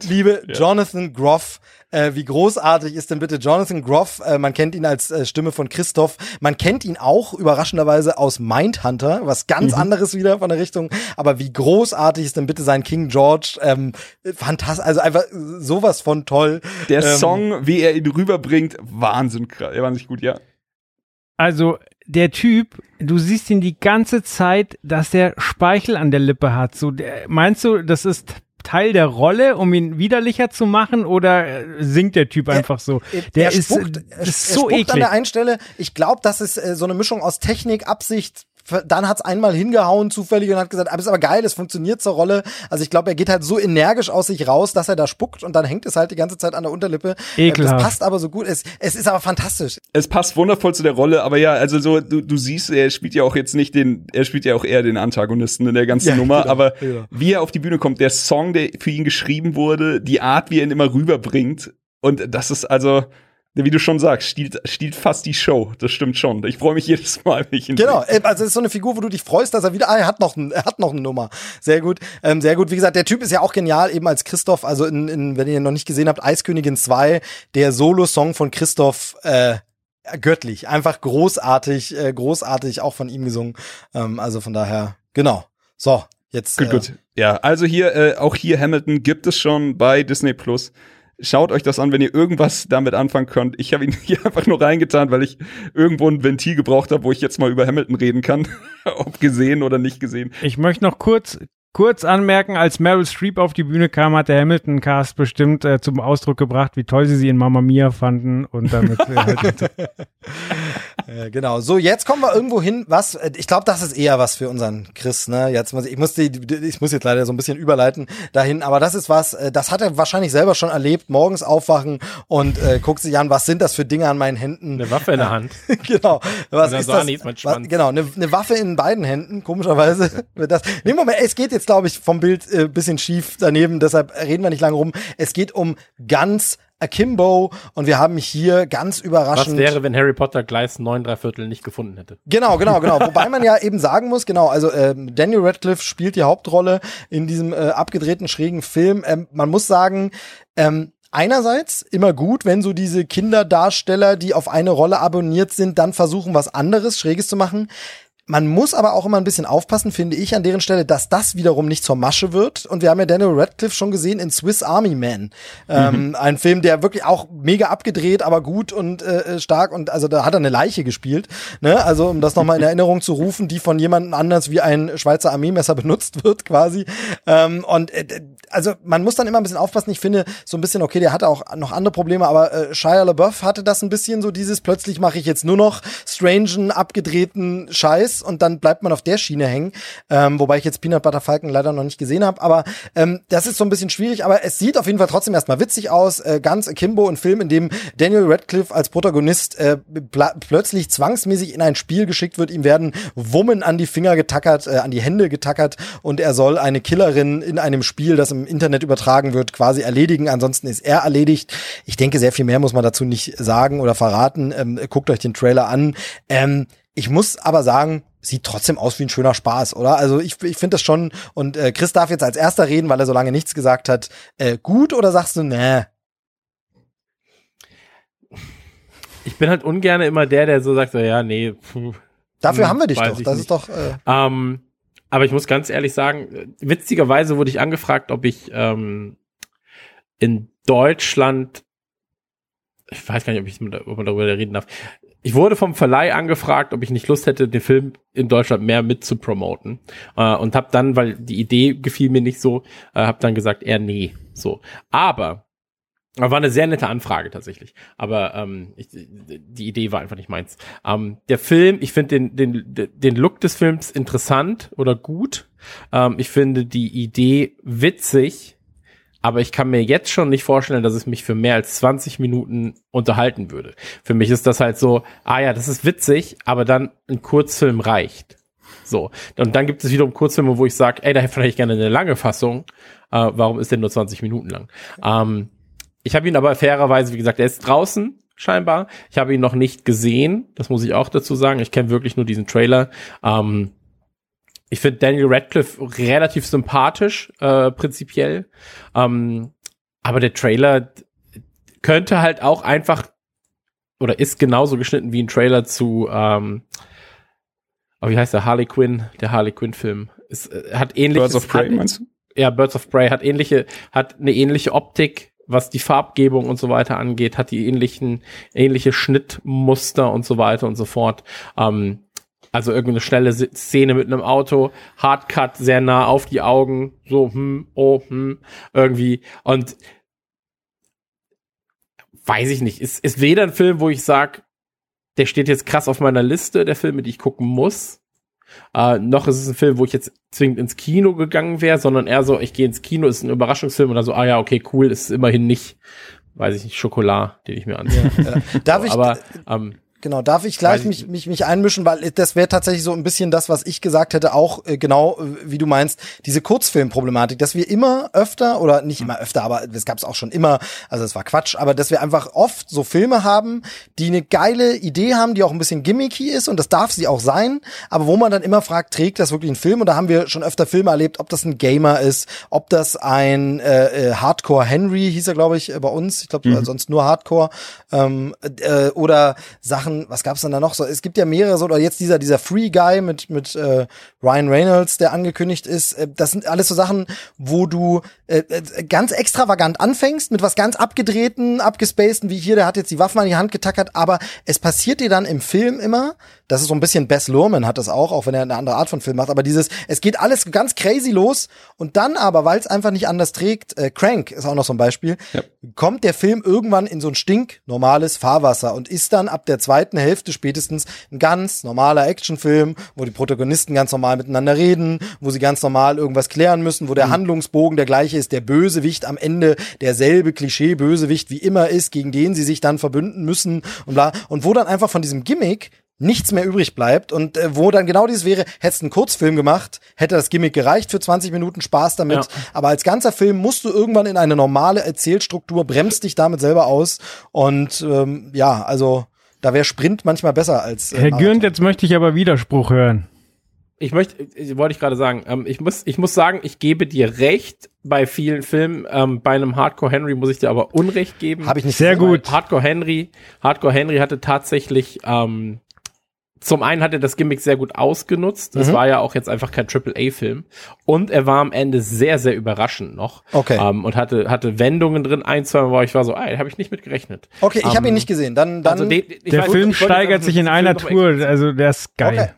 liebe. Ja. Jonathan Groff. Äh, wie großartig ist denn bitte Jonathan Groff? Äh, man kennt ihn als äh, Stimme von Christoph. Man kennt ihn auch überraschenderweise aus Mindhunter, was ganz mhm. anderes wieder von der Richtung. Aber wie großartig ist denn bitte sein King George? Ähm, fantastisch, also einfach sowas von toll. Der ähm, Song, wie er ihn rüberbringt, Wahnsinn, wahnsinnig gut, ja. Also der Typ, du siehst ihn die ganze Zeit, dass der Speichel an der Lippe hat. So, der, meinst du, das ist Teil der Rolle, um ihn widerlicher zu machen, oder äh, singt der Typ einfach so? Der er ist, spuckt, ist so er spuckt eklig. an der einen Stelle. Ich glaube, das ist äh, so eine Mischung aus Technik, Absicht, dann hat's einmal hingehauen zufällig und hat gesagt, aber ist aber geil, es funktioniert zur Rolle. Also ich glaube, er geht halt so energisch aus sich raus, dass er da spuckt und dann hängt es halt die ganze Zeit an der Unterlippe. Ekelhaft. Das passt aber so gut. Es, es ist aber fantastisch. Es passt wundervoll zu der Rolle, aber ja, also so, du, du siehst, er spielt ja auch jetzt nicht den, er spielt ja auch eher den Antagonisten in der ganzen ja, Nummer, genau, aber genau. wie er auf die Bühne kommt, der Song, der für ihn geschrieben wurde, die Art, wie er ihn immer rüberbringt und das ist also, wie du schon sagst, stiehlt, stiehlt fast die Show. Das stimmt schon. Ich freue mich jedes Mal, wenn ich ihn Genau, sehe. also es ist so eine Figur, wo du dich freust, dass er wieder, ah, er hat noch, ein, er hat noch eine Nummer. Sehr gut, ähm, sehr gut. Wie gesagt, der Typ ist ja auch genial, eben als Christoph, also in, in wenn ihr ihn noch nicht gesehen habt, Eiskönigin 2, der Solo-Song von Christoph, äh, göttlich, einfach großartig, äh, großartig, auch von ihm gesungen. Ähm, also von daher, genau. So, jetzt. Gut, äh, gut. Ja, also hier, äh, auch hier Hamilton gibt es schon bei Disney Plus. Schaut euch das an, wenn ihr irgendwas damit anfangen könnt. Ich habe ihn hier einfach nur reingetan, weil ich irgendwo ein Ventil gebraucht habe, wo ich jetzt mal über Hamilton reden kann. Ob gesehen oder nicht gesehen. Ich möchte noch kurz kurz anmerken, als Meryl Streep auf die Bühne kam, hat der Hamilton-Cast bestimmt äh, zum Ausdruck gebracht, wie toll sie sie in Mamma Mia fanden und damit äh, halt äh, genau. So, jetzt kommen wir irgendwo hin, was, äh, ich glaube, das ist eher was für unseren Chris, ne? Jetzt muss ich, ich muss die, ich muss jetzt leider so ein bisschen überleiten dahin, aber das ist was, äh, das hat er wahrscheinlich selber schon erlebt, morgens aufwachen und äh, guckt sich an, was sind das für Dinge an meinen Händen? Eine Waffe in der Hand. genau. Was ist das? Was, genau, eine, eine Waffe in beiden Händen, komischerweise. das, nee, Moment, es geht jetzt, glaube ich, vom Bild äh, bisschen schief daneben, deshalb reden wir nicht lange rum. Es geht um ganz Akimbo und wir haben hier ganz überraschend. Was wäre, wenn Harry Potter Gleis 9 3 Viertel nicht gefunden hätte? Genau, genau, genau. Wobei man ja eben sagen muss, genau, also äh, Daniel Radcliffe spielt die Hauptrolle in diesem äh, abgedrehten, schrägen Film. Ähm, man muss sagen, ähm, einerseits immer gut, wenn so diese Kinderdarsteller, die auf eine Rolle abonniert sind, dann versuchen, was anderes, Schräges zu machen. Man muss aber auch immer ein bisschen aufpassen, finde ich, an deren Stelle, dass das wiederum nicht zur Masche wird. Und wir haben ja Daniel Radcliffe schon gesehen in Swiss Army Man. Ähm, mhm. Ein Film, der wirklich auch mega abgedreht, aber gut und äh, äh, stark. Und also da hat er eine Leiche gespielt. Ne? Also um das nochmal in Erinnerung zu rufen, die von jemandem anders wie ein Schweizer Armeemesser benutzt wird quasi. Ähm, und äh, also man muss dann immer ein bisschen aufpassen. Ich finde so ein bisschen, okay, der hatte auch noch andere Probleme, aber äh, Shia LaBeouf hatte das ein bisschen so dieses, plötzlich mache ich jetzt nur noch strangen, abgedrehten Scheiß und dann bleibt man auf der Schiene hängen. Ähm, wobei ich jetzt Peanut Butter Falcon leider noch nicht gesehen habe. Aber ähm, das ist so ein bisschen schwierig. Aber es sieht auf jeden Fall trotzdem erstmal witzig aus. Äh, ganz Kimbo, ein Film, in dem Daniel Radcliffe als Protagonist äh, plötzlich zwangsmäßig in ein Spiel geschickt wird. Ihm werden Wummen an die Finger getackert, äh, an die Hände getackert und er soll eine Killerin in einem Spiel, das im Internet übertragen wird, quasi erledigen. Ansonsten ist er erledigt. Ich denke, sehr viel mehr muss man dazu nicht sagen oder verraten. Ähm, guckt euch den Trailer an. Ähm, ich muss aber sagen, sieht trotzdem aus wie ein schöner Spaß, oder? Also ich, ich finde das schon, und äh, Chris darf jetzt als erster reden, weil er so lange nichts gesagt hat. Äh, gut oder sagst du, nee? ich bin halt ungern immer der, der so sagt, so, ja, nee. Pfuh, Dafür Hm, haben wir dich doch. Das nicht. ist doch. Äh, Ähm, aber ich muss ganz ehrlich sagen, witzigerweise wurde ich angefragt, ob ich ähm, in Deutschland, ich weiß gar nicht, ob, ich, ob man darüber reden darf. Ich wurde vom Verleih angefragt, ob ich nicht Lust hätte, den Film in Deutschland mehr mit zu promoten. Äh, und habe dann, weil die Idee gefiel mir nicht so, äh, habe dann gesagt, eher nee. So. Aber war eine sehr nette Anfrage tatsächlich. Aber ähm, ich, die Idee war einfach nicht meins. Ähm, der Film, ich finde den, den, den Look des Films interessant oder gut. Ähm, ich finde die Idee witzig, aber ich kann mir jetzt schon nicht vorstellen, dass es mich für mehr als 20 Minuten unterhalten würde. Für mich ist das halt so, ah ja, das ist witzig, aber dann ein Kurzfilm reicht. So. Und dann gibt es wiederum Kurzfilme, wo ich sage, ey, da hätte ich gerne eine lange Fassung. Äh, warum ist der nur 20 Minuten lang? Ähm, ich habe ihn aber fairerweise, wie gesagt, er ist draußen scheinbar. Ich habe ihn noch nicht gesehen. Das muss ich auch dazu sagen. Ich kenne wirklich nur diesen Trailer. Ähm, ich finde Daniel Radcliffe relativ sympathisch, äh, prinzipiell. Ähm, aber der Trailer könnte halt auch einfach oder ist genauso geschnitten wie ein Trailer zu, ähm, oh, wie heißt der Harley Quinn, der Harley Quinn Film. Es äh, hat ähnliches. Birds of Prey, meinst du? ja, Birds of Prey hat ähnliche, hat eine ähnliche Optik, was die Farbgebung und so weiter angeht, hat die ähnlichen, ähnliche Schnittmuster und so weiter und so fort. Ähm, also irgendeine schnelle Si- Szene mit einem Auto, Hardcut sehr nah auf die Augen, so, hm, oh, hm, irgendwie. Und weiß ich nicht, ist, ist weder ein Film, wo ich sag, der steht jetzt krass auf meiner Liste, der Filme, die ich gucken muss. Äh, noch ist es ein Film, wo ich jetzt zwingend ins Kino gegangen wäre, sondern eher so, ich gehe ins Kino, ist ein Überraschungsfilm und dann so, ah ja, okay, cool, ist immerhin nicht, weiß ich nicht, Schokolade, den ich mir ansehe. äh, darf ich, Aber ähm, Genau, darf ich gleich mich, mich, mich einmischen, weil das wäre tatsächlich so ein bisschen das, was ich gesagt hätte, auch äh, genau, äh, wie du meinst, diese Kurzfilmproblematik, dass wir immer öfter, oder nicht immer öfter, aber es gab es auch schon immer, also es war Quatsch, aber dass wir einfach oft so Filme haben, die eine geile Idee haben, die auch ein bisschen gimmicky ist und das darf sie auch sein, aber wo man dann immer fragt, trägt das wirklich ein Film? Und da haben wir schon öfter Filme erlebt, ob das ein Gamer ist, ob das ein äh, äh, Hardcore Henry, hieß er, glaube ich, äh, bei uns, ich glaube, sonst nur Hardcore, ähm, äh, oder Sachen, was gab's denn da noch so? Es gibt ja mehrere so, oder jetzt dieser, dieser Free Guy mit, mit äh, Ryan Reynolds, der angekündigt ist. Äh, das sind alles so Sachen, wo du äh, äh, ganz extravagant anfängst, mit was ganz abgedrehten, abgespaceden, wie hier, der hat jetzt die Waffen an die Hand getackert, aber es passiert dir dann im Film immer, das ist so ein bisschen Bess Luhrmann hat das auch, auch wenn er eine andere Art von Film macht, aber dieses, es geht alles ganz crazy los und dann aber, weil es einfach nicht anders trägt, äh, Crank ist auch noch so ein Beispiel, Ja. kommt der Film irgendwann in so ein stinknormales Fahrwasser und ist dann ab der zweiten Hälfte spätestens ein ganz normaler Actionfilm, wo die Protagonisten ganz normal miteinander reden, wo sie ganz normal irgendwas klären müssen, wo der Handlungsbogen der gleiche ist, der Bösewicht am Ende derselbe Klischee-Bösewicht wie immer ist, gegen den sie sich dann verbünden müssen und bla. Und wo dann einfach von diesem Gimmick nichts mehr übrig bleibt und äh, wo dann genau dieses wäre, hättest einen Kurzfilm gemacht, hätte das Gimmick gereicht für 20 Minuten Spaß damit, Ja. aber als ganzer Film musst du irgendwann in eine normale Erzählstruktur, bremst dich damit selber aus und ähm, ja, also da wäre Sprint manchmal besser als äh, Herr. Gürnt, jetzt möchte ich aber Widerspruch hören. ich möchte, äh, wollte ich gerade sagen, ähm, ich muss, ich muss sagen, ich gebe dir recht bei vielen Filmen. Ähm, bei einem Hardcore Henry muss ich dir aber Unrecht geben. Habe ich nicht Sehr gut. Hardcore Henry, Hardcore Henry hatte tatsächlich, ähm, zum einen hat er das Gimmick sehr gut ausgenutzt. Es Mhm. war ja auch jetzt einfach kein AAA-Film. Und er war am Ende sehr, sehr überraschend noch. Okay. Ähm, und hatte, hatte Wendungen drin, ein, zwei Mal, wo ich war so, ey, habe ich nicht mit gerechnet. Okay, ich habe Ähm, ihn nicht gesehen. Dann dann Also den- ich Der weiß- Film steigert sich in einer Tour, also der ist geil. Okay.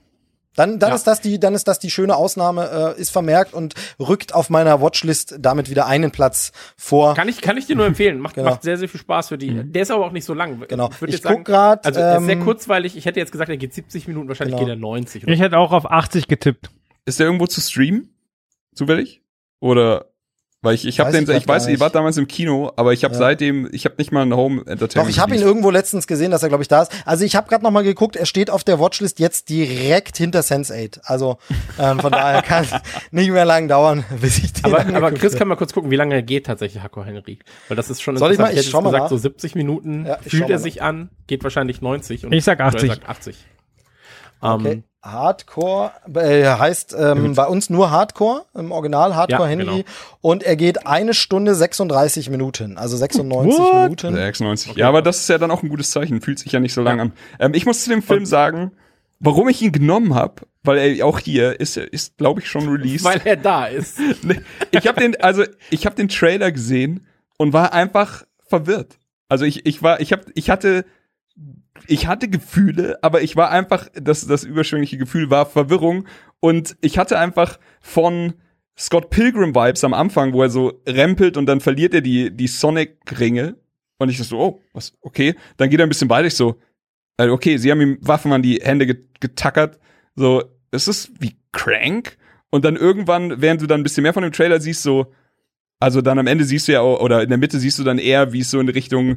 Dann, dann Ja. ist das die, dann ist das die schöne Ausnahme, äh, ist vermerkt und rückt auf meiner Watchlist damit wieder einen Platz vor. Kann ich, kann ich dir nur empfehlen. Macht, Genau. macht sehr, sehr viel Spaß für die. Der ist aber auch nicht so lang. Genau. Ich sagen, guck grad, Also, er ist sehr ähm, kurzweilig. Ich hätte jetzt gesagt, er geht 70 Minuten, wahrscheinlich Genau. geht er 90. Oder Ich hätte auch auf 80 getippt. Ist der irgendwo zu streamen? Zufällig? Oder weil ich ich habe Weiß den ich ich weiß ich war damals im Kino, aber ich habe Ja. seitdem ich habe nicht mal ein Home Entertainment. Doch, ich habe ihn irgendwo letztens gesehen, dass er, glaube ich, da ist. Also ich habe gerade noch mal geguckt, er steht auf der Watchlist jetzt direkt hinter Sense8. Also ähm, von daher kann es nicht mehr lang dauern, bis ich den aber, aber Chris kann mal kurz gucken, wie lange er geht tatsächlich, Hardcore Henry. Weil das ist schon Soll ich mal? interessant. Ich schau mal gesagt, nach. so 70 Minuten Ja, ich fühlt er sich an, geht wahrscheinlich 90. Und Ich sag oder er 80. sagt 80. Okay. Ähm, Hardcore äh, heißt ähm, bei uns nur Hardcore, im Original Hardcore Ja, Henry. genau. Und er geht eine Stunde 36 Minuten, also 96 What? Minuten. 96. Ja, aber das ist ja dann auch ein gutes Zeichen. Fühlt sich ja nicht so lang an. Ähm, ich muss zu dem Film sagen, warum ich ihn genommen habe, weil er auch hier ist, ist glaube ich schon released. weil er da ist. Ich habe den, also ich habe den Trailer gesehen und war einfach verwirrt. Also ich, ich war, ich habe, ich hatte, ich hatte Gefühle, aber ich war einfach, das, das überschwängliche Gefühl war Verwirrung. Und ich hatte einfach von Scott Pilgrim Vibes am Anfang, wo er so rempelt und dann verliert er die, die Sonic-Ringe. Und ich so, oh, was, okay, dann geht er ein bisschen weiter, ich so, äh, okay, sie haben ihm Waffen an die Hände get getackert, so, es ist wie Crank. Und dann irgendwann, während du dann ein bisschen mehr von dem Trailer siehst, so, also dann am Ende siehst du ja, oder in der Mitte siehst du dann eher, wie es so in Richtung,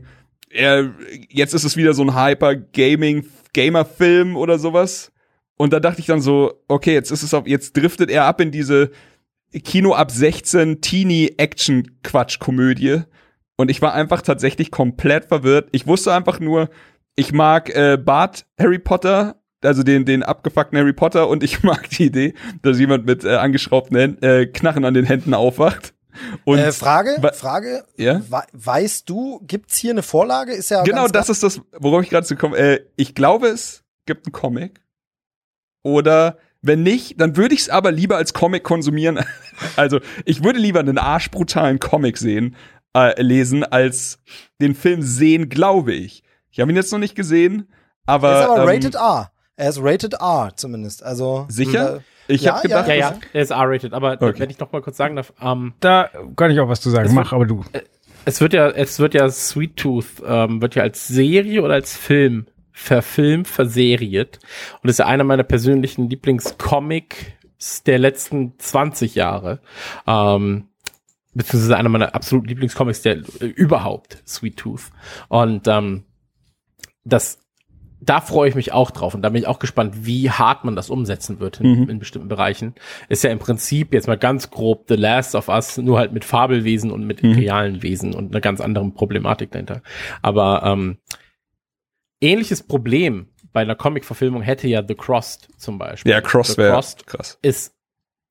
er, jetzt ist es wieder so ein Hyper-Gaming-Gamer-Film oder sowas. Und da dachte ich dann so, okay, jetzt ist es auf, jetzt driftet er ab in diese Kino ab 16 Teenie-Action-Quatsch-Komödie. Und ich war einfach tatsächlich komplett verwirrt. Ich wusste einfach nur, ich mag äh, Bart Harry Potter, also den, den abgefuckten Harry Potter, und ich mag die Idee, dass jemand mit äh, angeschraubten Händen, äh, Knarren an den Händen aufwacht. Und Äh, Frage, Frage, Ja? we- weißt du, gibt's hier eine Vorlage? Ist ja genau das ist das, worauf ich gerade zu kommen. Äh, ich glaube, es gibt einen Comic. Oder wenn nicht, dann würde ich es aber lieber als Comic konsumieren. also ich würde lieber einen arschbrutalen Comic sehen, äh, lesen, als den Film sehen, glaube ich. Ich habe ihn jetzt noch nicht gesehen, aber, Er ist aber ähm, rated R. Er ist rated R zumindest. Also Sicher? Äh, Ich Ja, habe gedacht, Ja, ja, er ist R-rated. Aber Okay. wenn ich noch mal kurz sagen darf, ähm, Da kann ich auch was zu sagen. Mach aber du. es wird ja, es wird ja Sweet Tooth, ähm, wird ja als Serie oder als Film verfilmt, verseriert und ist ja einer meiner persönlichen Lieblingscomics der letzten 20 Jahre. Ähm, beziehungsweise einer meiner absoluten Lieblingscomics der äh, überhaupt, Sweet Tooth. Und ähm, das da freue ich mich auch drauf und da bin ich auch gespannt, wie hart man das umsetzen wird in, Mhm. in bestimmten Bereichen. Ist ja im Prinzip jetzt mal ganz grob The Last of Us, nur halt mit Fabelwesen und mit Mhm. realen Wesen und einer ganz anderen Problematik dahinter. Aber ähm, ähnliches Problem bei einer Comic-Verfilmung hätte ja The Crossed zum Beispiel. ja, wäre Crossed krass. ist,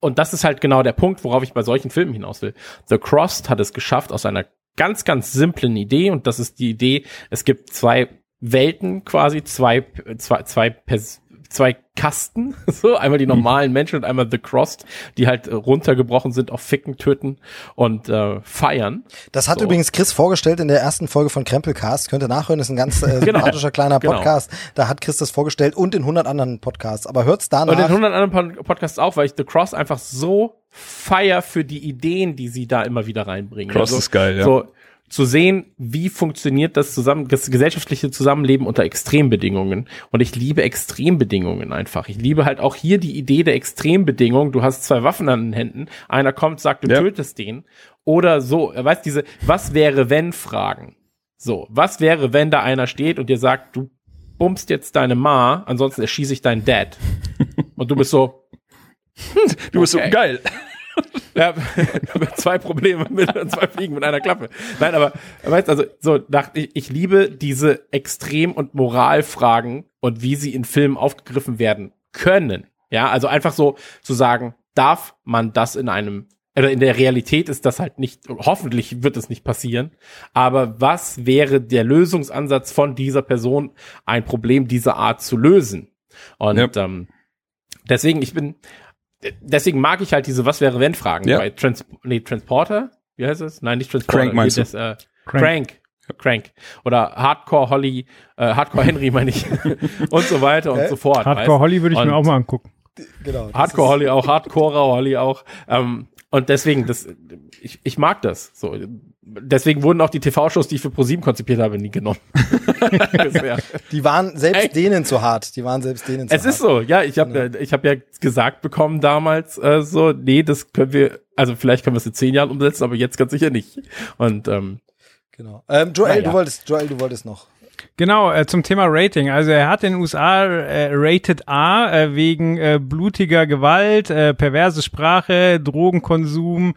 und das ist halt genau der Punkt, worauf ich bei solchen Filmen hinaus will. The Crossed hat es geschafft aus einer ganz, ganz simplen Idee, und das ist die Idee, es gibt zwei Welten quasi, zwei, zwei, zwei, Pers zwei Kasten, so, einmal die normalen Menschen und einmal The Crossed, die halt äh, runtergebrochen sind auf Ficken, Töten und äh, Feiern. Das hat So. übrigens Chris vorgestellt in der ersten Folge von Krempelcast. Könnt ihr nachhören, ist ein ganz äh, Genau. sympathischer kleiner Genau. Podcast. Da hat Chris das vorgestellt und in 100 anderen Podcasts. Aber hört's Und in danach. 100 anderen Pod- Podcasts auch, weil ich The Cross einfach so feier für die Ideen, die sie da immer wieder reinbringen. Cross Also, ist geil, ja. So zu sehen, wie funktioniert das zusammen, das gesellschaftliche Zusammenleben unter Extrembedingungen. Und ich liebe Extrembedingungen einfach. Ich liebe halt auch hier die Idee der Extrembedingungen. Du hast zwei Waffen an den Händen. Einer kommt, sagt, du Ja. tötest den. Oder so, weißt diese, was wäre wenn Fragen. So, was wäre, wenn da einer steht und dir sagt, du bummst jetzt deine Ma, ansonsten erschieße ich deinen Dad. Und du bist so, Du bist Okay. so geil. ja, zwei Probleme mit zwei Fliegen mit einer Klappe. Nein, aber weißt also so nach, ich, ich liebe diese Extrem- und Moralfragen und wie sie in Filmen aufgegriffen werden können. Ja, also einfach so zu sagen, darf man das in einem oder in der Realität ist das halt nicht, hoffentlich wird es nicht passieren. Aber was wäre der Lösungsansatz von dieser Person, ein Problem dieser Art zu lösen? Und Ja. ähm, deswegen, ich bin, deswegen mag ich halt diese Was wäre wenn Fragen Ja. bei Trans nee, Transporter, wie heißt es? Nein, nicht Transporter. Crank meinst? Das, äh, Crank. Crank. Crank. Oder Hardcore Holly, äh, Hardcore Henry meine ich. und so weiter und so fort. Hardcore weißt? Holly würde ich Und- mir auch mal angucken. genau, Hardcore Holly auch, Hardcore Holly auch. Ähm, und deswegen, das, ich, ich mag das. So, deswegen wurden auch die TV-Shows, die ich für ProSieben konzipiert habe, nie genommen. Die waren selbst Ey. denen zu hart. Die waren selbst denen zu es hart. ist so, ja. Ich habe, ich habe ja gesagt bekommen damals, äh, so, nee, das können wir, also vielleicht können wir es in zehn Jahren umsetzen, aber jetzt ganz sicher nicht. Und ähm, Genau. Ähm, Joel, Naja. du wolltest, Joel, du wolltest noch. Genau, äh, zum Thema Rating. Also er hat in den USA äh, Rated A äh, wegen äh, blutiger Gewalt, äh, perverse Sprache, Drogenkonsum,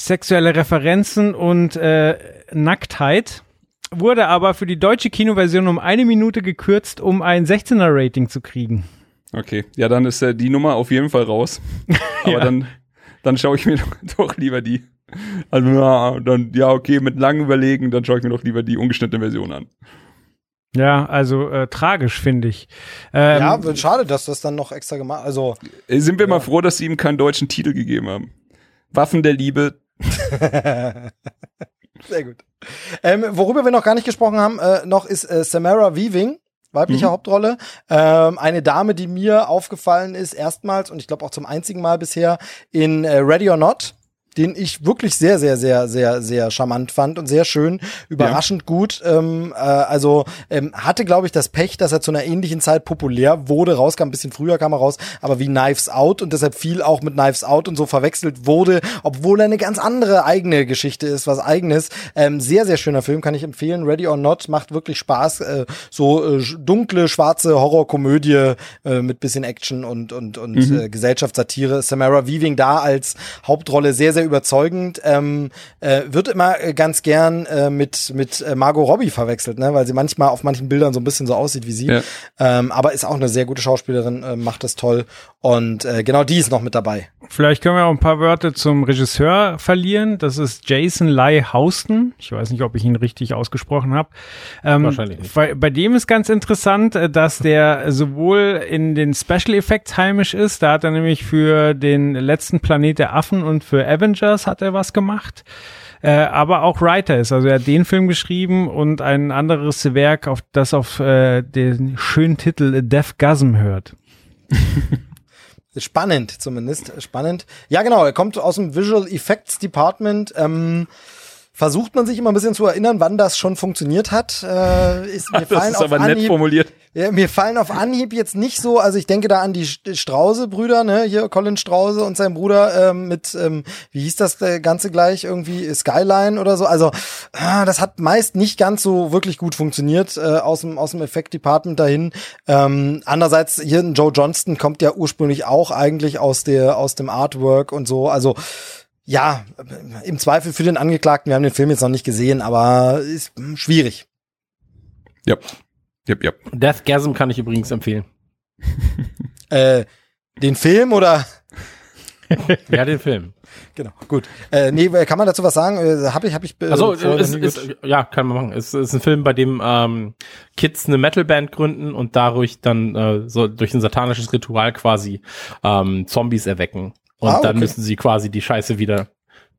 sexuelle Referenzen und äh, Nacktheit. Wurde aber für die deutsche Kinoversion um eine Minute gekürzt, um ein 16er Rating zu kriegen. Okay, ja, dann ist äh, die Nummer auf jeden Fall raus. Aber Ja. dann, dann schaue ich mir doch, doch lieber die. Also ja, dann ja okay, mit langem Überlegen, dann schaue ich mir doch lieber die ungeschnittene Version an. Ja, also äh, tragisch finde ich. Ähm, ja, schade, dass das dann noch extra gemacht. Also Äh, Sind wir mal froh, dass sie ihm keinen deutschen Titel gegeben haben. Waffen der Liebe. Sehr gut. Ähm, worüber wir noch gar nicht gesprochen haben, äh, noch ist äh, Samara Weaving, weibliche Mhm. Hauptrolle. Ähm, eine Dame, die mir aufgefallen ist, erstmals und ich glaube auch zum einzigen Mal bisher in äh, Ready or Not. Den ich wirklich sehr, sehr, sehr, sehr, sehr charmant fand und sehr schön, überraschend gut. Ähm, äh, also ähm, hatte, glaube ich, das Pech, dass er zu einer ähnlichen Zeit populär wurde, rauskam, ein bisschen früher kam er raus, aber wie Knives Out und deshalb viel auch mit Knives Out und so verwechselt wurde, obwohl er eine ganz andere eigene Geschichte ist, was eigenes. Ähm, sehr, sehr schöner Film, kann ich empfehlen. Ready or Not macht wirklich Spaß. Äh, so äh, dunkle, schwarze Horrorkomödie äh, mit bisschen Action und, und, und äh, Gesellschaftssatire. Samara Weaving da als Hauptrolle sehr, sehr überzeugend. Ähm, äh, wird immer äh, ganz gern äh, mit, mit äh, Margot Robbie verwechselt, ne? weil sie manchmal auf manchen Bildern so ein bisschen so aussieht wie sie. Ja. Ähm, aber ist auch eine sehr gute Schauspielerin, äh, macht das toll. Und äh, genau die ist noch mit dabei. Vielleicht können wir auch ein paar Wörter zum Regisseur verlieren. Das ist Jason Lai Houston. Ich weiß nicht, ob ich ihn richtig ausgesprochen habe. Ähm, Wahrscheinlich nicht. Bei, bei dem ist ganz interessant, äh, dass der sowohl in den Special Effects heimisch ist. Da hat er nämlich für den letzten Planet der Affen und für Avengers hat er was gemacht. Äh, aber auch Writer ist. Also er hat den Film geschrieben und ein anderes Werk, auf das auf äh, den schönen Titel Death Gasm hört. Spannend zumindest, spannend. Ja, genau, er kommt aus dem Visual Effects Department. Ähm, versucht man sich immer ein bisschen zu erinnern, wann das schon funktioniert hat. Äh, ist, mir Das fallen ist auf aber nett Anhieb, formuliert. ja, mir fallen auf Anhieb jetzt nicht so, also ich denke da an die St- Strause-Brüder, ne, hier Colin Strause und sein Bruder ähm, mit, ähm, wie hieß das äh, Ganze gleich, irgendwie Skyline oder so. Also ah, das hat meist nicht ganz so wirklich gut funktioniert äh, aus dem aus dem Effekt-Department dahin. Ähm, andererseits hier ein Joe Johnston kommt ja ursprünglich auch eigentlich aus der aus dem Artwork und so. Also ja, im Zweifel für den Angeklagten, wir haben den Film jetzt noch nicht gesehen, aber ist hm, schwierig. Ja. Yep, yep. Deathgasm kann ich übrigens empfehlen. Äh, den Film oder Ja, den Film. Genau, gut. Äh, nee, kann man dazu was sagen? Äh, hab ich, hab ich. Äh, Also ist, ist, ja, kann man machen. Es ist ein Film, bei dem ähm, Kids eine Metalband gründen und dadurch dann äh, so durch ein satanisches Ritual quasi ähm, Zombies erwecken. Und Ah, dann okay. müssen sie quasi die Scheiße wieder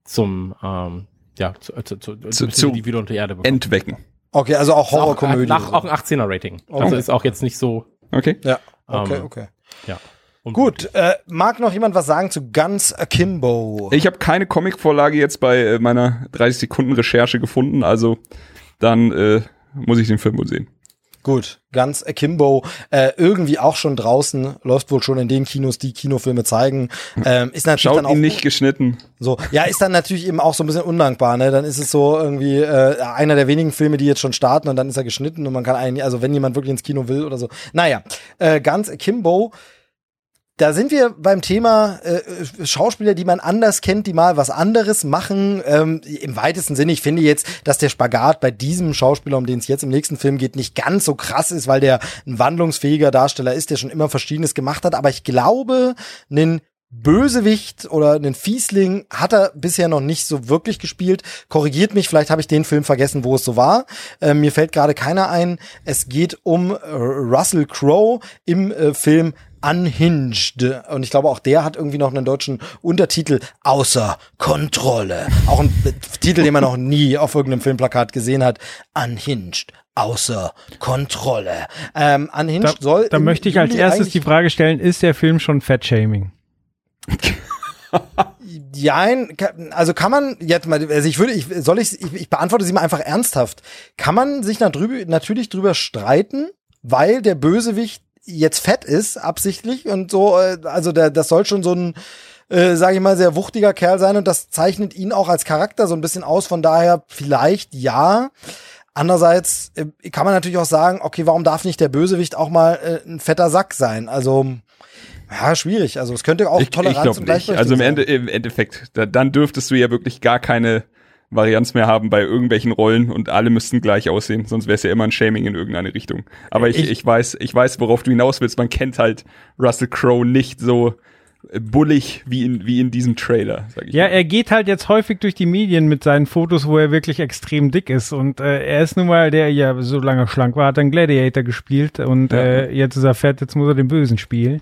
zum ähm, ja, zu, zu, zu, Zu- müssen zu die wieder unter Erde bekommen. Entwecken. okay, also auch Horrorkomödie. nach, auch ein 18er Rating. Also Okay. ist auch jetzt nicht so Okay. ja, okay, ähm, okay. ja. Gut, äh, mag noch jemand was sagen zu Guns Akimbo? Ich habe keine Comicvorlage jetzt bei äh, meiner 30 Sekunden Recherche gefunden, also dann äh, muss ich den Film wohl sehen. Gut, Guns Akimbo, äh, irgendwie auch schon draußen, läuft wohl schon in den Kinos, die Kinofilme zeigen. Ähm, ist natürlich Schaut dann auch ihn nicht geschnitten. so. Ja, ist dann natürlich eben auch so ein bisschen undankbar, ne? Dann ist es so irgendwie äh, einer der wenigen Filme, die jetzt schon starten und dann ist er geschnitten und man kann eigentlich, also wenn jemand wirklich ins Kino will oder so. Naja, äh, Guns Akimbo. Da sind wir beim Thema äh, Schauspieler, die man anders kennt, die mal was anderes machen. Ähm, Im weitesten Sinne, ich finde jetzt, dass der Spagat bei diesem Schauspieler, um den es jetzt im nächsten Film geht, nicht ganz so krass ist, weil der ein wandlungsfähiger Darsteller ist, der schon immer Verschiedenes gemacht hat. Aber ich glaube, einen Bösewicht oder einen Fiesling hat er bisher noch nicht so wirklich gespielt. Korrigiert mich, vielleicht habe ich den Film vergessen, wo es so war. Äh, mir fällt gerade keiner ein. Es geht um Russell Crowe im äh, Film Unhinged. Und ich glaube, auch der hat irgendwie noch einen deutschen Untertitel außer Kontrolle. Auch ein Titel, den man noch nie auf irgendeinem Filmplakat gesehen hat. Unhinged. Außer Kontrolle. Ähm, Unhinged Da, soll. da möchte ich als erstes die Frage stellen, ist der Film schon Fettshaming? Jein, also kann man jetzt mal, also ich würde, ich soll ich, ich, ich beantworte sie mal einfach ernsthaft. Kann man sich na drüber, natürlich drüber streiten, weil der Bösewicht jetzt fett ist, absichtlich und so, äh, also der, das soll schon so ein, äh, sage ich mal, sehr wuchtiger Kerl sein und das zeichnet ihn auch als Charakter so ein bisschen aus. Von daher vielleicht ja. Andererseits äh, kann man natürlich auch sagen, okay, warum darf nicht der Bösewicht auch mal äh, ein fetter Sack sein? Also ja, schwierig. Also es könnte auch Ich, ich Toleranz glaube und nicht. Also im, Gleichberechtigung Ende, im Endeffekt, da, dann dürftest du ja wirklich gar keine Varianz mehr haben bei irgendwelchen Rollen und alle müssten gleich aussehen, sonst wäre es ja immer ein Shaming in irgendeine Richtung. Aber ich, ich, Ich- weiß, ich weiß, worauf du hinaus willst. Man kennt halt Russell Crowe nicht so äh, bullig wie in, wie in diesem Trailer, sag ich Ja, mal. er geht halt jetzt häufig durch die Medien mit seinen Fotos, wo er wirklich extrem dick ist. Und äh, er ist nun mal, der ja so lange schlank war, hat dann Gladiator gespielt und Ja. äh, jetzt ist er fett, jetzt muss er den Bösen spielen.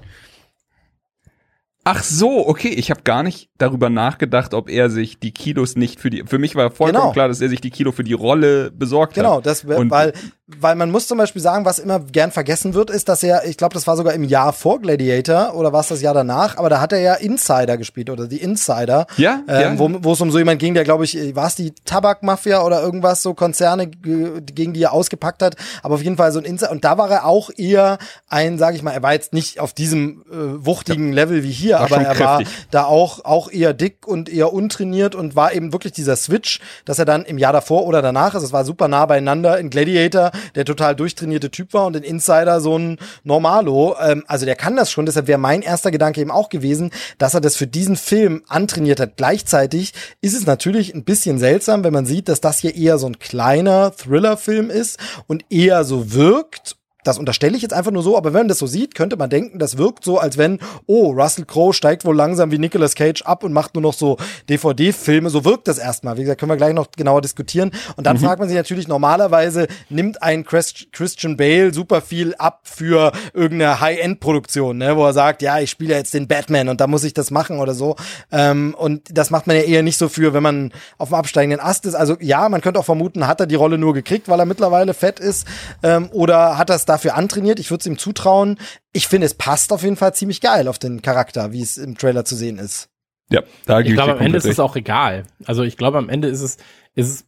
Ach so, okay. Ich habe gar nicht darüber nachgedacht, ob er sich die Kilos nicht für die. Für mich war vollkommen Genau. klar, dass er sich die Kilo für die Rolle besorgt Genau, hat. das wär, Und- weil, weil man muss zum Beispiel sagen, was immer gern vergessen wird, ist, dass er, ich glaube, das war sogar im Jahr vor Gladiator oder war es das Jahr danach, aber da hat er ja Insider gespielt oder die Insider. Ja, ähm, ja. Wo, wo es um so jemand ging, der, glaube ich, war es die Tabakmafia oder irgendwas, so Konzerne, ge- gegen die er ausgepackt hat, aber auf jeden Fall so ein Insider. Und da war er auch eher ein, sage ich mal, er war jetzt nicht auf diesem äh, wuchtigen Level wie hier, War aber er war da auch, auch eher dick und eher untrainiert und war eben wirklich dieser Switch, dass er dann im Jahr davor oder danach, also es war super nah beieinander, in Gladiator, der total durchtrainierte Typ war und in Insider so ein Normalo. Ähm, also der kann das schon, deshalb wäre mein erster Gedanke eben auch gewesen, dass er das für diesen Film antrainiert hat. Gleichzeitig ist es natürlich ein bisschen seltsam, wenn man sieht, dass das hier eher so ein kleiner Thriller-Film ist und eher so wirkt das unterstelle ich jetzt einfach nur so, aber wenn man das so sieht, könnte man denken, das wirkt so, als wenn, oh, Russell Crowe steigt wohl langsam wie Nicolas Cage ab und macht nur noch so DVD-Filme. So wirkt das erstmal. Wie gesagt, können wir gleich noch genauer diskutieren. Und dann fragt man sich natürlich, normalerweise nimmt ein Chris- Christian Bale super viel ab für irgendeine High-End-Produktion, ne, wo er sagt, ja, ich spiele jetzt den Batman und da muss ich das machen oder so. Ähm, und das macht man ja eher nicht so für, wenn man auf dem absteigenden Ast ist. Also ja, man könnte auch vermuten, hat er die Rolle nur gekriegt, weil er mittlerweile fett ist, ähm, oder hat es dafür antrainiert? Ich würde es ihm zutrauen. Ich finde, es passt auf jeden Fall ziemlich geil auf den Charakter, wie es im Trailer zu sehen ist. Ja, da gebe Ich glaube, am Ende ist es auch egal. Also ich glaube, am Ende ist es, ist es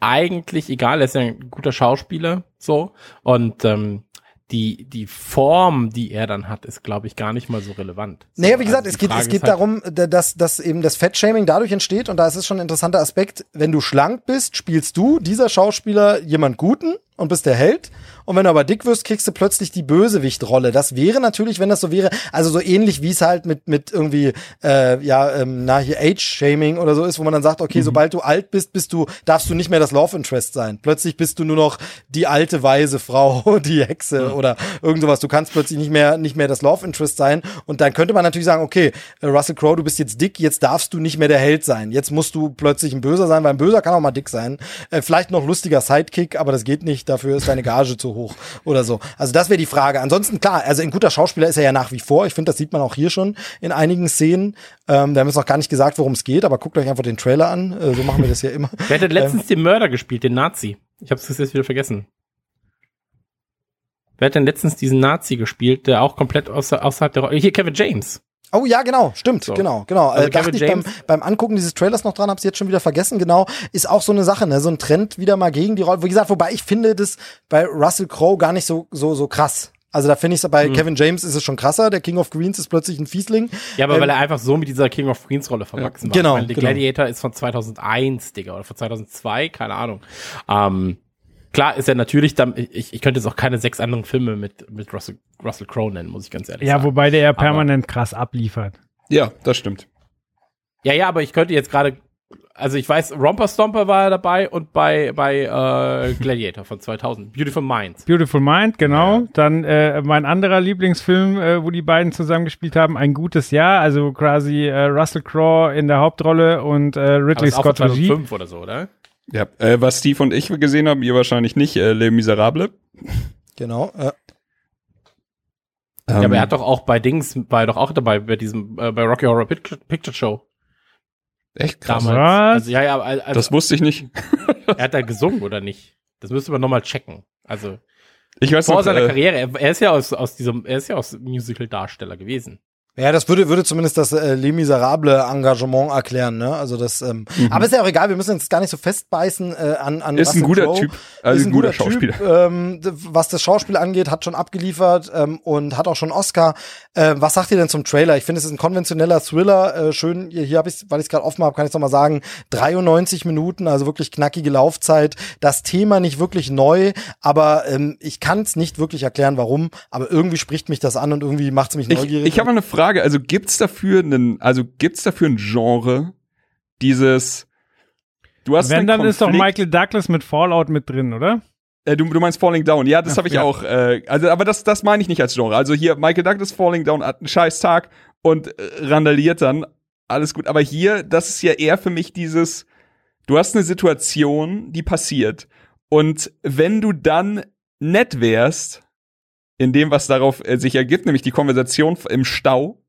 eigentlich egal. Er ist ja ein guter Schauspieler, so. Und ähm, die, die Form, die er dann hat, ist, glaube ich, gar nicht mal so relevant. So, Naja, wie gesagt, also es geht, Frage es geht halt- darum, da- dass, dass eben das Fettshaming dadurch entsteht und da ist es schon ein interessanter Aspekt, wenn du schlank bist, spielst du, dieser Schauspieler, jemand Guten und bist der Held und wenn du aber dick wirst, kriegst du plötzlich die Bösewichtrolle. Das wäre natürlich, wenn das so wäre, also so ähnlich wie es halt mit, mit irgendwie, äh, ja, ähm, na, hier Age-Shaming oder so ist, wo man dann sagt, Mhm. okay, sobald du alt bist, bist du, darfst du nicht mehr das Love Interest sein. Plötzlich bist du nur noch die alte, weise Frau, die Hexe Mhm. oder irgend sowas. Du kannst plötzlich nicht mehr, nicht mehr das Love Interest sein. Und dann könnte man natürlich sagen, okay, äh, Russell Crowe, du bist jetzt dick, jetzt darfst du nicht mehr der Held sein. Jetzt musst du plötzlich ein Böser sein, weil ein Böser kann auch mal dick sein. Äh, vielleicht noch lustiger Sidekick, aber das geht nicht, dafür ist deine Gage zu hoch oder so. Also das wäre die Frage. Ansonsten, klar, also ein guter Schauspieler ist er ja nach wie vor. Ich finde, das sieht man auch hier schon in einigen Szenen. Ähm, wir haben jetzt noch gar nicht gesagt, worum es geht, aber guckt euch einfach den Trailer an. Äh, so machen wir das ja immer. Wer hat denn letztens den Mörder gespielt, den Nazi? Ich habe es jetzt wieder vergessen. Wer hat denn letztens diesen Nazi gespielt, der auch komplett außer, außerhalb der Rolle. Hier, Kevin James. Oh ja, genau, stimmt, So. genau, genau. Also äh, dachte ich beim, beim Angucken dieses Trailers noch dran, hab's jetzt schon wieder vergessen, genau. Ist auch so eine Sache, ne? So ein Trend wieder mal gegen die Rolle. Wie gesagt, wobei ich finde das bei Russell Crowe gar nicht so, so, so krass. Also da finde ich bei Kevin James ist es schon krasser. Der King of Queens ist plötzlich ein Fiesling. Ja, aber Ähm, weil er einfach so mit dieser King of Queens Rolle verwachsen war. genau, meine, The genau. Gladiator ist von 2001, Digga, oder von 2002, keine Ahnung. Ähm, klar ist er natürlich dann, ich, ich könnte jetzt auch keine sechs anderen Filme mit, mit Russell, Russell Crowe nennen, muss ich ganz ehrlich Ja, sagen. wobei der ja Aber- permanent krass abliefert. Ja, das stimmt. Ja, ja, aber ich könnte jetzt gerade, also ich weiß, Romper Stomper war er dabei und bei, bei äh, Gladiator von 2000, Beautiful Minds. Beautiful Mind, genau. Dann äh, mein anderer Lieblingsfilm, äh, wo die beiden zusammengespielt haben, Ein gutes Jahr, also quasi äh, Russell Crowe in der Hauptrolle und äh, Aber Ridley Scott Regie. 2005 oder so, oder? Ja, äh, was Steve und ich gesehen haben, ihr wahrscheinlich nicht, äh, Les Miserables. Genau. Äh, ja, aber Ähm, er hat doch auch bei Dings, war er doch auch dabei bei diesem, äh, bei Rocky Horror Picture, Picture Show. echt krass. Damals. Also, ja, ja, also, Das wusste ich nicht. er hat da gesungen oder nicht? Das müsste man nochmal checken. Also, Ich weiß vor noch, seiner äh, Karriere, er, er ist ja aus, aus diesem, er ist ja aus Musical-Darsteller gewesen. Ja, das würde, würde zumindest das äh, Les Miserable Engagement erklären, ne? Also das, ähm, aber ist ja auch egal, wir müssen uns gar nicht so festbeißen äh, an, an Mhm. ist ein Russell guter Crowe. Typ, also ist ein guter, Schauspieler. Typ, ähm, was das Schauspiel angeht, hat schon abgeliefert ähm, und hat auch schon Oscar. Äh, was sagt ihr denn zum Trailer? Ich finde, es ist ein konventioneller Thriller. Äh, schön, hier, hier habe ich, weil ich es gerade offen habe, kann ich noch mal sagen, 93 Minuten, also wirklich knackige Laufzeit. Das Thema nicht wirklich neu, aber ähm, ich kann es nicht wirklich erklären, warum. Aber irgendwie spricht mich das an und irgendwie macht es mich Ich, neugierig. ich habe eine Frage, also gibt's dafür einen, also gibt's dafür ein Genre, dieses du hast Wenn, dann ist doch Michael Douglas mit Fallout mit drin, oder? Äh, du, du meinst Falling Down, ja, das habe ich ja. auch. Äh, also, aber das, das meine ich nicht als Genre. Also hier, Michael Douglas Falling Down hat einen scheiß Tag und äh, randaliert dann. Alles gut. Aber hier, das ist ja eher für mich dieses, du hast eine Situation, die passiert. Und wenn du dann nett wärst, in dem, was darauf äh, sich ergibt, nämlich die Konversation im Stau,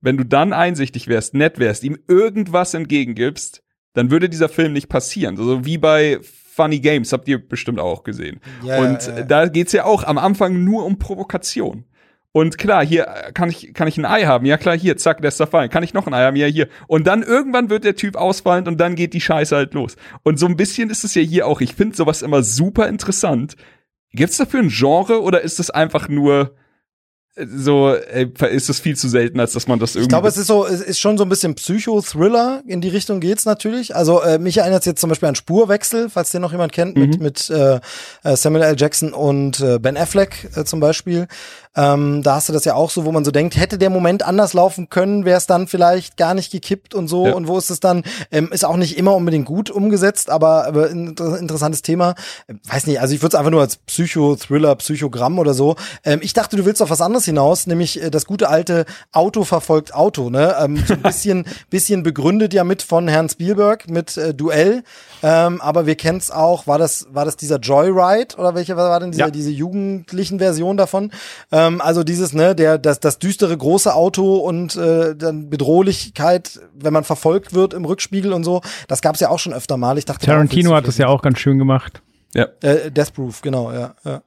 wenn du dann einsichtig wärst, nett wärst, ihm irgendwas entgegengibst, dann würde dieser Film nicht passieren. So wie bei Funny Games, habt ihr bestimmt auch gesehen. Ja, und ja, ja. da geht's ja auch am Anfang nur um Provokation. Und klar, hier äh, kann ich, kann ich ein Ei haben. Ja klar, hier, zack, lässt er fallen. Kann ich noch ein Ei haben? Ja, hier. Und dann irgendwann wird der Typ ausfallend und dann geht die Scheiße halt los. Und so ein bisschen ist es ja hier auch. Ich finde sowas immer super interessant. Gibt's dafür ein Genre oder ist es einfach nur so, äh, ist es viel zu selten, als dass man das irgendwie. Ich glaube, es ist so, es ist schon so ein bisschen Psycho-Thriller. In die Richtung geht's natürlich. Also äh, mich erinnert es jetzt zum Beispiel an Spurwechsel, falls den noch jemand kennt, mit, mit äh, äh, Samuel L. Jackson und äh, Ben Affleck äh, zum Beispiel. Ähm, da hast du das ja auch so, wo man so denkt, hätte der Moment anders laufen können, wäre es dann vielleicht gar nicht gekippt und so. Ja. Und wo ist es dann? Ähm, ist auch nicht immer unbedingt gut umgesetzt, aber, aber ein inter- interessantes Thema. Äh, Weiß nicht, also ich würde es einfach nur als Psycho-Thriller, Psychogramm oder so. Ähm, ich dachte, du willst auf was anderes hinaus, nämlich äh, das gute alte Auto verfolgt Auto, ne? Ähm, so ein bisschen, bisschen begründet ja mit von Herrn Spielberg mit äh, Duell. Ähm, aber wir kennen es auch, war das, war das dieser Joyride oder welche war denn diese, Ja. diese jugendlichen Version davon? Ähm, also dieses, ne, der, das, das düstere große Auto und äh, dann Bedrohlichkeit, wenn man verfolgt wird im Rückspiegel und so, das gab's ja auch schon öfter mal. Ich dachte, Tarantino hat das ja auch ganz schön gemacht. ja. Äh, Death Proof, genau, ja. ja.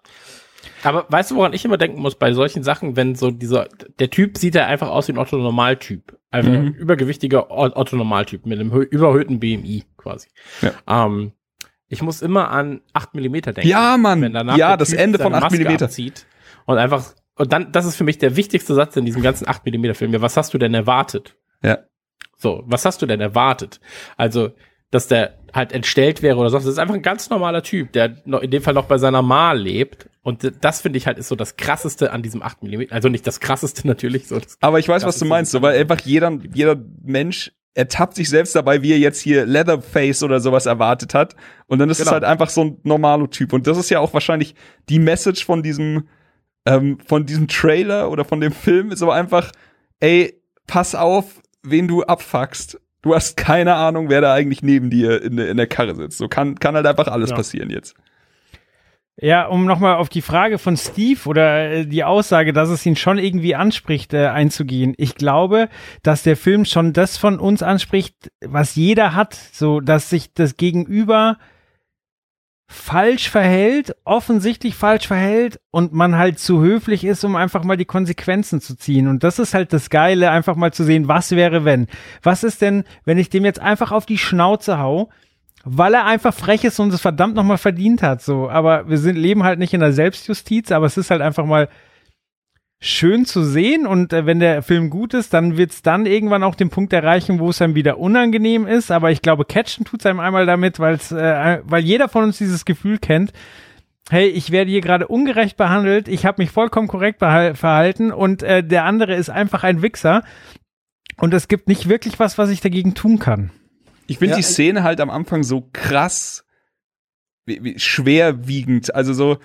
Aber weißt du, woran ich immer denken muss bei solchen Sachen, wenn so dieser, der Typ sieht ja einfach aus wie ein Otto-Normaltyp. Einfach ein übergewichtiger Otto-Normaltyp mit einem hö- überhöhten BMI quasi. Ja. Ähm, ich muss immer an 8 Millimeter denken. Ja, Mann. Wenn danach Ja, das Typ Ende von seine 8 Maske Millimeter. abzieht Und einfach, und dann, das ist für mich der wichtigste Satz in diesem ganzen 8 Millimeter Film. Ja, was hast du denn erwartet? Ja. So, was hast du denn erwartet? Also, dass der halt entstellt wäre oder sonst. Das ist einfach ein ganz normaler Typ, der noch, in dem Fall noch bei seiner Ma lebt. Und das finde ich halt ist so das krasseste an diesem 8 mm. Also nicht das krasseste natürlich, so Aber ich weiß, was du so meinst, so, weil einfach jeder, jeder Mensch ertappt sich selbst dabei, wie er jetzt hier Leatherface oder sowas erwartet hat. Und dann ist es Genau. halt einfach so ein normaler Typ. Und das ist ja auch wahrscheinlich die Message von diesem, ähm, von diesem Trailer oder von dem Film, ist aber einfach, ey, pass auf, wen du abfuckst. Du hast keine Ahnung, wer da eigentlich neben dir in, der- in der Karre sitzt. So kann, kann halt einfach alles Ja. passieren jetzt. Ja, um nochmal auf die Frage von Steve oder äh, die Aussage, dass es ihn schon irgendwie anspricht, äh, einzugehen. Ich glaube, dass der Film schon das von uns anspricht, was jeder hat, so dass sich das Gegenüber falsch verhält, offensichtlich falsch verhält und man halt zu höflich ist, um einfach mal die Konsequenzen zu ziehen. Und das ist halt das Geile, einfach mal zu sehen, was wäre wenn. Was ist denn, wenn ich dem jetzt einfach auf die Schnauze hau, weil er einfach frech ist und es verdammt nochmal verdient hat, so. Aber wir sind, leben halt nicht in der Selbstjustiz, aber es ist halt einfach mal schön zu sehen und äh, wenn der Film gut ist, dann wird's dann irgendwann auch den Punkt erreichen, wo es einem wieder unangenehm ist, aber ich glaube, catchen tut's einem einmal damit, weil's, äh, weil jeder von uns dieses Gefühl kennt, hey, ich werde hier gerade ungerecht behandelt, ich habe mich vollkommen korrekt verhalten und äh, der andere ist einfach ein Wichser und es gibt nicht wirklich was, was ich dagegen tun kann. Ich finde Ja, die Szene halt am Anfang so krass wie, wie, schwerwiegend. Also so,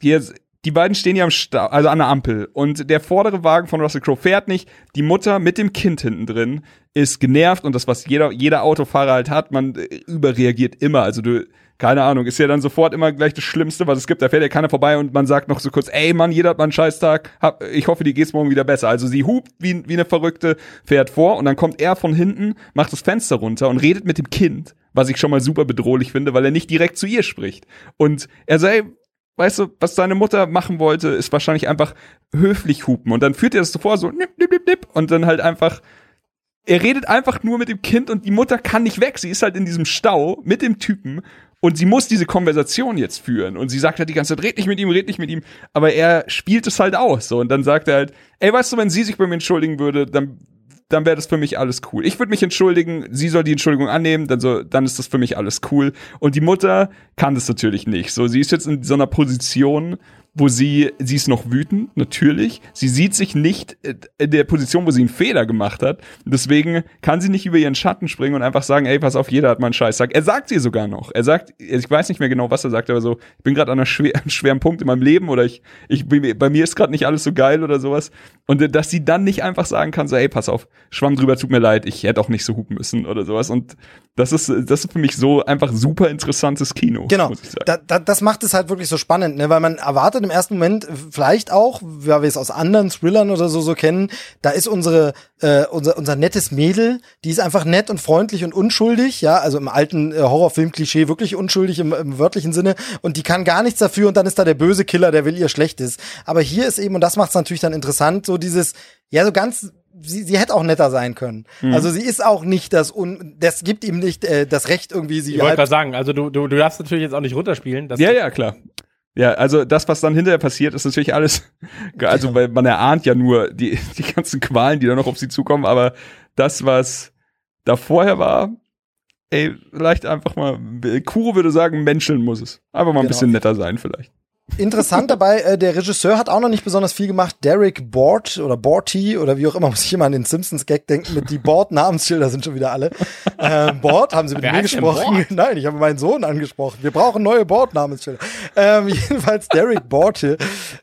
hier, die beiden stehen ja am Stau, also an der Ampel. Und der vordere Wagen von Russell Crowe fährt nicht. Die Mutter mit dem Kind hinten drin ist genervt und das, was jeder, jeder Autofahrer halt hat, man äh, überreagiert immer. Also du, keine Ahnung, ist ja dann sofort immer gleich das Schlimmste, was es gibt. Da fährt ja keiner vorbei und man sagt noch so kurz, ey Mann, jeder hat mal einen Scheißtag. Hab, ich hoffe, dir geht's morgen wieder besser. Also sie hupt wie, wie eine Verrückte, fährt vor und dann kommt er von hinten, macht das Fenster runter und redet mit dem Kind, was ich schon mal super bedrohlich finde, weil er nicht direkt zu ihr spricht. Und er sagt, ey, weißt du, was seine Mutter machen wollte, ist wahrscheinlich einfach höflich hupen. Und dann führt er das so vor, so nipp, nipp, nipp, nipp, und dann halt einfach er redet einfach nur mit dem Kind und die Mutter kann nicht weg. Sie ist halt in diesem Stau mit dem Typen und sie muss diese Konversation jetzt führen. Und sie sagt halt die ganze Zeit, red nicht mit ihm, red nicht mit ihm. Aber er spielt es halt aus. So. Und dann sagt er halt, ey, weißt du, wenn sie sich bei mir entschuldigen würde, dann, dann wäre das für mich alles cool. Ich würde mich entschuldigen, sie soll die Entschuldigung annehmen, dann, so, dann ist das für mich alles cool. Und die Mutter kann das natürlich nicht. So, sie ist jetzt in so einer Position, wo sie, sie ist noch wütend, natürlich. Sie sieht sich nicht äh, in der Position, wo sie einen Fehler gemacht hat. Deswegen kann sie nicht über ihren Schatten springen und einfach sagen, ey, pass auf, jeder hat mal einen Scheißtag. Er sagt sie sogar noch. Er sagt, ich weiß nicht mehr genau, was er sagt, aber so, ich bin gerade an einer schwer, einem schweren Punkt in meinem Leben oder ich, ich bei mir ist gerade nicht alles so geil oder sowas. Und äh, dass sie dann nicht einfach sagen kann, so, ey, pass auf, schwamm drüber, tut mir leid, ich hätte auch nicht so hupen müssen oder sowas. Und das ist, das ist für mich so einfach super interessantes Kino. Genau. Da, da, das macht es halt wirklich so spannend, ne? weil man erwartet im ersten Moment vielleicht auch, weil wir es aus anderen Thrillern oder so so kennen, da ist unsere äh, unser unser nettes Mädel, die ist einfach nett und freundlich und unschuldig, ja, also im alten äh, Horrorfilm-Klischee wirklich unschuldig im, im wörtlichen Sinne und die kann gar nichts dafür und dann ist da der böse Killer, der will ihr Schlechtes. Aber hier ist eben und das macht es natürlich dann interessant, so dieses ja so ganz sie, sie hätte auch netter sein können. Mhm. Also sie ist auch nicht das un das gibt ihm nicht äh, das Recht irgendwie sie Ich wollte gerade sagen, also du, du, du darfst natürlich jetzt auch nicht runterspielen. Dass ja, ja, klar. Ja, also das, was dann hinterher passiert, ist natürlich alles, also weil man erahnt ja nur die, die ganzen Qualen, die da noch auf sie zukommen, aber das, was da vorher war, ey, vielleicht einfach mal, Kuro würde sagen, menscheln muss es. Einfach mal ein genau. bisschen netter sein vielleicht. Interessant dabei, äh, der Regisseur hat auch noch nicht besonders viel gemacht. Derek Bort oder Borty oder wie auch immer, muss ich immer an den Simpsons-Gag denken, mit die Bord-Namensschilder sind schon wieder alle. Äh, Bord, haben sie mit Wer mir gesprochen? Nein, ich habe meinen Sohn angesprochen. Wir brauchen neue Bord-Namensschilder. Ähm, jedenfalls Derek Borty.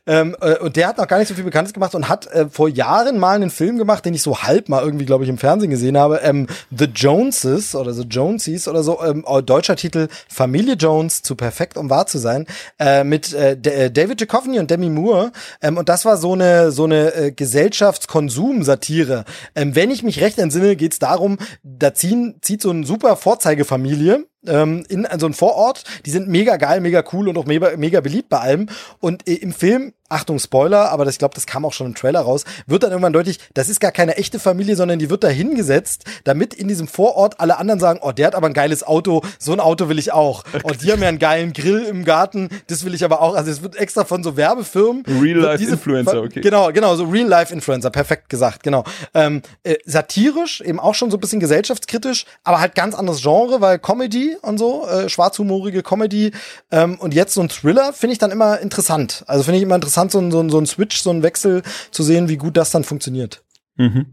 Ähm, äh, und der hat noch gar nicht so viel Bekanntes gemacht und hat äh, vor Jahren mal einen Film gemacht, den ich so halb mal irgendwie, glaube ich, im Fernsehen gesehen habe. Ähm, The Joneses oder The Jonesies oder so. Ähm, deutscher Titel Familie Jones zu perfekt, um wahr zu sein. Äh, mit äh, äh, David Duchovny und Demi Moore. Ähm, und das war so eine so eine äh, Gesellschaftskonsum-Satire. Ähm, wenn ich mich recht entsinne, geht es darum, da ziehen, zieht so eine super Vorzeigefamilie ähm, in so einen Vorort. Die sind mega geil, mega cool und auch mega, mega beliebt bei allem. Und äh, im Film Achtung, Spoiler, aber das, ich glaube, das kam auch schon im Trailer raus, wird dann irgendwann deutlich, das ist gar keine echte Familie, sondern die wird da hingesetzt, damit in diesem Vorort alle anderen sagen, oh, der hat aber ein geiles Auto, so ein Auto will ich auch. Und die haben ja einen geilen Grill im Garten, das will ich aber auch. Also es wird extra von so Werbefirmen. Real-Life-Influencer, okay. Genau, genau, so Real-Life-Influencer, perfekt gesagt, genau. Ähm, äh, satirisch, eben auch schon so ein bisschen gesellschaftskritisch, aber halt ganz anderes Genre, weil Comedy und so, äh, schwarzhumorige Comedy ähm, und jetzt so ein Thriller finde ich dann immer interessant. Also finde ich immer interessant, so ein, so, ein, so ein Switch, so ein Wechsel zu sehen, wie gut das dann funktioniert. Mhm.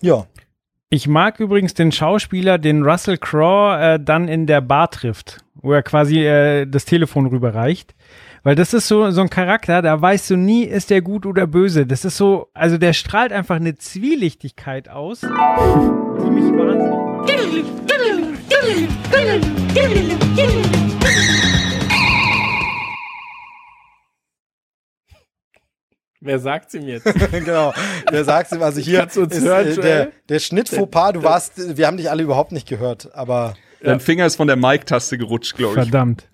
Ja. Ich mag übrigens den Schauspieler, den Russell Crowe äh, dann in der Bar trifft, wo er quasi äh, das Telefon rüberreicht. Weil das ist so, so ein Charakter, da weißt du nie, ist der gut oder böse. Das ist so, also der strahlt einfach eine Zwielichtigkeit aus, die mich wahnsinnig. Wer sagt's ihm jetzt? genau, wer sagt's ihm? Also hier ist hören, äh, der, der Schnitt Fauxpas, du warst, wir haben dich alle überhaupt nicht gehört, aber. Dein Finger ist von der Mic-Taste gerutscht, glaube ich. Verdammt.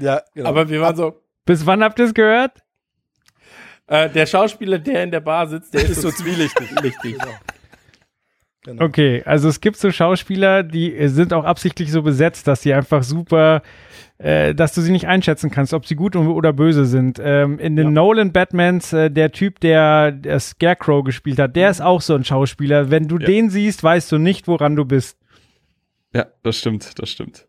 Ja, genau. Aber wir waren so. Bis wann habt ihr es gehört? Äh, der Schauspieler, der in der Bar sitzt, der ist so zwielichtig. Genau. Genau. Okay, also es gibt so Schauspieler, die sind auch absichtlich so besetzt, dass sie einfach super äh, dass du sie nicht einschätzen kannst, ob sie gut oder böse sind. Ähm, in den ja. Nolan Batmans, äh, der Typ, der, der Scarecrow gespielt hat, der ist auch so ein Schauspieler. Wenn du ja. den siehst, weißt du nicht, woran du bist. Ja, das stimmt, das stimmt.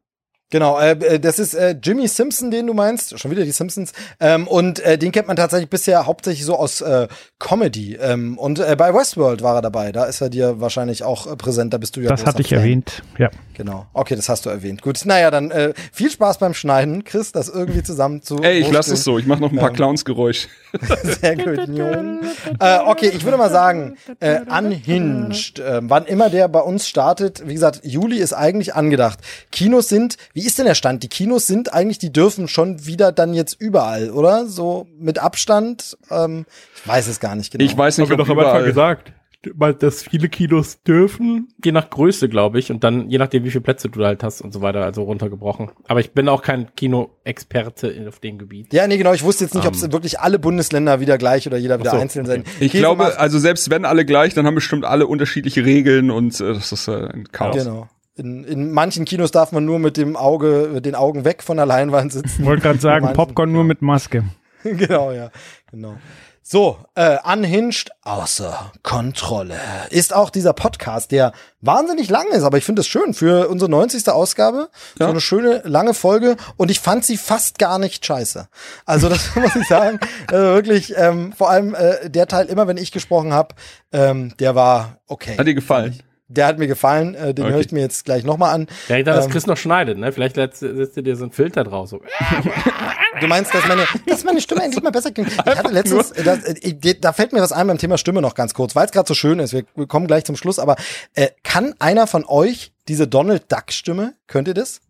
Genau, äh, äh, das ist äh, Jimmy Simpson, den du meinst, schon wieder die Simpsons. Ähm, und äh, den kennt man tatsächlich bisher hauptsächlich so aus äh, Comedy. Ähm, und äh, bei Westworld war er dabei. Da ist er dir wahrscheinlich auch äh, präsent. Da bist du ja. Das hatte ich Fan. erwähnt, ja. Genau. Okay, das hast du erwähnt. Gut, naja, dann äh, viel Spaß beim Schneiden, Chris, das irgendwie zusammen zu. Ey, ich lasse es so. Ich mache noch ein paar ähm, Clownsgeräusche. Sehr gut. äh, okay, ich würde mal sagen, äh, Unhinged. Äh, wann immer der bei uns startet, wie gesagt, Juli ist eigentlich angedacht. Kinos sind, wie ist denn der Stand? Die Kinos sind eigentlich, die dürfen schon wieder dann jetzt überall, oder? So mit Abstand. Ähm, ich weiß es gar nicht genau. Ich weiß nicht, Haben wir doch am Anfang gesagt dass viele Kinos dürfen, je nach Größe, glaube ich, und dann je nachdem, wie viele Plätze du halt hast und so weiter, also runtergebrochen. Aber ich bin auch kein Kino-Experte auf dem Gebiet. Ja, nee, genau. Ich wusste jetzt nicht, um, ob es wirklich alle Bundesländer wieder gleich oder jeder wieder so, einzeln okay. sein. Ich Käse glaube, also selbst wenn alle gleich, dann haben bestimmt alle unterschiedliche Regeln und äh, das ist äh, ein Chaos. Genau. In, in manchen Kinos darf man nur mit dem Auge, mit den Augen weg von der Leinwand sitzen. Wollte gerade sagen, Popcorn nur mit Maske. genau, ja, genau. So, äh, unhinged außer Kontrolle ist auch dieser Podcast, der wahnsinnig lang ist, aber ich finde es schön für unsere 90. Ausgabe. Ja. So eine schöne lange Folge und ich fand sie fast gar nicht scheiße. Also das muss ich sagen. Also wirklich, ähm, vor allem äh, der Teil immer, wenn ich gesprochen habe, ähm, der war okay. Hat dir gefallen? Der hat mir gefallen, äh, den Okay. höre ich mir jetzt gleich nochmal an. Ja, ich dachte, dass Ähm, Chris noch schneidet, ne? Vielleicht setzt, setzt ihr dir so einen Filter drauf. So. Du meinst, dass meine, dass meine Stimme endlich mal besser klingt? Ich hatte letztens, das, äh, ich- da fällt mir was ein beim Thema Stimme noch ganz kurz, weil es gerade so schön ist. Wir, wir kommen gleich zum Schluss, aber äh, kann einer von euch diese Donald Duck Stimme? Könnt ihr das?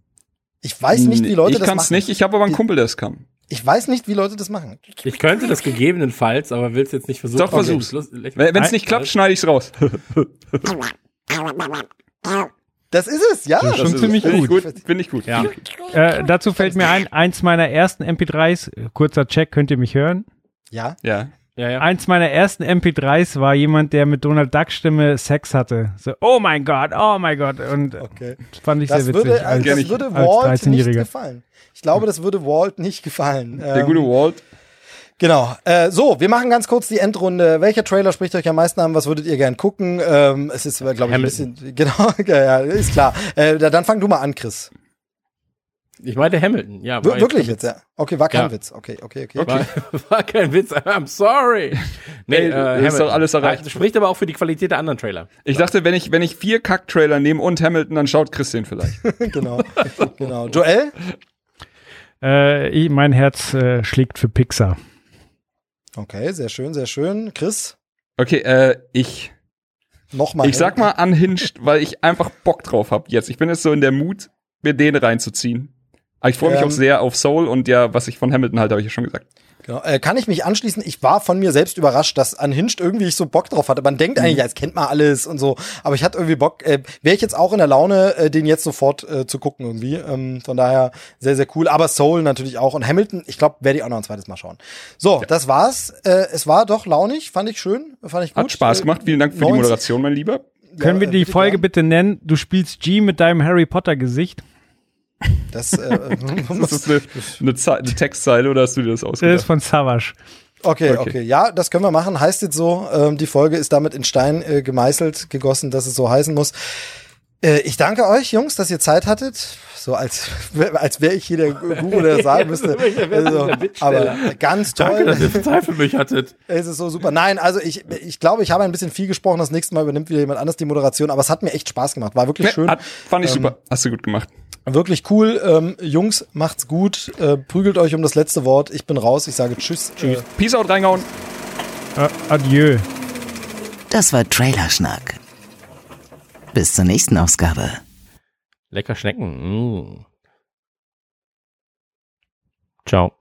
Ich weiß nicht, wie Leute ich das kann's machen. nicht, ich habe aber einen Kumpel, der es kann. Ich weiß nicht, wie Leute das machen. Ich könnte das gegebenenfalls, aber will's jetzt nicht versuchen. Doch, versuch's. Okay, Schluss- Wenn es nicht klappt, schneide ich's raus. Das ist es, ja. Das ist schon Das ist ziemlich Finde ich gut. gut. Finde ich gut. Ja. Äh, dazu fällt mir ein, eins meiner ersten MP3s, äh, kurzer Check, könnt ihr mich hören? Ja. Ja. Ja, ja. Eins meiner ersten MP3s war jemand, der mit Donald Duck Stimme Sex hatte. So, oh mein Gott, oh mein Gott. Und Okay. das fand ich Das sehr witzig. würde, als, das ich- würde als Walt nicht 13-Jähriger. gefallen. Ich glaube, das würde Walt nicht gefallen. Der Ähm, gute Walt. Genau. Äh, so, wir machen ganz kurz die Endrunde. Welcher Trailer spricht euch am meisten an? Was würdet ihr gern gucken? Ähm, es ist, glaube ich, ein bisschen. Genau, ja, ja, ist klar. Äh, da- dann fang du mal an, Chris. Ich meinte Hamilton, ja. Wir, war wirklich jetzt ja. Okay, war kein Ja. Witz. Okay, okay, okay. War, war kein Witz, I'm sorry. Nee, Ey, äh, ist Hamilton. doch alles erreicht. Das spricht aber auch für die Qualität der anderen Trailer. Ich dachte, wenn ich, wenn ich vier Kack-Trailer nehme und Hamilton, dann schaut Chris den vielleicht. genau. genau. Joel? Äh, ich, mein Herz äh, schlägt für Pixar. Okay, sehr schön, sehr schön. Chris? Okay, äh, ich, Nochmal. ich sag mal unhinged, weil ich einfach Bock drauf hab jetzt. Ich bin jetzt so in der Mut, mir den reinzuziehen. Aber ich freue mich Ähm. auch sehr auf Soul und ja, was ich von Hamilton halte, habe ich ja schon gesagt. Genau. Äh, kann ich mich anschließen? Ich war von mir selbst überrascht, dass Unhinged irgendwie ich so Bock drauf hatte. Man denkt Mhm. eigentlich, ja, jetzt kennt man alles und so. Aber ich hatte irgendwie Bock. Äh, Wäre ich jetzt auch in der Laune, äh, den jetzt sofort äh, zu gucken irgendwie. Ähm, von daher sehr, sehr cool. Aber Soul natürlich auch. Und Hamilton, ich glaube, werde ich auch noch ein zweites Mal schauen. So, das war's. Äh, es war doch launig, fand ich schön, fand ich gut. Hat Spaß Äh, gemacht. Vielen Dank für die 90 Moderation, mein Lieber. Können wir äh, die bitte Folge gern. bitte nennen? Du spielst G mit deinem Harry Potter Gesicht. Das, äh, Das ist eine, eine, Ze eine Textzeile oder hast du dir das Das ist ausgedacht? von Savage. Okay, okay, Okay. Ja, das können wir machen. Heißt jetzt so. Ähm, die Folge ist damit in Stein äh, gemeißelt, gegossen, dass es so heißen muss. Äh, ich danke euch, Jungs, dass ihr Zeit hattet. So als, als wäre ich hier der Guru, der sagen müsste. Also, aber ganz toll. Danke, dass ihr Zeit für mich hattet. Es ist so super. Nein, also ich, ich glaube, ich habe ein bisschen viel gesprochen. Das nächste Mal übernimmt wieder jemand anders die Moderation. Aber es hat mir echt Spaß gemacht. War wirklich schön. Hat, fand ich super. Hast du gut gemacht. Wirklich cool. Ähm, Jungs, macht's gut. Äh, prügelt euch um das letzte Wort. Ich bin raus. Ich sage Tschüss. Tschüss. Peace out, reingehauen. Äh, adieu. Das war Trailerschnack. Bis zur nächsten Ausgabe. Lecker Schnecken. Mm. Ciao.